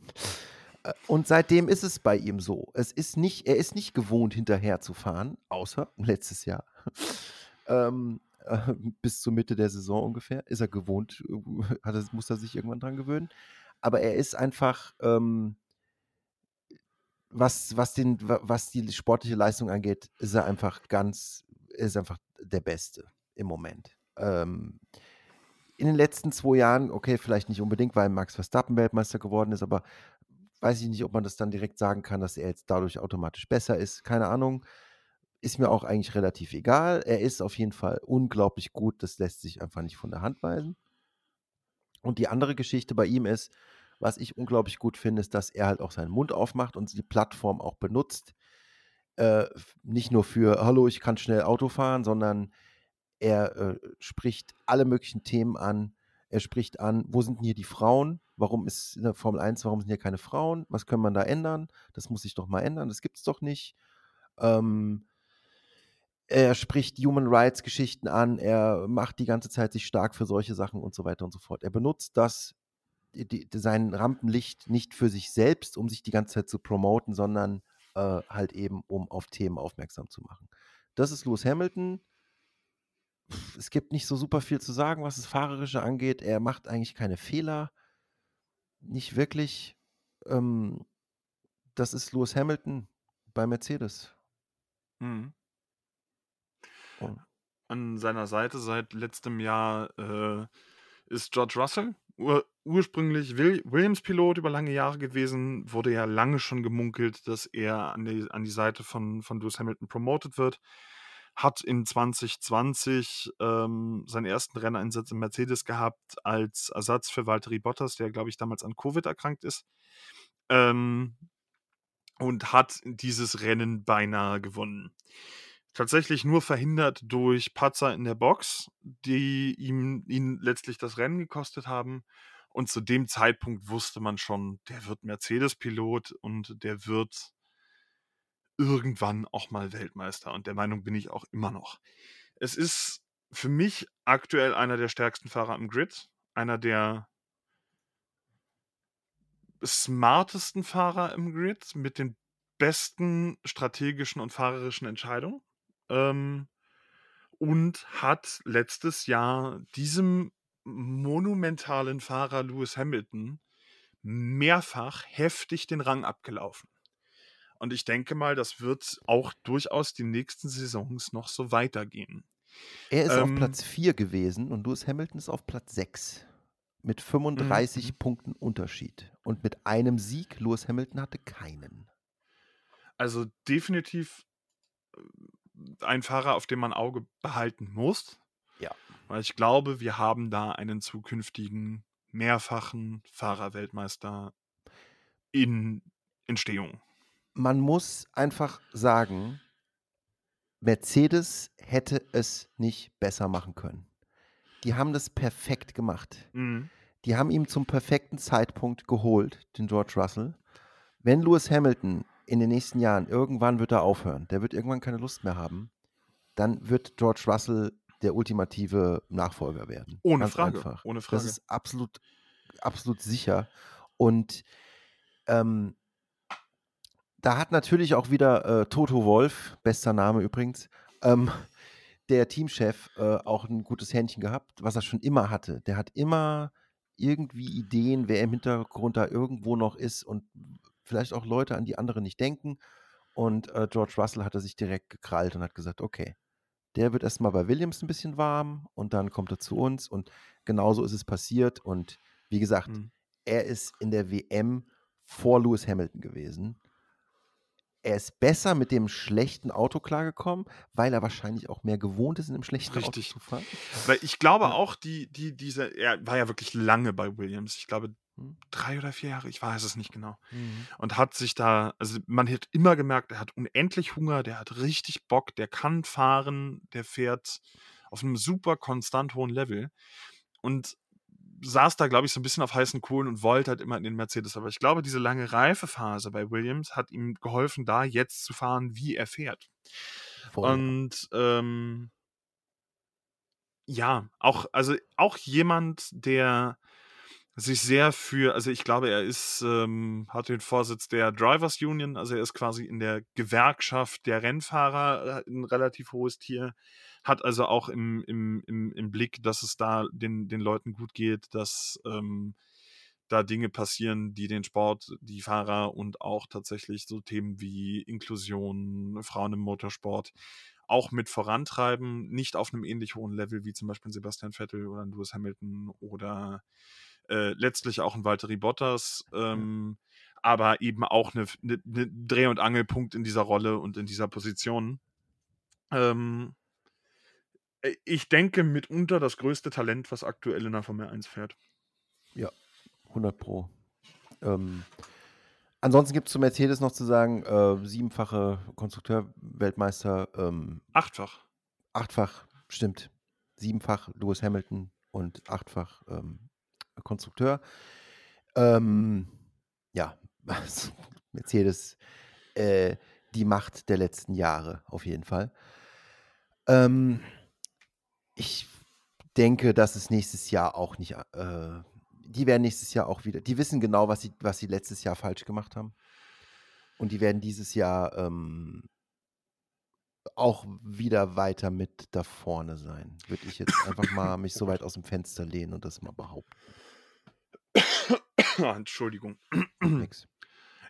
Äh, und seitdem ist es bei ihm so. Es ist nicht, er ist nicht gewohnt, hinterher zu fahren, außer letztes Jahr. ähm, äh, bis zur Mitte der Saison ungefähr ist er gewohnt, äh, hat muss er sich irgendwann dran gewöhnen. Aber er ist einfach, ähm, was, was, den, was die sportliche Leistung angeht, ist er einfach ganz, ist einfach der Beste im Moment. Ähm, in den letzten zwei Jahren, okay, vielleicht nicht unbedingt, weil Max Verstappen Weltmeister geworden ist, aber weiß ich nicht, ob man das dann direkt sagen kann, dass er jetzt dadurch automatisch besser ist. Keine Ahnung. Ist mir auch eigentlich relativ egal. Er ist auf jeden Fall unglaublich gut. Das lässt sich einfach nicht von der Hand weisen. Und die andere Geschichte bei ihm ist, was ich unglaublich gut finde, ist, dass er halt auch seinen Mund aufmacht und die Plattform auch benutzt. Äh, nicht nur für, hallo, ich kann schnell Auto fahren, sondern er äh, spricht alle möglichen Themen an. Er spricht an, wo sind denn hier die Frauen? Warum ist in der Formel 1, warum sind hier keine Frauen? Was können man da ändern? Das muss sich doch mal ändern, das gibt es doch nicht. Ähm, er spricht Human Rights Geschichten an, er macht die ganze Zeit sich stark für solche Sachen und so weiter und so fort. Er benutzt das die, sein Rampenlicht nicht für sich selbst, um sich die ganze Zeit zu promoten, sondern äh, halt eben, um auf Themen aufmerksam zu machen. Das ist Lewis Hamilton. Es gibt nicht so super viel zu sagen, was das Fahrerische angeht. Er macht eigentlich keine Fehler. Nicht wirklich. Ähm, das ist Lewis Hamilton bei Mercedes. Mhm. An seiner Seite seit letztem Jahr äh, ist George Russell, ur ursprünglich Will Williams-Pilot über lange Jahre gewesen, wurde ja lange schon gemunkelt, dass er an die, an die Seite von, von Lewis Hamilton promoted wird. Hat in 2020 ähm, seinen ersten Renneinsatz im Mercedes gehabt als Ersatz für Valtteri Bottas, der, glaube ich, damals an Covid erkrankt ist. Ähm, und hat dieses Rennen beinahe gewonnen. Tatsächlich nur verhindert durch Patzer in der Box, die ihm ihn letztlich das Rennen gekostet haben. Und zu dem Zeitpunkt wusste man schon, der wird Mercedes-Pilot und der wird irgendwann auch mal Weltmeister. Und der Meinung bin ich auch immer noch. Es ist für mich aktuell einer der stärksten Fahrer am Grid, einer der smartesten Fahrer im Grid mit den besten strategischen und fahrerischen Entscheidungen. Ähm, und hat letztes Jahr diesem monumentalen Fahrer Lewis Hamilton mehrfach heftig den Rang abgelaufen. Und ich denke mal, das wird auch durchaus die nächsten Saisons noch so weitergehen. Er ist ähm, auf Platz 4 gewesen und Lewis Hamilton ist auf Platz 6 mit 35 mhm. Punkten Unterschied. Und mit einem Sieg, Lewis Hamilton hatte keinen. Also definitiv äh, ein Fahrer, auf den man Auge behalten muss. Ja. Weil ich glaube, wir haben da einen zukünftigen mehrfachen Fahrerweltmeister in Entstehung. Man muss einfach sagen, Mercedes hätte es nicht besser machen können. Die haben das perfekt gemacht. Mhm. Die haben ihn zum perfekten Zeitpunkt geholt, den George Russell. Wenn Lewis Hamilton in den nächsten Jahren, irgendwann wird er aufhören, der wird irgendwann keine Lust mehr haben, dann wird George Russell der ultimative Nachfolger werden. Ohne Ganz Frage. Einfach. Ohne Frage. Das ist absolut, absolut sicher. Und ähm, da hat natürlich auch wieder äh, Toto Wolf, bester Name übrigens, ähm, der Teamchef, äh, auch ein gutes Händchen gehabt, was er schon immer hatte. Der hat immer irgendwie Ideen, wer im Hintergrund da irgendwo noch ist und vielleicht auch Leute, an die andere nicht denken. Und äh, George Russell hatte sich direkt gekrallt und hat gesagt, okay, der wird erstmal bei Williams ein bisschen warm und dann kommt er zu uns. Und genauso ist es passiert. Und wie gesagt, mhm. er ist in der WM vor Lewis Hamilton gewesen er ist besser mit dem schlechten Auto klargekommen, weil er wahrscheinlich auch mehr gewohnt ist, in einem schlechten Richtig. Auto zu fahren. Weil ich glaube auch, die, die, diese, er war ja wirklich lange bei Williams. Ich glaube. Drei oder vier Jahre, ich weiß es nicht genau. Mhm. Und hat sich da, also man hat immer gemerkt, er hat unendlich Hunger, der hat richtig Bock, der kann fahren, der fährt auf einem super konstant hohen Level. Und saß da, glaube ich, so ein bisschen auf heißen Kohlen und wollte halt immer in den Mercedes. Aber ich glaube, diese lange Reifephase bei Williams hat ihm geholfen, da jetzt zu fahren, wie er fährt. Voll. Und ähm, ja, auch, also auch jemand, der sich sehr für, also ich glaube, er ist, ähm, hat den Vorsitz der Drivers Union, also er ist quasi in der Gewerkschaft der Rennfahrer äh, ein relativ hohes Tier hat also auch im, im, im, im Blick, dass es da den, den Leuten gut geht, dass ähm, da Dinge passieren, die den Sport, die Fahrer und auch tatsächlich so Themen wie Inklusion, Frauen im Motorsport auch mit vorantreiben, nicht auf einem ähnlich hohen Level wie zum Beispiel Sebastian Vettel oder Lewis Hamilton oder äh, letztlich auch ein Valtteri Bottas, ähm, aber eben auch eine, eine, eine, Dreh- und Angelpunkt in dieser Rolle und in dieser Position. Ähm, äh, ich denke, mitunter das größte Talent, was aktuell in der Formel 1 fährt. Ja, 100 Pro. Ähm, ansonsten gibt es zu Mercedes noch zu sagen, äh, siebenfache Konstrukteur-Weltmeister. Ähm, achtfach. Achtfach, stimmt. Siebenfach Lewis Hamilton und achtfach ähm, Konstrukteur. Ähm, ja, Mercedes, äh, die Macht der letzten Jahre auf jeden Fall. Ähm, ich denke, dass es nächstes Jahr auch nicht, äh, die werden nächstes Jahr auch wieder, die wissen genau, was sie, was sie letztes Jahr falsch gemacht haben. Und die werden dieses Jahr ähm, auch wieder weiter mit da vorne sein. Würde ich jetzt einfach mal mich so weit aus dem Fenster lehnen und das mal behaupten. Entschuldigung. Nix.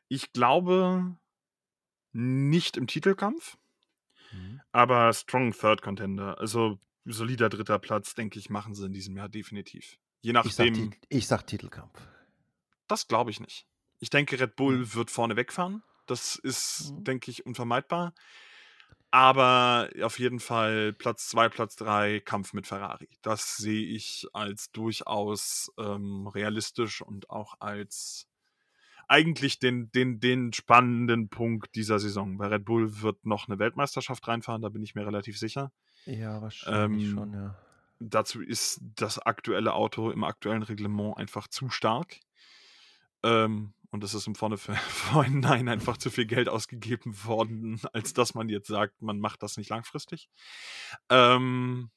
Ich glaube nicht im Titelkampf, mhm. aber Strong Third Contender. Also solider dritter Platz, denke ich, machen sie in diesem Jahr definitiv. Je nachdem. Ich sag, ich sag Titelkampf. Das glaube ich nicht. Ich denke, Red Bull mhm. wird vorne wegfahren. Das ist, mhm. denke ich, unvermeidbar. Aber auf jeden Fall Platz 2, Platz 3, Kampf mit Ferrari. Das sehe ich als durchaus ähm, realistisch und auch als eigentlich den, den, den spannenden Punkt dieser Saison. Bei Red Bull wird noch eine Weltmeisterschaft reinfahren, da bin ich mir relativ sicher. Ja, wahrscheinlich ähm, schon, ja. Dazu ist das aktuelle Auto im aktuellen Reglement einfach zu stark. Ähm, und es ist im Vorne Vorhinein einfach zu viel Geld ausgegeben worden, als dass man jetzt sagt, man macht das nicht langfristig. Ähm,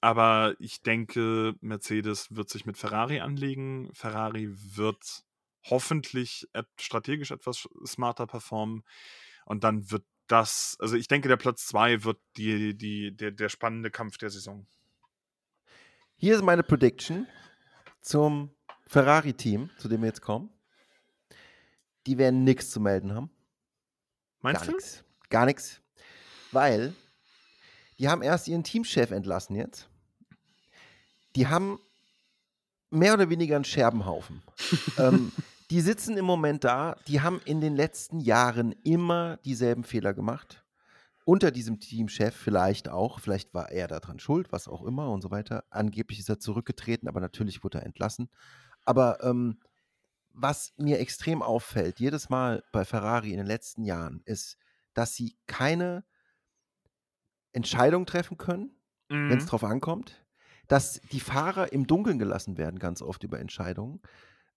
aber ich denke, Mercedes wird sich mit Ferrari anlegen. Ferrari wird hoffentlich strategisch etwas smarter performen. Und dann wird das, also ich denke, der Platz 2 wird die, die, der, der spannende Kampf der Saison. Hier ist meine Prediction zum Ferrari-Team, zu dem wir jetzt kommen die werden nichts zu melden haben. Meinst Gar du? Nix. Gar nichts. Weil die haben erst ihren Teamchef entlassen jetzt. Die haben mehr oder weniger einen Scherbenhaufen. ähm, die sitzen im Moment da, die haben in den letzten Jahren immer dieselben Fehler gemacht. Unter diesem Teamchef vielleicht auch, vielleicht war er daran schuld, was auch immer und so weiter. Angeblich ist er zurückgetreten, aber natürlich wurde er entlassen. Aber ähm, was mir extrem auffällt, jedes Mal bei Ferrari in den letzten Jahren, ist, dass sie keine Entscheidung treffen können, mhm. wenn es drauf ankommt, dass die Fahrer im Dunkeln gelassen werden, ganz oft über Entscheidungen.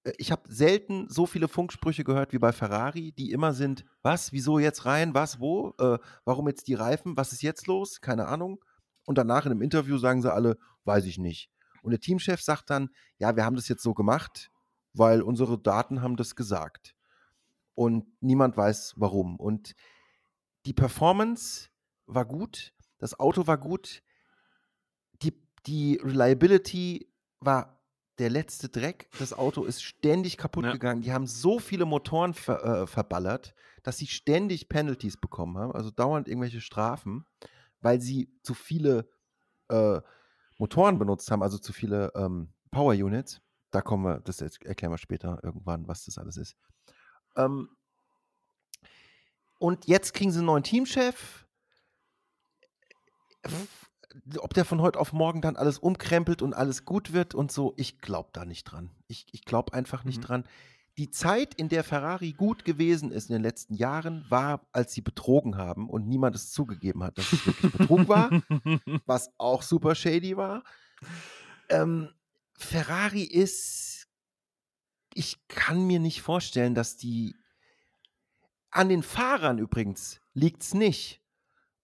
Äh, ich habe selten so viele Funksprüche gehört wie bei Ferrari, die immer sind, was, wieso jetzt rein, was, wo, äh, warum jetzt die Reifen, was ist jetzt los, keine Ahnung. Und danach in einem Interview sagen sie alle, weiß ich nicht. Und der Teamchef sagt dann, ja, wir haben das jetzt so gemacht, weil unsere Daten haben das gesagt. Und niemand weiß warum. Und die Performance war gut, das Auto war gut, die, die Reliability war der letzte Dreck. Das Auto ist ständig kaputt ja. gegangen. Die haben so viele Motoren ver, äh, verballert, dass sie ständig Penalties bekommen haben, also dauernd irgendwelche Strafen, weil sie zu viele äh, Motoren benutzt haben, also zu viele ähm, Power Units. Da kommen wir, das erklären wir später irgendwann, was das alles ist. Ähm, und jetzt kriegen sie einen neuen Teamchef. Ob der von heute auf morgen dann alles umkrempelt und alles gut wird und so, ich glaube da nicht dran. Ich, ich glaube einfach nicht mhm. dran. Die Zeit, in der Ferrari gut gewesen ist in den letzten Jahren, war, als sie betrogen haben und niemand es zugegeben hat, dass es wirklich Betrug war, was auch super shady war. Ähm, Ferrari ist, ich kann mir nicht vorstellen, dass die an den Fahrern übrigens liegt es nicht,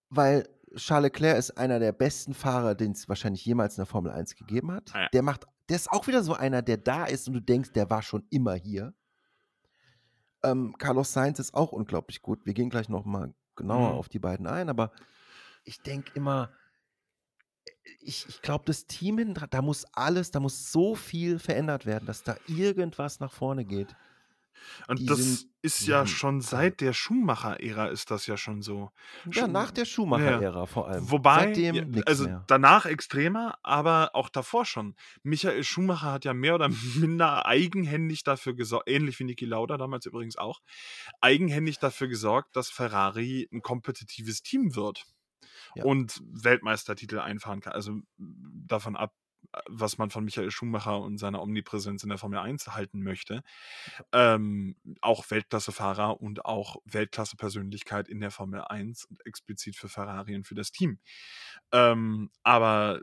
weil Charles Leclerc ist einer der besten Fahrer, den es wahrscheinlich jemals in der Formel 1 gegeben hat. Ja. Der macht, der ist auch wieder so einer, der da ist und du denkst, der war schon immer hier. Ähm, Carlos Sainz ist auch unglaublich gut. Wir gehen gleich nochmal genauer mhm. auf die beiden ein, aber ich denke immer, ich, ich glaube, das Team, da muss alles, da muss so viel verändert werden, dass da irgendwas nach vorne geht. Und Die das sind, ist ja schon seit der Schumacher-Ära ist das ja schon so. Ja, Schon, nach der Schumacher-Ära vor allem. Wobei, Seitdem ja, also mehr. danach extremer, aber auch davor schon. Michael Schumacher hat ja mehr oder minder eigenhändig dafür gesorgt, ähnlich wie Niki Lauda damals übrigens auch, eigenhändig dafür gesorgt, dass Ferrari ein kompetitives Team wird ja. und Weltmeistertitel einfahren kann. Also davon ab, was man von Michael Schumacher und seiner Omnipräsenz in der Formel 1 halten möchte. Ähm, auch Weltklassefahrer und auch Weltklasse-Persönlichkeit in der Formel 1 und explizit für Ferrari und für das Team. Ähm, aber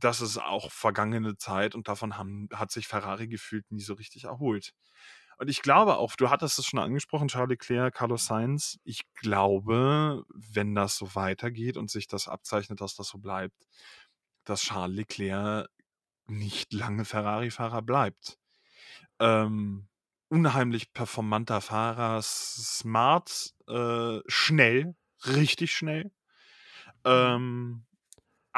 das ist auch vergangene Zeit und davon haben, hat sich Ferrari gefühlt nie so richtig erholt. Und ich glaube auch, du hattest es schon angesprochen, Charles Leclerc, Carlos Sainz. Ich glaube, wenn das so weitergeht und sich das abzeichnet, dass das so bleibt, dass Charles Leclerc nicht lange Ferrari-Fahrer bleibt. Ähm, unheimlich performanter Fahrer, smart, äh, schnell, richtig schnell. Ähm,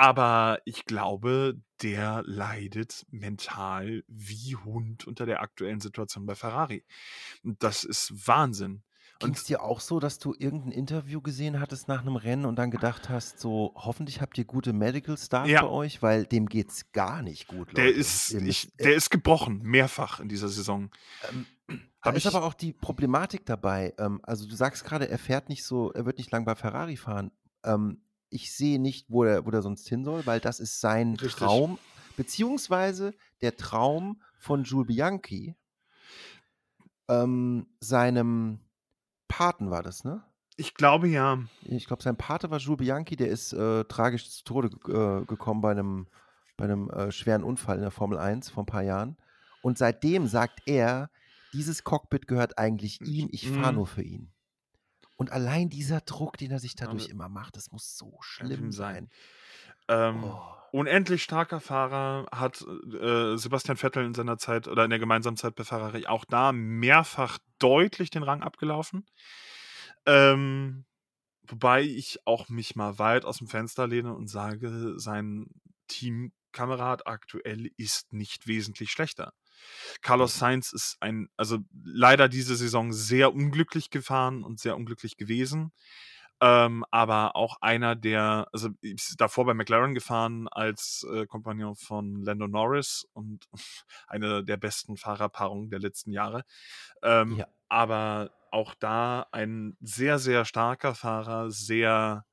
aber ich glaube, der leidet mental wie Hund unter der aktuellen Situation bei Ferrari. das ist Wahnsinn. Ging es dir auch so, dass du irgendein Interview gesehen hattest nach einem Rennen und dann gedacht hast, so hoffentlich habt ihr gute Medical Staff Ja. bei euch, weil dem geht's gar nicht gut, Der Leute. ist, Ihr ich, der ist gebrochen, mehrfach in dieser Saison. ähm, da ist aber auch die Problematik dabei. Ähm, also du sagst gerade, er fährt nicht so, er wird nicht lang bei Ferrari fahren. Ähm, ich sehe nicht, wo der, wo der sonst hin soll, weil das ist sein richtig. Traum, beziehungsweise der Traum von Jules Bianchi, ähm, seinem Paten war das, ne? Ich glaube ja. Ich glaube, sein Pate war Jules Bianchi, der ist äh, tragisch zu Tode äh, gekommen bei einem, bei einem äh, schweren Unfall in der Formel 1 vor ein paar Jahren. Und seitdem sagt er, dieses Cockpit gehört eigentlich ihm, ich fahre Mhm. nur für ihn. Und allein dieser Druck, den er sich dadurch Aber immer macht, das muss so schlimm sein. sein. Ähm, Oh. unendlich starker Fahrer hat äh, Sebastian Vettel in seiner Zeit oder in der gemeinsamen Zeit bei Ferrari auch da mehrfach deutlich den Rang abgelaufen. Ähm, wobei ich auch mich mal weit aus dem Fenster lehne und sage, sein Teamkamerad aktuell ist nicht wesentlich schlechter. Carlos Sainz ist ein, also leider diese Saison sehr unglücklich gefahren und sehr unglücklich gewesen. Ähm, aber auch einer, der, also ist davor bei McLaren gefahren als äh, Kompagnon von Lando Norris und eine der besten Fahrerpaarungen der letzten Jahre. Ähm, Ja. aber auch da ein sehr, sehr starker Fahrer, sehr,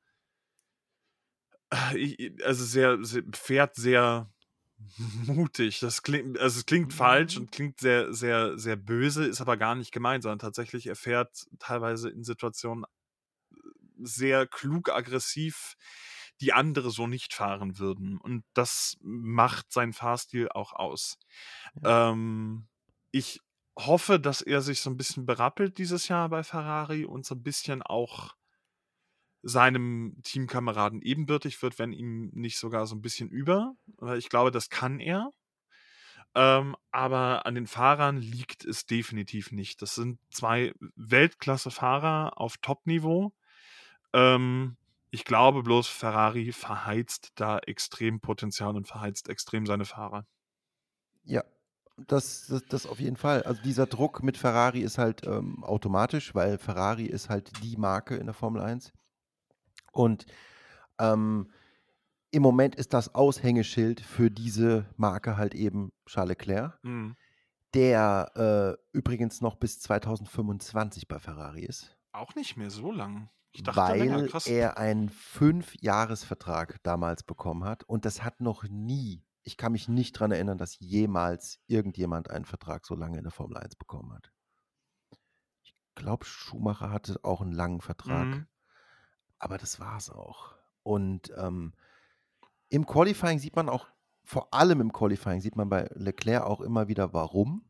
äh, also sehr, sehr fährt sehr mutig. Das klingt, also es klingt falsch Mhm. und klingt sehr, sehr, sehr böse, ist aber gar nicht gemeint, sondern tatsächlich er fährt teilweise in Situationen sehr klug aggressiv, die andere so nicht fahren würden. Und das macht seinen Fahrstil auch aus. Ähm, ich hoffe, dass er sich so ein bisschen berappelt dieses Jahr bei Ferrari und so ein bisschen auch seinem Teamkameraden ebenbürtig wird, wenn ihm nicht sogar so ein bisschen über. Ich glaube, das kann er. Ähm, aber an den Fahrern liegt es definitiv nicht. Das sind zwei Weltklasse-Fahrer auf Top-Niveau. Ähm, ich glaube bloß, Ferrari verheizt da extrem Potenzial und verheizt extrem seine Fahrer. Ja, das, das, das auf jeden Fall. Also dieser Druck mit Ferrari ist halt ähm, automatisch, weil Ferrari ist halt die Marke in der Formel 1. Und ähm, im Moment ist das Aushängeschild für diese Marke halt eben Charles Leclerc, Mhm. der äh, übrigens noch bis 2025 bei Ferrari ist, Auch nicht mehr so lang. Ich dachte weil er einen Fünf-Jahres-Vertrag damals bekommen hat. Und das hat noch nie, ich kann mich nicht daran erinnern, dass jemals irgendjemand einen Vertrag so lange in der Formel 1 bekommen hat. Ich glaube, Schumacher hatte auch einen langen Vertrag. Mhm. Aber das war's auch. Und ähm, im Qualifying sieht man auch, vor allem im Qualifying sieht man bei Leclerc auch immer wieder, warum.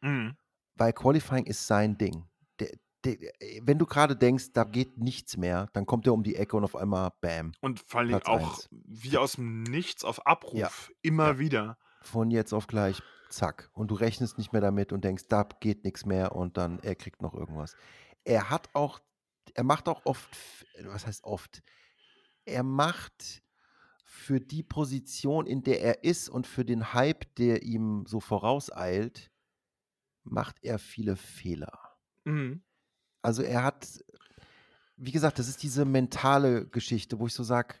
Mhm. Weil Qualifying ist sein Ding. Der, der, wenn du gerade denkst, da geht nichts mehr, dann kommt er um die Ecke und auf einmal Bam. Und vor Dingen Platz auch eins. wie aus dem Nichts auf Abruf. Ja, Immer ja. wieder. Von jetzt auf gleich, zack. Und du rechnest nicht mehr damit und denkst, da geht nichts mehr und dann, er kriegt noch irgendwas. Er hat auch, er macht auch oft, was heißt oft? Er macht für die Position, in der er ist und für den Hype, der ihm so vorauseilt, macht er viele Fehler. Mhm. Also er hat, wie gesagt, das ist diese mentale Geschichte, wo ich so sage,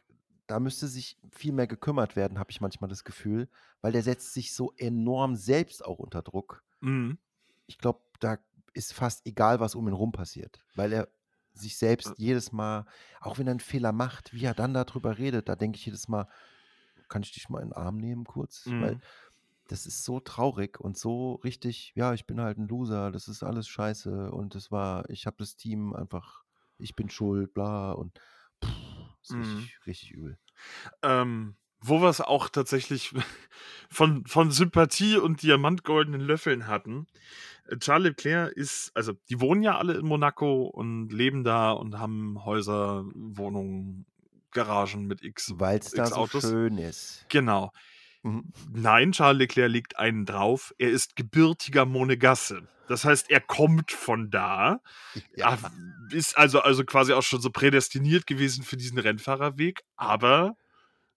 da müsste sich viel mehr gekümmert werden, habe ich manchmal das Gefühl, weil der setzt sich so enorm selbst auch unter Druck. Mhm. Ich glaube, da ist fast egal, was um ihn rum passiert, weil er sich selbst jedes Mal, auch wenn er einen Fehler macht, wie er dann darüber redet, da denke ich jedes Mal, kann ich dich mal in den Arm nehmen kurz? Weil Mhm. das ist so traurig und so richtig, ja, ich bin halt ein Loser, das ist alles scheiße und es war, ich habe das Team einfach, ich bin schuld, bla und pff, ist Mhm. richtig, richtig übel. Ähm, wo wir es auch tatsächlich von, von Sympathie und diamantgoldenen Löffeln hatten. Äh, Charles Leclerc ist, also die wohnen ja alle in Monaco und leben da und haben Häuser, Wohnungen, Garagen mit X, Weil es da so schön ist. Genau. Mhm. Nein, Charles Leclerc legt einen drauf. Er ist gebürtiger Monegasse. Das heißt, er kommt von da. Ja. Ist also, also quasi auch schon so prädestiniert gewesen für diesen Rennfahrerweg. Aber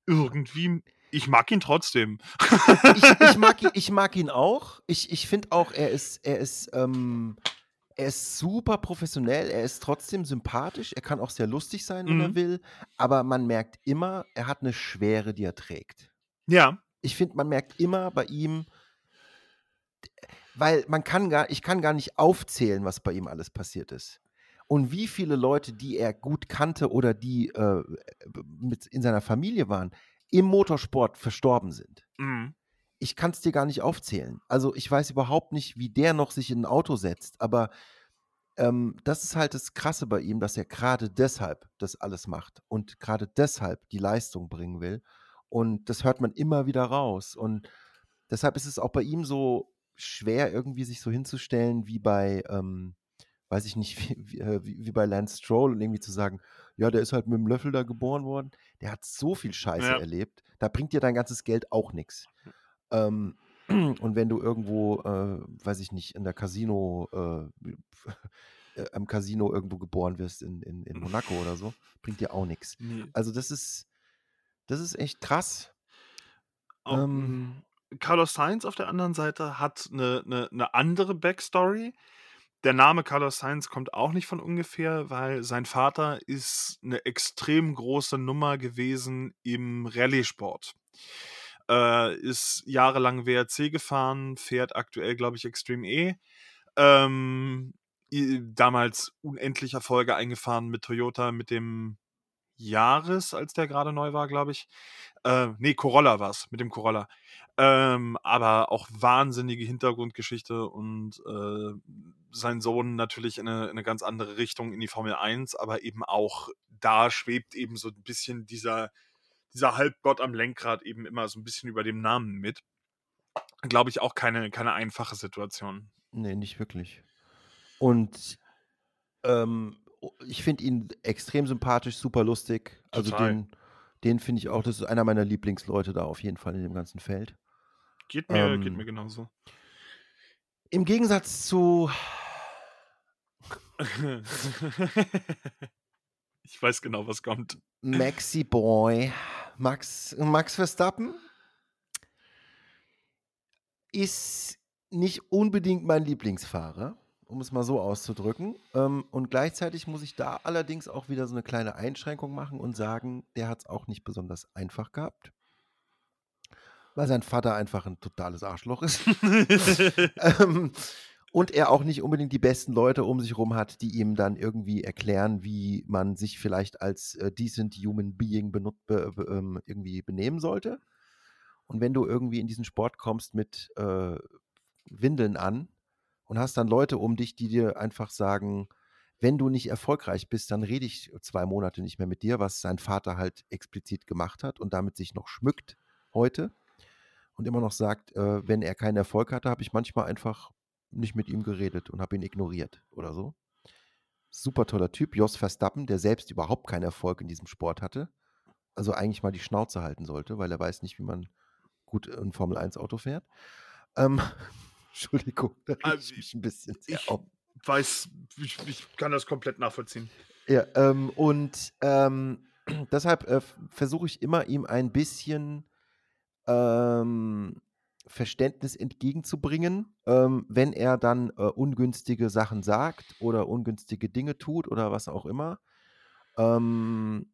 irgendwie, ich mag ihn trotzdem. ich, ich, mag, ihn, ich mag ihn auch. Ich, ich finde auch, er ist, er ist, ähm, er ist super professionell, er ist trotzdem sympathisch, er kann auch sehr lustig sein, wenn mhm. er will, aber man merkt immer, er hat eine Schwere, die er trägt. Ja. Ich finde, man merkt immer bei ihm, weil man kann gar, ich kann gar nicht aufzählen, was bei ihm alles passiert ist. Und wie viele Leute, die er gut kannte oder die äh, mit in seiner Familie waren, im Motorsport verstorben sind. Mhm ich kann es dir gar nicht aufzählen. Also ich weiß überhaupt nicht, wie der noch sich in ein Auto setzt, aber ähm, das ist halt das Krasse bei ihm, dass er gerade deshalb das alles macht und gerade deshalb die Leistung bringen will. Und das hört man immer wieder raus. Und deshalb ist es auch bei ihm so schwer, irgendwie sich so hinzustellen wie bei, ähm, weiß ich nicht, wie, äh, wie, wie, bei Lance Stroll und irgendwie zu sagen, ja, der ist halt mit dem Löffel da geboren worden. Der hat so viel Scheiße ja. erlebt. Da bringt dir dein ganzes Geld auch nichts. Ähm, und wenn du irgendwo, äh, weiß ich nicht, in der Casino, äh, äh, am Casino irgendwo geboren wirst in, in, in Monaco oder so, bringt dir auch nichts. Nee. Also das ist, das ist echt krass. Auch, ähm, Carlos Sainz auf der anderen Seite hat eine, eine, eine andere Backstory. Der Name Carlos Sainz kommt auch nicht von ungefähr, weil sein Vater ist eine extrem große Nummer gewesen im Rallye-Sport. Äh, ist jahrelang WRC gefahren, fährt aktuell, glaube ich, Extreme E. Ähm, damals unendlich Erfolge eingefahren mit Toyota, mit dem Jahres, als der gerade neu war, glaube ich. Äh, nee, Corolla war es, mit dem Corolla. Ähm, aber auch wahnsinnige Hintergrundgeschichte und äh, sein Sohn natürlich in eine, in eine, ganz andere Richtung in die Formel 1, aber eben auch da schwebt eben so ein bisschen dieser dieser Halbgott am Lenkrad eben immer so ein bisschen über dem Namen mit. Glaube ich auch keine, keine einfache Situation. Nee, nicht wirklich. Und ähm, ich finde ihn extrem sympathisch, super lustig. Also Total. den, den finde ich auch, das ist einer meiner Lieblingsleute da auf jeden Fall in dem ganzen Feld. Geht mir, ähm, geht mir genauso. Im Gegensatz zu Ich weiß genau, was kommt. Maxi Boy. Max, Max Verstappen ist nicht unbedingt mein Lieblingsfahrer, um es mal so auszudrücken. Ähm, und gleichzeitig muss ich da allerdings auch wieder so eine kleine Einschränkung machen und sagen, der hat es auch nicht besonders einfach gehabt. Weil sein Vater einfach ein totales Arschloch ist. ähm, und er auch nicht unbedingt die besten Leute um sich herum hat, die ihm dann irgendwie erklären, wie man sich vielleicht als äh, decent human being be, be, ähm, irgendwie benehmen sollte. Und wenn du irgendwie in diesen Sport kommst mit äh, Windeln an und hast dann Leute um dich, die dir einfach sagen, wenn du nicht erfolgreich bist, dann rede ich zwei Monate nicht mehr mit dir, was sein Vater halt explizit gemacht hat und damit sich noch schmückt heute und immer noch sagt, äh, wenn er keinen Erfolg hatte, habe ich manchmal einfach nicht mit ihm geredet und habe ihn ignoriert oder so. Super toller Typ, Jos Verstappen, der selbst überhaupt keinen Erfolg in diesem Sport hatte. Also eigentlich mal die Schnauze halten sollte, weil er weiß nicht, wie man gut ein Formel-1-Auto fährt. Ähm, Entschuldigung, da also, ich mich ein bisschen sehr ich auf. weiß, ich, ich, kann das komplett nachvollziehen. Ja, ähm, und ähm, deshalb äh, versuche ich immer, ihm ein bisschen ähm, Verständnis entgegenzubringen, ähm, wenn er dann äh, ungünstige Sachen sagt oder ungünstige Dinge tut oder was auch immer. Ähm,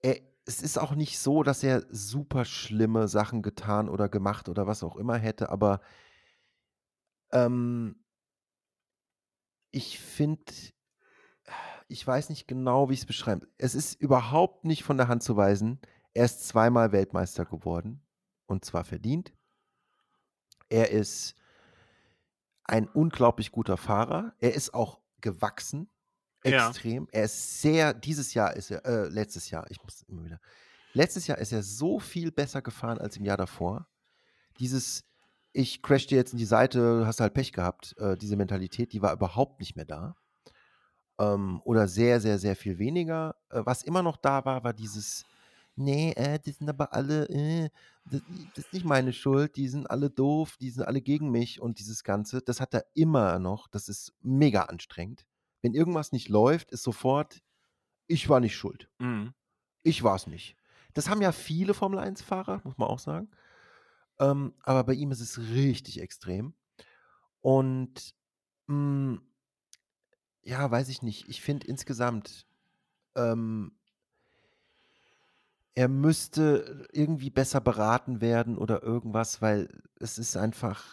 er, es ist auch nicht so, dass er super schlimme Sachen getan oder gemacht oder was auch immer hätte, aber ähm, ich finde, ich weiß nicht genau, wie ich es beschreibe. Es ist überhaupt nicht von der Hand zu weisen. Er ist zweimal Weltmeister geworden und zwar verdient. Er ist ein unglaublich guter Fahrer. Er ist auch gewachsen, extrem. Ja. Er ist sehr, dieses Jahr ist er, äh, letztes Jahr, ich muss immer wieder, letztes Jahr ist er so viel besser gefahren als im Jahr davor. Dieses, ich crash dir jetzt in die Seite, hast halt Pech gehabt, äh, diese Mentalität, die war überhaupt nicht mehr da. Ähm, oder sehr, sehr, sehr viel weniger. Äh, was immer noch da war, war dieses, nee, äh, die sind aber alle, äh, das, das, ist nicht meine Schuld, die sind alle doof, die sind alle gegen mich und dieses Ganze, das hat er immer noch, das ist mega anstrengend. Wenn irgendwas nicht läuft, ist sofort, ich war nicht schuld. Mhm. Ich war es nicht. Das haben ja viele Formel 1-Fahrer, muss man auch sagen. Ähm, aber bei ihm ist es richtig extrem. Und mh, hm, ja, weiß ich nicht. Ich finde insgesamt, ähm, er müsste irgendwie besser beraten werden oder irgendwas, weil es ist einfach.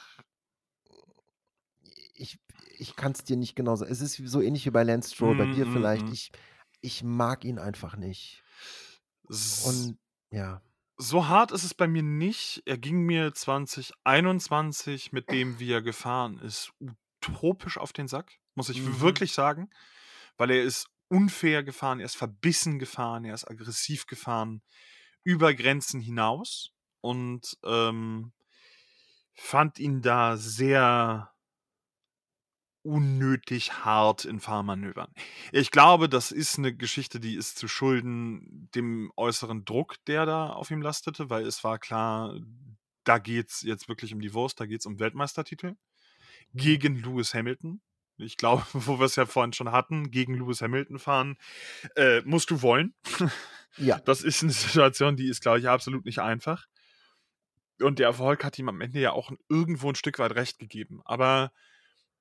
Ich, ich kann es dir nicht genau sagen. Es ist so ähnlich wie bei Lance Stroll, bei dir mm, vielleicht. Mm. Ich, ich mag ihn einfach nicht. Und ja. So hart ist es bei mir nicht. Er ging mir 2021 mit dem, wie er gefahren ist, utopisch auf den Sack, muss ich Mhm. wirklich sagen, weil er ist unfair gefahren, er ist verbissen gefahren, er ist aggressiv gefahren, über Grenzen hinaus und ähm, fand ihn da sehr unnötig hart in Fahrmanövern. Ich glaube, das ist eine Geschichte, die ist zu schulden dem äußeren Druck, der da auf ihm lastete, weil es war klar, da geht es jetzt wirklich um die Wurst, da geht es um Weltmeistertitel gegen Lewis Hamilton. Ich glaube, wo wir es ja vorhin schon hatten, gegen Lewis Hamilton fahren, äh, musst du wollen. Ja. Das ist eine Situation, die ist, glaube ich, absolut nicht einfach. Und der Erfolg hat ihm am Ende ja auch irgendwo ein Stück weit recht gegeben. Aber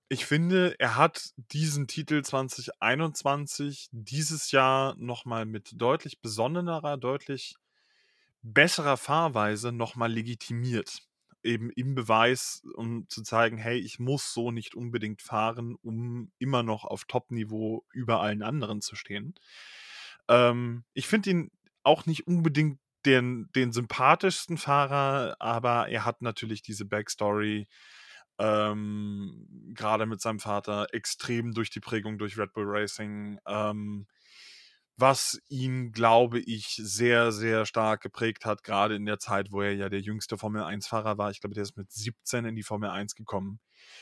ich finde, er hat diesen Titel 2021 dieses Jahr nochmal mit deutlich besonnenerer, deutlich besserer Fahrweise nochmal legitimiert. Eben im Beweis, um zu zeigen, hey, ich muss so nicht unbedingt fahren, um immer noch auf Top-Niveau über allen anderen zu stehen. Ähm, ich finde ihn auch nicht unbedingt den, den sympathischsten Fahrer, aber er hat natürlich diese Backstory, ähm, gerade mit seinem Vater extrem durch die Prägung durch Red Bull Racing, ähm, was ihn, glaube ich, sehr, sehr stark geprägt hat, gerade in der Zeit, wo er ja der jüngste Formel 1-Fahrer war. Ich glaube, der ist mit 17 in die Formel 1 gekommen.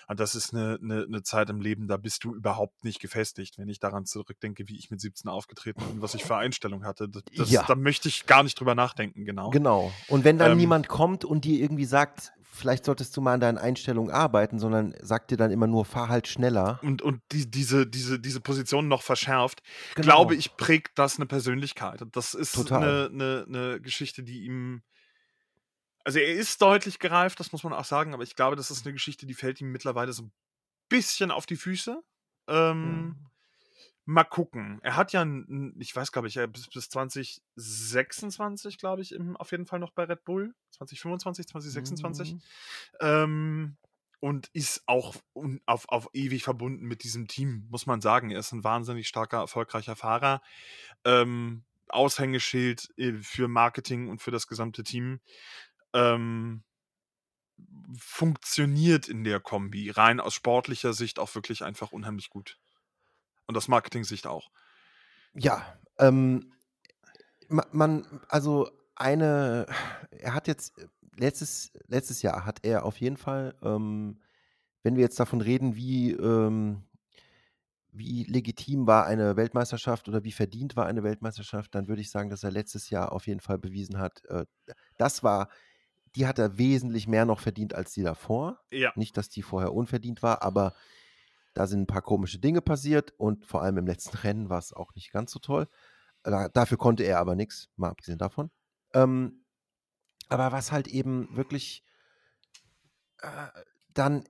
Und das ist eine, eine, eine, Zeit im Leben, da bist du überhaupt nicht gefestigt, wenn ich daran zurückdenke, wie ich mit 17 aufgetreten bin, was ich für Einstellung hatte. Das, ja. Da möchte ich gar nicht drüber nachdenken, genau. Genau. Und wenn dann ähm, niemand kommt und dir irgendwie sagt, vielleicht solltest du mal an deinen Einstellungen arbeiten, sondern sagt dir dann immer nur, fahr halt schneller. Und, und die, diese, diese, diese Position noch verschärft, genau. glaube ich, prägt das eine Persönlichkeit. Das ist eine, eine, eine Geschichte, die ihm also er ist deutlich gereift, das muss man auch sagen, aber ich glaube, das ist eine Geschichte, die fällt ihm mittlerweile so ein bisschen auf die Füße. Ähm, mhm. Mal gucken. Er hat ja, ich weiß, glaube ich, bis, bis 2026, glaube ich, im, auf jeden Fall noch bei Red Bull. 2025, 2026. Mhm. Ähm, und ist auch auf, auf ewig verbunden mit diesem Team, muss man sagen. Er ist ein wahnsinnig starker, erfolgreicher Fahrer. Ähm, Aushängeschild äh, für Marketing und für das gesamte Team ähm, funktioniert in der Kombi rein aus sportlicher Sicht auch wirklich einfach unheimlich gut. Und aus Marketing-Sicht auch. Ja, ähm, man, also eine, er hat jetzt, letztes, letztes Jahr hat er auf jeden Fall, ähm, wenn wir jetzt davon reden, wie, ähm, wie legitim war eine Weltmeisterschaft oder wie verdient war eine Weltmeisterschaft, dann würde ich sagen, dass er letztes Jahr auf jeden Fall bewiesen hat, äh, das war die hat er wesentlich mehr noch verdient als die davor. Ja. Nicht, dass die vorher unverdient war, aber da sind ein paar komische Dinge passiert und vor allem im letzten Rennen war es auch nicht ganz so toll. Da, dafür konnte er aber nichts, mal abgesehen davon. Ähm, aber was halt eben wirklich äh, dann,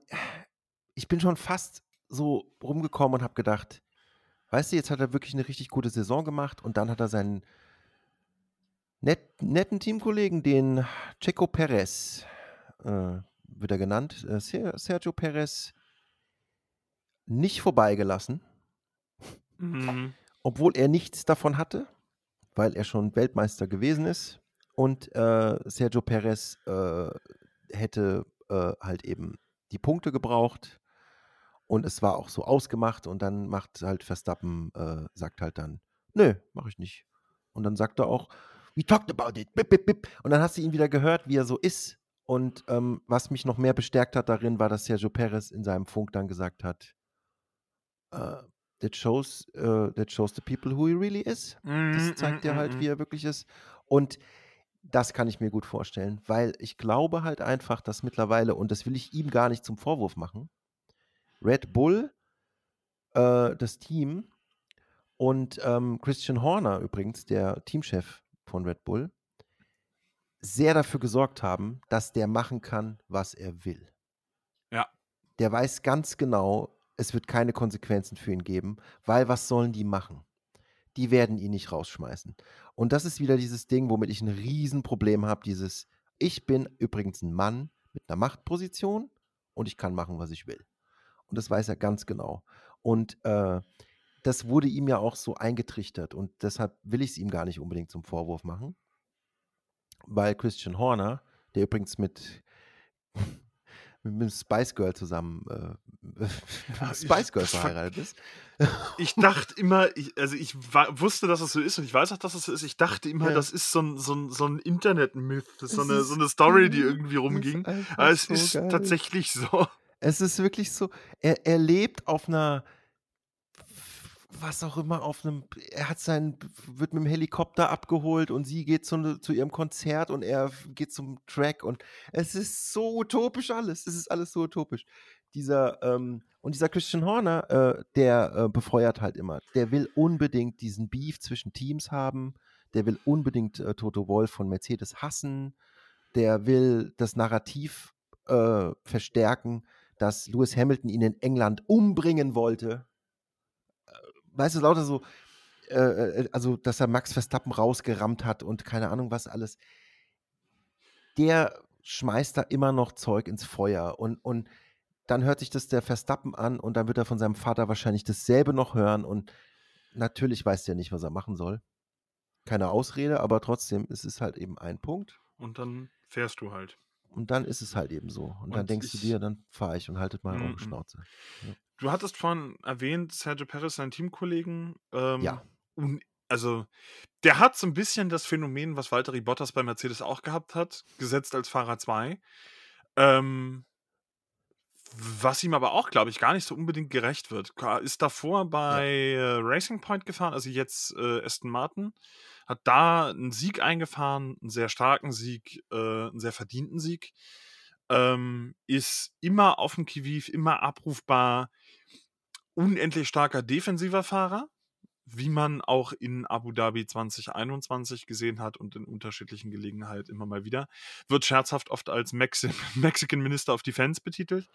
ich bin schon fast so rumgekommen und habe gedacht, weißt du, jetzt hat er wirklich eine richtig gute Saison gemacht und dann hat er seinen net, netten Teamkollegen, den Checo Perez, äh, wird er genannt, äh, Sergio Perez, nicht vorbeigelassen. Mhm. Obwohl er nichts davon hatte, weil er schon Weltmeister gewesen ist. Und äh, Sergio Perez äh, hätte äh, halt eben die Punkte gebraucht. Und es war auch so ausgemacht. Und dann macht halt Verstappen, äh, sagt halt dann, nö, mache ich nicht. Und dann sagt er auch, we talked about it. Bip, bip, bip. Und dann hast du ihn wieder gehört, wie er so ist. Und ähm, was mich noch mehr bestärkt hat darin, war, dass Sergio Perez in seinem Funk dann gesagt hat, uh, that shows, uh, that shows the people who he really is. Mm, das zeigt mm, ja halt, mm, wie er wirklich ist. Und das kann ich mir gut vorstellen, weil ich glaube halt einfach, dass mittlerweile, und das will ich ihm gar nicht zum Vorwurf machen, Red Bull, äh, das Team und ähm, Christian Horner übrigens, der Teamchef von Red Bull, sehr dafür gesorgt haben, dass der machen kann, was er will. Ja. Der weiß ganz genau, es wird keine Konsequenzen für ihn geben, weil was sollen die machen? Die werden ihn nicht rausschmeißen. Und das ist wieder dieses Ding, womit ich ein Riesenproblem habe, dieses, ich bin übrigens ein Mann mit einer Machtposition und ich kann machen, was ich will. Und das weiß er ganz genau. Und äh, das wurde ihm ja auch so eingetrichtert und deshalb will ich es ihm gar nicht unbedingt zum Vorwurf machen weil Christian Horner, der übrigens mit, mit, mit Spice Girl zusammen äh, Spice Girl verheiratet ist. Ich dachte immer, ich, also ich wusste, dass es so ist und ich weiß auch, dass es so ist. Ich dachte immer, ja. das ist so ein, so ein, so ein Internet-Myth, so eine, so eine Story, die irgendwie rumging. Aber es so ist geil. tatsächlich so. Es ist wirklich so, er, er lebt auf einer was auch immer auf einem, er hat sein, wird mit dem Helikopter abgeholt und sie geht zu, zu ihrem Konzert und er geht zum Track und es ist so utopisch alles. Es ist alles so utopisch. Dieser, ähm, und dieser Christian Horner, äh, der äh, befeuert halt immer. Der will unbedingt diesen Beef zwischen Teams haben. Der will unbedingt äh, Toto Wolf von Mercedes hassen. Der will das Narrativ äh, verstärken, dass Lewis Hamilton ihn in England umbringen wollte weißt du, lauter so, äh, äh, also, dass er Max Verstappen rausgerammt hat und keine Ahnung was alles. Der schmeißt da immer noch Zeug ins Feuer und, und dann hört sich das der Verstappen an und dann wird er von seinem Vater wahrscheinlich dasselbe noch hören und natürlich weiß der nicht, was er machen soll. Keine Ausrede, aber trotzdem ist es halt eben ein Punkt. Und dann fährst du halt. Und dann ist es halt eben so. Und, und dann denkst du dir, dann fahre ich und haltet mal eure Schnauze. Ja. Du hattest vorhin erwähnt, Sergio Perez, sein Teamkollegen. Ähm, ja. Und also, der hat so ein bisschen das Phänomen, was Valtteri Bottas bei Mercedes auch gehabt hat, gesetzt als Fahrer 2. Ähm, was ihm aber auch, glaube ich, gar nicht so unbedingt gerecht wird. Ist davor bei ja. Racing Point gefahren, also jetzt äh, Aston Martin, hat da einen Sieg eingefahren, einen sehr starken Sieg, äh, einen sehr verdienten Sieg. Ähm, ist immer auf dem Kiviv, immer abrufbar, unendlich starker defensiver Fahrer, wie man auch in Abu Dhabi 2021 gesehen hat und in unterschiedlichen Gelegenheiten immer mal wieder. Wird scherzhaft oft als Mexi Mexican Minister of Defense betitelt.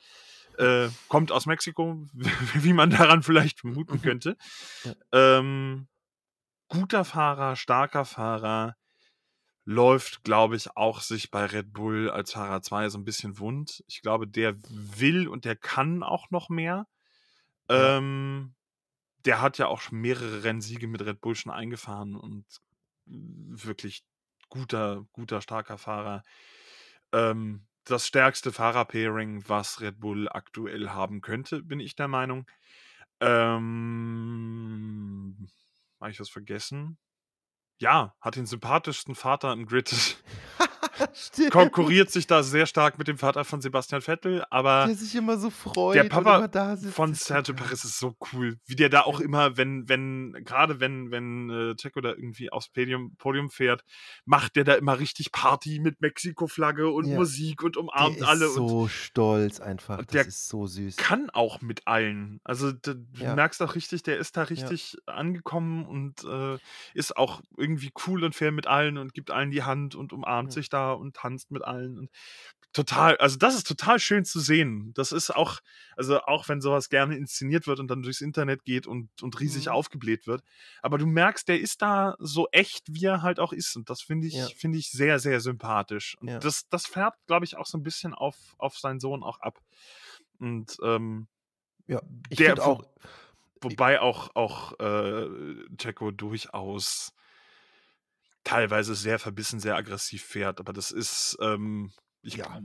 Äh, kommt aus Mexiko, wie man daran vielleicht vermuten mhm. könnte. Ähm, guter Fahrer, starker Fahrer, läuft, glaube ich, auch sich bei Red Bull als Fahrer 2 so ein bisschen wund. Ich glaube, der will und der kann auch noch mehr. Ja. Ähm, der hat ja auch mehrere Rennsiege mit Red Bull schon eingefahren und wirklich guter, guter, starker Fahrer. Ähm, das stärkste Fahrer-Pairing, was Red Bull aktuell haben könnte, bin ich der Meinung. Ähm, habe ich was vergessen? Ja, hat den sympathischsten Vater im Grid. konkurriert sich da sehr stark mit dem Vater von Sebastian Vettel, aber der sich immer so freut. Der Papa von Sergio Perez ist so cool, wie der da auch immer, wenn, wenn, gerade wenn, wenn äh, Checo da irgendwie aufs Podium, Podium fährt, macht der da immer richtig Party mit Mexiko-Flagge und ja. Musik und umarmt der alle. Ist so und, stolz einfach. Und der ist so süß. Kann auch mit allen. Also du ja. merkst auch richtig, der ist da richtig ja. angekommen und äh, ist auch irgendwie cool und fair mit allen und gibt allen die Hand und umarmt sich da und tanzt mit allen. Und total, also das ist total schön zu sehen. Das ist auch, also auch wenn sowas gerne inszeniert wird und dann durchs Internet geht und, und riesig mhm. aufgebläht wird. Aber du merkst, der ist da so echt, wie er halt auch ist. Und das finde ich, ja. finde ich sehr, sehr sympathisch. Und ja. das, das färbt, glaube ich, auch so ein bisschen auf, auf seinen Sohn auch ab. Und ähm, ja, ich der auch. Wobei auch, auch äh, Checo durchaus teilweise sehr verbissen, sehr aggressiv fährt. Aber das ist, ähm, ich, ja.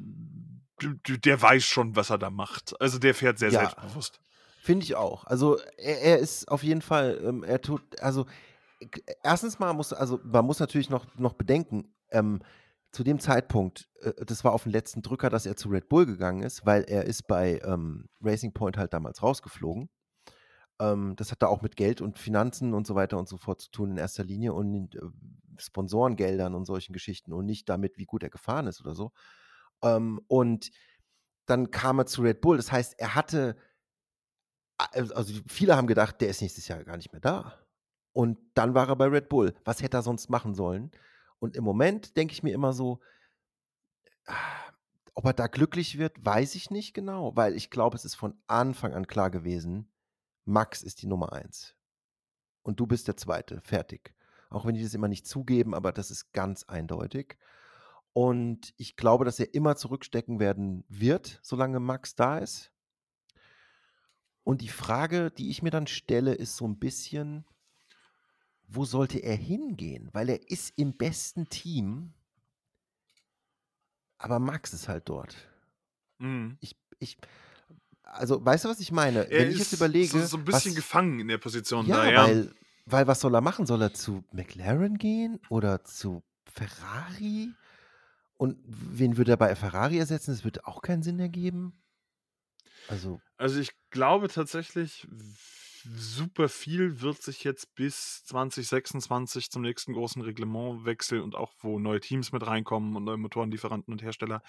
der weiß schon, was er da macht. Also der fährt sehr ja. selbstbewusst. Finde ich auch. Also er, er, ist auf jeden Fall, ähm, er tut, also erstens mal muss, also man muss natürlich noch, noch bedenken, ähm, zu dem Zeitpunkt, äh, das war auf den letzten Drücker, dass er zu Red Bull gegangen ist, weil er ist bei ähm, Racing Point halt damals rausgeflogen. Ähm, das hat da auch mit Geld und Finanzen und so weiter und so fort zu tun in erster Linie. Und äh, Sponsorengeldern und solchen Geschichten und nicht damit, wie gut er gefahren ist oder so. Ähm, und dann kam er zu Red Bull. Das heißt, er hatte, also viele haben gedacht, der ist nächstes Jahr gar nicht mehr da. Und dann war er bei Red Bull. Was hätte er sonst machen sollen? Und im Moment denke ich mir immer so, ob er da glücklich wird, weiß ich nicht genau, weil ich glaube, es ist von Anfang an klar gewesen, Max ist die Nummer eins. Und du bist der Zweite. Fertig. Auch wenn die das immer nicht zugeben, aber das ist ganz eindeutig. Und ich glaube, dass er immer zurückstecken werden wird, solange Max da ist. Und die Frage, die ich mir dann stelle, ist so ein bisschen, wo sollte er hingehen? Weil er ist im besten Team, aber Max ist halt dort. Mhm. Ich, ich, also, weißt du, was ich meine? Er Wenn ich jetzt überlege. So, so ein bisschen was, gefangen in der Position ja, da, ja. Weil, weil was soll er machen? Soll er zu McLaren gehen oder zu Ferrari? Und wen würde er bei Ferrari ersetzen? Das würde auch keinen Sinn ergeben. Also. Also ich glaube tatsächlich, super viel wird sich jetzt bis 2026 zum nächsten großen Reglementwechsel und auch wo neue Teams mit reinkommen und neue Motorenlieferanten und Hersteller.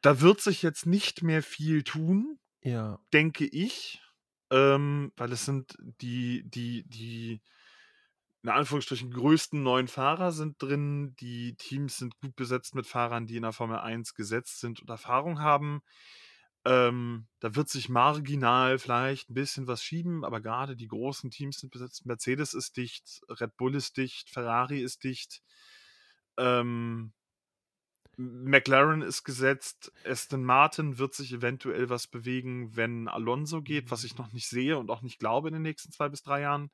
Da wird sich jetzt nicht mehr viel tun, ja. denke ich, ähm, weil es sind die, die, die in Anführungsstrichen größten neuen Fahrer sind drin. Die Teams sind gut besetzt mit Fahrern, die in der Formel 1 gesetzt sind und Erfahrung haben. Ähm, da wird sich marginal vielleicht ein bisschen was schieben, aber gerade die großen Teams sind besetzt. Mercedes ist dicht, Red Bull ist dicht, Ferrari ist dicht. Ähm, McLaren ist gesetzt, Aston Martin wird sich eventuell was bewegen, wenn Alonso geht, was ich noch nicht sehe und auch nicht glaube in den nächsten zwei bis drei Jahren.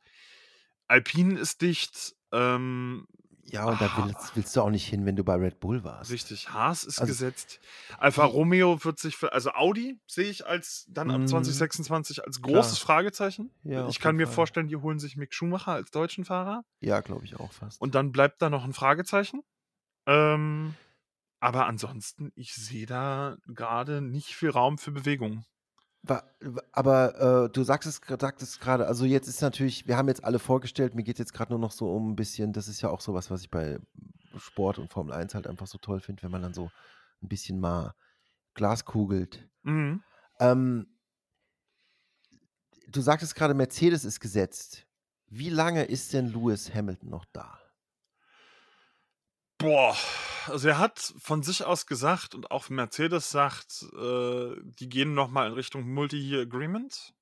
Alpine ist dicht. Ähm, ja, und da willst, willst, du auch nicht hin, wenn du bei Red Bull warst. Richtig, Haas ist also, gesetzt. Alfa Romeo wird sich für, also Audi sehe ich als dann ab 2026 mhm. als großes klar. Fragezeichen. Ja, ich kann mir Fall. vorstellen, die holen sich Mick Schumacher als deutschen Fahrer. Ja, glaube ich auch fast. Und dann bleibt da noch ein Fragezeichen. Ähm, aber ansonsten, ich sehe da gerade nicht viel Raum für Bewegung. Aber äh, du sagst es, sagtest gerade, also jetzt ist natürlich, wir haben jetzt alle vorgestellt, mir geht jetzt gerade nur noch so um ein bisschen, das ist ja auch so was, was ich bei Sport und Formel 1 halt einfach so toll finde, wenn man dann so ein bisschen mal glaskugelt. Mhm. Ähm, du sagtest gerade, Mercedes ist gesetzt. Wie lange ist denn Lewis Hamilton noch da? Boah, also er hat von sich aus gesagt und auch Mercedes sagt, äh, die gehen nochmal in Richtung Multi-Year Agreement.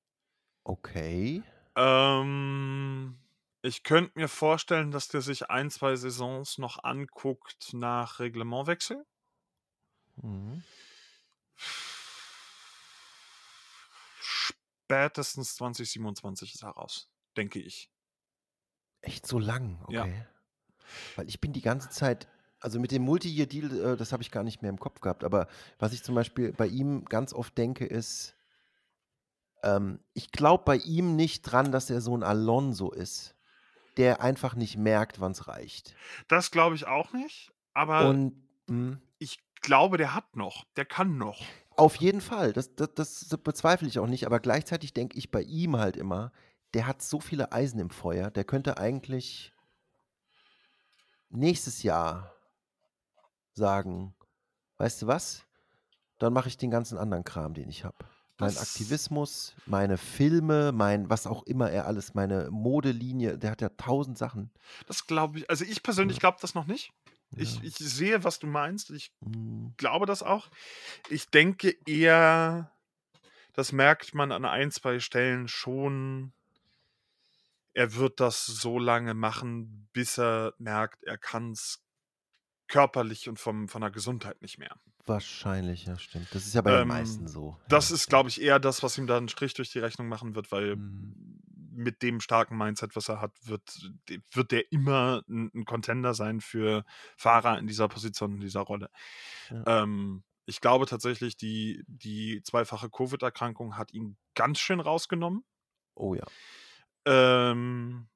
Okay. Ähm, ich könnte mir vorstellen, dass der sich ein, zwei Saisons noch anguckt nach Reglementwechsel. Mhm. Spätestens 2027 ist er raus, denke ich. Echt so lang, okay. Ja. Weil ich bin die ganze Zeit, also mit dem Multi-Year-Deal, äh, das habe ich gar nicht mehr im Kopf gehabt. Aber was ich zum Beispiel bei ihm ganz oft denke, ist, ähm, ich glaube bei ihm nicht dran, dass er so ein Alonso ist, der einfach nicht merkt, wann es reicht. Das glaube ich auch nicht. Aber Und, hm. ich glaube, der hat noch, der kann noch. Auf jeden Fall, das, das, das bezweifle ich auch nicht. Aber gleichzeitig denke ich bei ihm halt immer, der hat so viele Eisen im Feuer, der könnte eigentlich nächstes Jahr sagen, weißt du was? Dann mache ich den ganzen anderen Kram, den ich habe. Mein Aktivismus, meine Filme, mein, was auch immer er alles, meine Modelinie, der hat ja tausend Sachen. Das glaube ich, also ich persönlich glaube das noch nicht. Ich, ich sehe, was du meinst. Ich mhm. glaube das auch. Ich denke eher, das merkt man an ein, zwei Stellen schon, er wird das so lange machen, bis er merkt, er kann es körperlich und vom, von der Gesundheit nicht mehr. Wahrscheinlich, ja, stimmt. Das ist ja bei ähm, den meisten so. Das ja. ist, glaube ich, eher das, was ihm da einen Strich durch die Rechnung machen wird, weil mhm. mit dem starken Mindset, was er hat, wird, wird der immer ein, ein Contender sein für Fahrer in dieser Position, in dieser Rolle. Ja. Ähm, ich glaube tatsächlich, die, die zweifache Covid-Erkrankung hat ihn ganz schön rausgenommen. Oh ja. Ähm,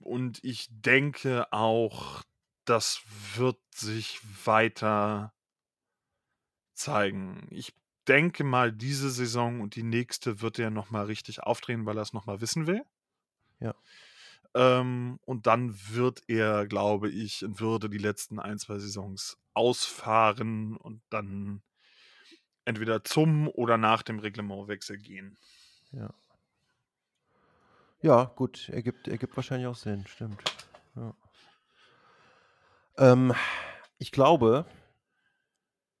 und ich denke auch, das wird sich weiter zeigen. Ich denke mal, diese Saison und die nächste wird er nochmal richtig aufdrehen, weil er es nochmal wissen will. Ja. Ähm, und dann wird er, glaube ich, in Würde die letzten ein, zwei Saisons ausfahren und dann entweder zum oder nach dem Reglementwechsel gehen. Ja. Ja, gut, ergibt, ergibt wahrscheinlich auch Sinn, stimmt. Ja. Ähm, ich glaube,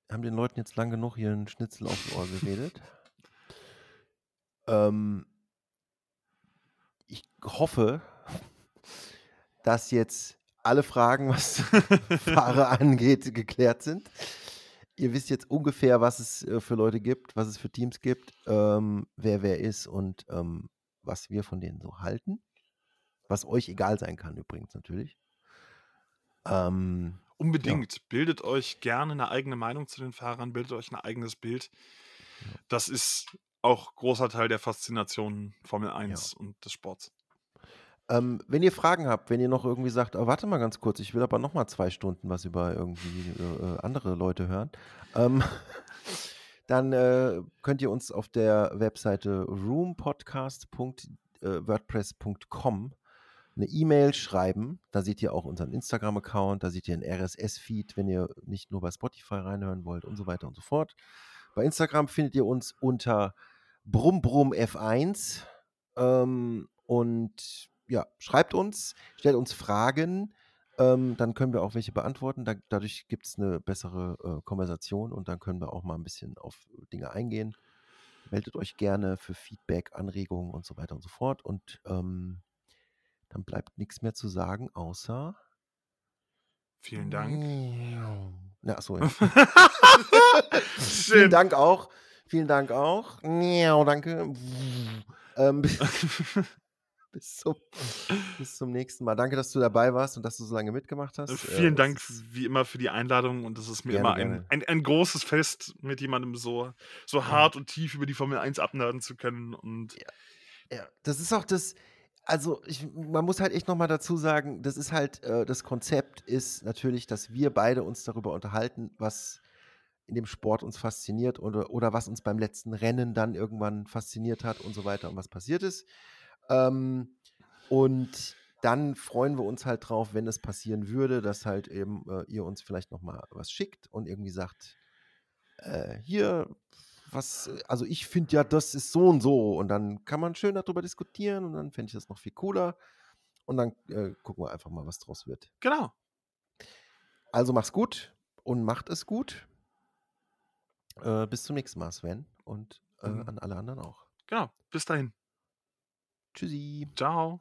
wir haben den Leuten jetzt lang genug hier einen Schnitzel aufs Ohr geredet. ähm, ich hoffe, dass jetzt alle Fragen, was Fahrer angeht, geklärt sind. Ihr wisst jetzt ungefähr, was es äh, für Leute gibt, was es für Teams gibt, ähm, wer wer ist und ähm, was wir von denen so halten. Was euch egal sein kann, übrigens natürlich. Ähm, Unbedingt. Ja. Bildet euch gerne eine eigene Meinung zu den Fahrern, bildet euch ein eigenes Bild. Das ist auch großer Teil der Faszination Formel 1 ja. und des Sports. Ähm, wenn ihr Fragen habt, wenn ihr noch irgendwie sagt, oh, warte mal ganz kurz, ich will aber noch mal zwei Stunden was über irgendwie äh, andere Leute hören, ähm, dann äh, könnt ihr uns auf der Webseite roompodcast.wordpress.com eine E-Mail schreiben. Da seht ihr auch unseren Instagram-Account, da seht ihr einen RSS-Feed, wenn ihr nicht nur bei Spotify reinhören wollt und so weiter und so fort. Bei Instagram findet ihr uns unter brummbrumf1 ähm, und ja, schreibt uns, stellt uns Fragen, ähm, dann können wir auch welche beantworten. Da, dadurch gibt es eine bessere äh, Konversation und dann können wir auch mal ein bisschen auf Dinge eingehen. Meldet euch gerne für Feedback, Anregungen und so weiter und so fort. Und ähm, dann bleibt nichts mehr zu sagen, außer. Vielen Dank. Ja, achso, ja. Vielen Dank auch. Vielen Dank auch. Danke. Ähm, bis, zum, bis zum nächsten Mal. Danke, dass du dabei warst und dass du so lange mitgemacht hast. Äh, vielen äh, Dank wie immer für die Einladung und es ist mir gerne, immer ein, ein, ein, großes Fest, mit jemandem so, so hart ja. und tief über die Formel 1 abnörden zu können. Und ja. ja, das ist auch das also ich, man muss halt echt nochmal dazu sagen, das ist halt, äh, das Konzept ist natürlich, dass wir beide uns darüber unterhalten, was in dem Sport uns fasziniert oder, oder was uns beim letzten Rennen dann irgendwann fasziniert hat und so weiter und was passiert ist. Ähm, und dann freuen wir uns halt drauf, wenn es passieren würde, dass halt eben äh, ihr uns vielleicht nochmal was schickt und irgendwie sagt, äh, hier was, äh, also ich finde ja, das ist so und so. Und dann kann man schön darüber diskutieren und dann fände ich das noch viel cooler. Und dann äh, gucken wir einfach mal, was draus wird. Genau. Also mach's gut und macht es gut. Äh, bis zum nächsten Mal, Sven. Und äh, mhm. an alle anderen auch. Genau. Bis dahin. Tschüssi. Ciao.